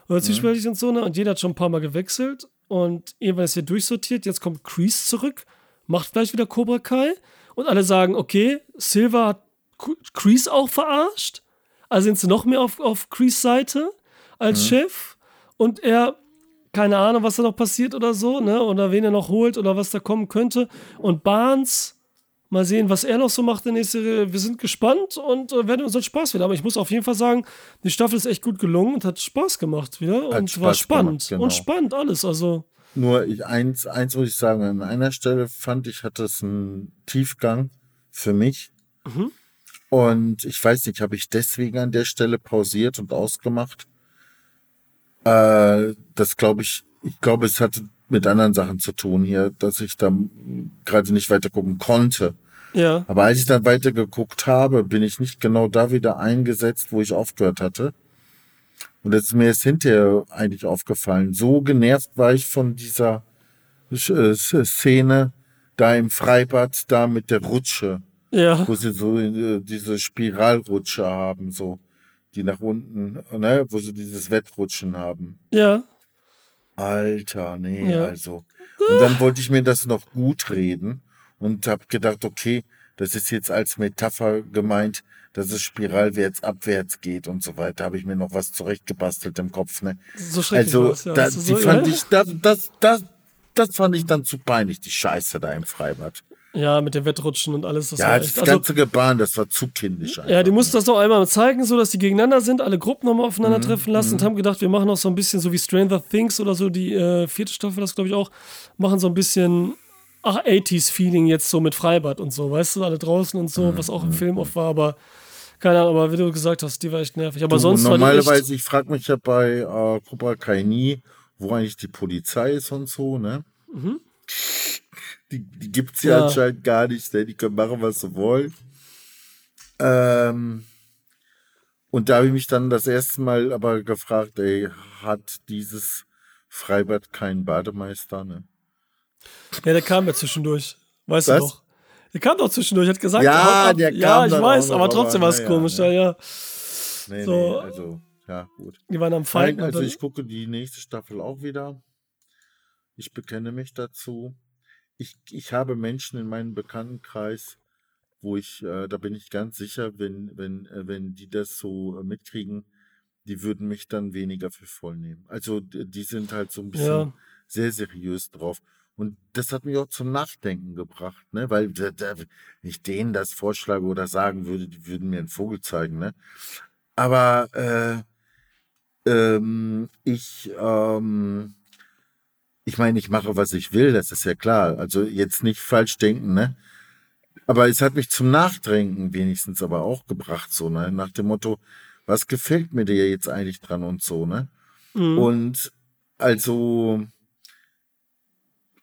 oder zwiespältig mhm. und so, ne? Und jeder hat schon ein paar Mal gewechselt und irgendwann ist hier durchsortiert, jetzt kommt Kreese zurück, macht vielleicht wieder Cobra Kai und alle sagen, okay, Silver hat Kreese auch verarscht, also sind sie noch mehr auf, auf Kreese Seite als mhm. Chef und er keine Ahnung, was da noch passiert oder so, ne? Oder wen er noch holt oder was da kommen könnte. Und Barnes Mal sehen, was er noch so macht in der nächsten Serie. Wir sind gespannt und äh, werden unseren Spaß wieder. Aber ich muss auf jeden Fall sagen, die Staffel ist echt gut gelungen und hat Spaß gemacht wieder. Hat und Spaß war spannend. Gemacht, genau. Und spannend alles. Also. Nur ich, eins, eins muss ich sagen, an einer Stelle fand ich, hat es einen Tiefgang für mich. Mhm. Und ich weiß nicht, habe ich deswegen an der Stelle pausiert und ausgemacht? Äh, das glaube ich, ich glaube, es hatte mit anderen Sachen zu tun hier, dass ich da gerade nicht weiter gucken konnte. Ja. Aber als ich dann weiter geguckt habe, bin ich nicht genau da wieder eingesetzt, wo ich aufgehört hatte. Und das ist mir jetzt hinterher eigentlich aufgefallen. So genervt war ich von dieser äh, Szene da im Freibad, da mit der Rutsche. Ja. Wo sie so äh, diese Spiralrutsche haben, so. Die nach unten, ne, wo sie dieses Wettrutschen haben. Ja. Alter, nee, ja. also. Und dann wollte ich mir das noch gut reden und habe gedacht, okay, das ist jetzt als Metapher gemeint, dass es spiralwärts abwärts geht und so weiter. Habe ich mir noch was zurechtgebastelt im Kopf. Ne? So also, ja. da, so, fand ja? ich, das, das, das, das fand ich dann zu peinlich, die Scheiße da im Freibad. Ja, mit dem Wettrutschen und alles. Das ja, das also, ganze Gebaren, das war zu kindisch. Einfach. Ja, die mussten das noch einmal zeigen, so dass die gegeneinander sind, alle Gruppen nochmal aufeinandertreffen mhm, lassen und mhm. haben gedacht, wir machen auch so ein bisschen so wie Stranger Things oder so, die äh, vierte Staffel, das glaube ich auch, machen so ein bisschen ach, 80s-Feeling jetzt so mit Freibad und so, weißt du, alle draußen und so, mhm, was auch im mhm, Film oft war, aber keine Ahnung, aber wie du gesagt hast, die war echt nervig. Aber du, sonst Normalerweise, ich frage mich ja bei äh, Cobra Kai nie, wo eigentlich die Polizei ist und so, ne? Mhm. Die, die gibt es ja, ja, anscheinend gar nicht, ne? die können machen, was sie wollen. Ähm, und da habe ich mich dann das erste Mal aber gefragt, ey, hat dieses Freibad keinen Bademeister, ne? Ja, der kam ja zwischendurch. Weißt was? du doch. Der kam doch zwischendurch, hat gesagt, ja, der kam ja, ich weiß, aber trotzdem war es komisch, ja, ja. Nee, so. nee, also, ja, gut. Die waren am Falten. also ich gucke die nächste Staffel auch wieder. Ich bekenne mich dazu ich, ich habe Menschen in meinem Bekanntenkreis, wo ich, äh, da bin ich ganz sicher, wenn, wenn, äh, wenn die das so äh, mitkriegen, die würden mich dann weniger für voll nehmen. Also die sind halt so ein bisschen ja. sehr seriös drauf. Und das hat mich auch zum Nachdenken gebracht, ne? Weil da, ich denen das vorschlage oder sagen würde, die würden mir einen Vogel zeigen, ne? Aber äh, ähm, ich ähm, ich meine, ich mache, was ich will, das ist ja klar. Also jetzt nicht falsch denken, ne? Aber es hat mich zum Nachdenken wenigstens aber auch gebracht, so, ne? Nach dem Motto, was gefällt mir dir jetzt eigentlich dran und so, ne? Mhm. Und also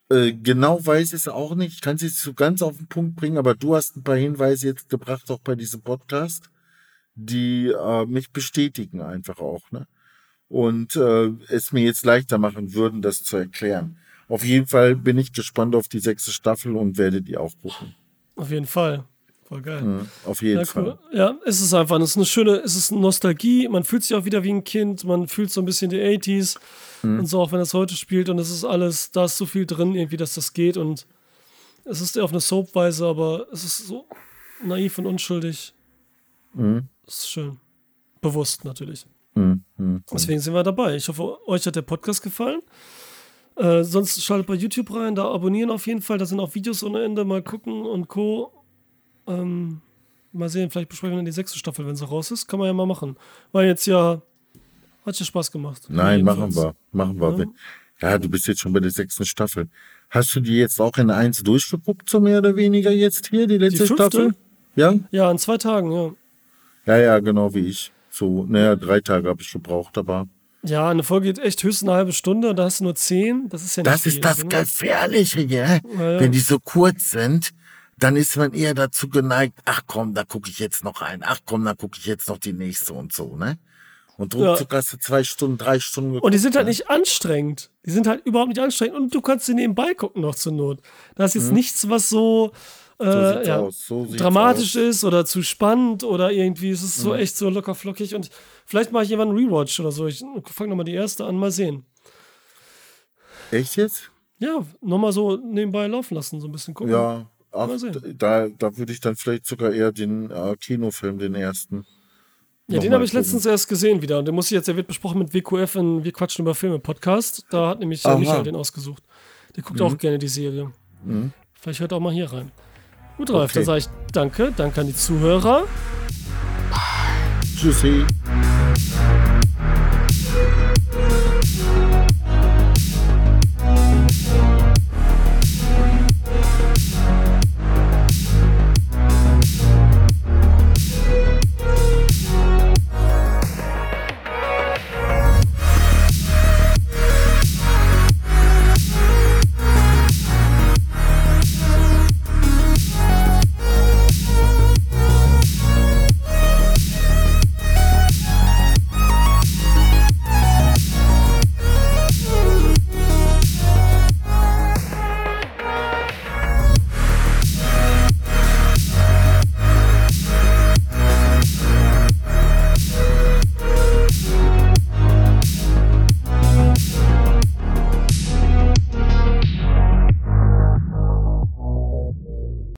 äh, genau weiß ich es auch nicht. Ich kann es jetzt so ganz auf den Punkt bringen, aber du hast ein paar Hinweise jetzt gebracht, auch bei diesem Podcast, die äh, mich bestätigen einfach auch, ne? Und äh, es mir jetzt leichter machen würden, das zu erklären. Auf jeden Fall bin ich gespannt auf die sechste Staffel und werde die auch gucken. Auf jeden Fall. Voll geil. Mhm, auf jeden ja, Fall. Ja, es ist einfach, es ist eine schöne, es ist Nostalgie, man fühlt sich auch wieder wie ein Kind, man fühlt so ein bisschen die 80s mhm. und so, auch wenn es heute spielt und es ist alles, da ist so viel drin irgendwie, dass das geht und es ist auf eine Soap-Weise, aber es ist so naiv und unschuldig. Mhm. Das ist schön. Bewusst natürlich. Mhm. Deswegen sind wir dabei. Ich hoffe, euch hat der Podcast gefallen. Äh, sonst schaltet bei YouTube rein, da abonnieren auf jeden Fall. Da sind auch Videos ohne Ende. Mal gucken und Co. Ähm, mal sehen, vielleicht besprechen wir dann die sechste Staffel, wenn sie raus ist. Kann man ja mal machen. Weil jetzt ja, hat ja Spaß gemacht. Nein, machen wir. Machen wir. Ja. ja, du bist jetzt schon bei der sechsten Staffel. Hast du die jetzt auch in eins durchgeguckt, so mehr oder weniger jetzt hier, die letzte die Staffel? Ja? Ja, in zwei Tagen, ja. Ja, ja, genau wie ich. So, naja, drei Tage habe ich gebraucht, aber. Ja, eine Folge geht echt höchstens eine halbe Stunde, da hast du nur zehn. Das ist ja nicht Das ist das ne? Gefährliche, ja? ja? Wenn die so kurz sind, dann ist man eher dazu geneigt, ach komm, da gucke ich jetzt noch ein, ach komm, da gucke ich jetzt noch die nächste und so, ne? Und ruckzuck ja. hast du zwei Stunden, drei Stunden geguckt, Und die sind halt ne? nicht anstrengend. Die sind halt überhaupt nicht anstrengend und du kannst sie nebenbei gucken noch zur Not. Da ist jetzt mhm. nichts, was so äh, ja, so dramatisch aus. ist oder zu spannend oder irgendwie ist es so mhm. echt so locker flockig und vielleicht mache ich jemand einen Rewatch oder so. Ich fange nochmal die erste an, mal sehen. Echt jetzt? Ja, nochmal so nebenbei laufen lassen, so ein bisschen gucken. Ja, ach, da, da würde ich dann vielleicht sogar eher den äh, Kinofilm, den ersten. Ja, den habe ich letztens erst gesehen wieder. Und den muss ich jetzt, der wird besprochen mit WQF in Wir quatschen über Filme Podcast. Da hat nämlich Aha. Michael den ausgesucht. Der guckt mhm. auch gerne die Serie. Mhm. Vielleicht hört er auch mal hier rein. Gut, Ralf, okay. dann sage ich danke. Danke an die Zuhörer. Tschüssi.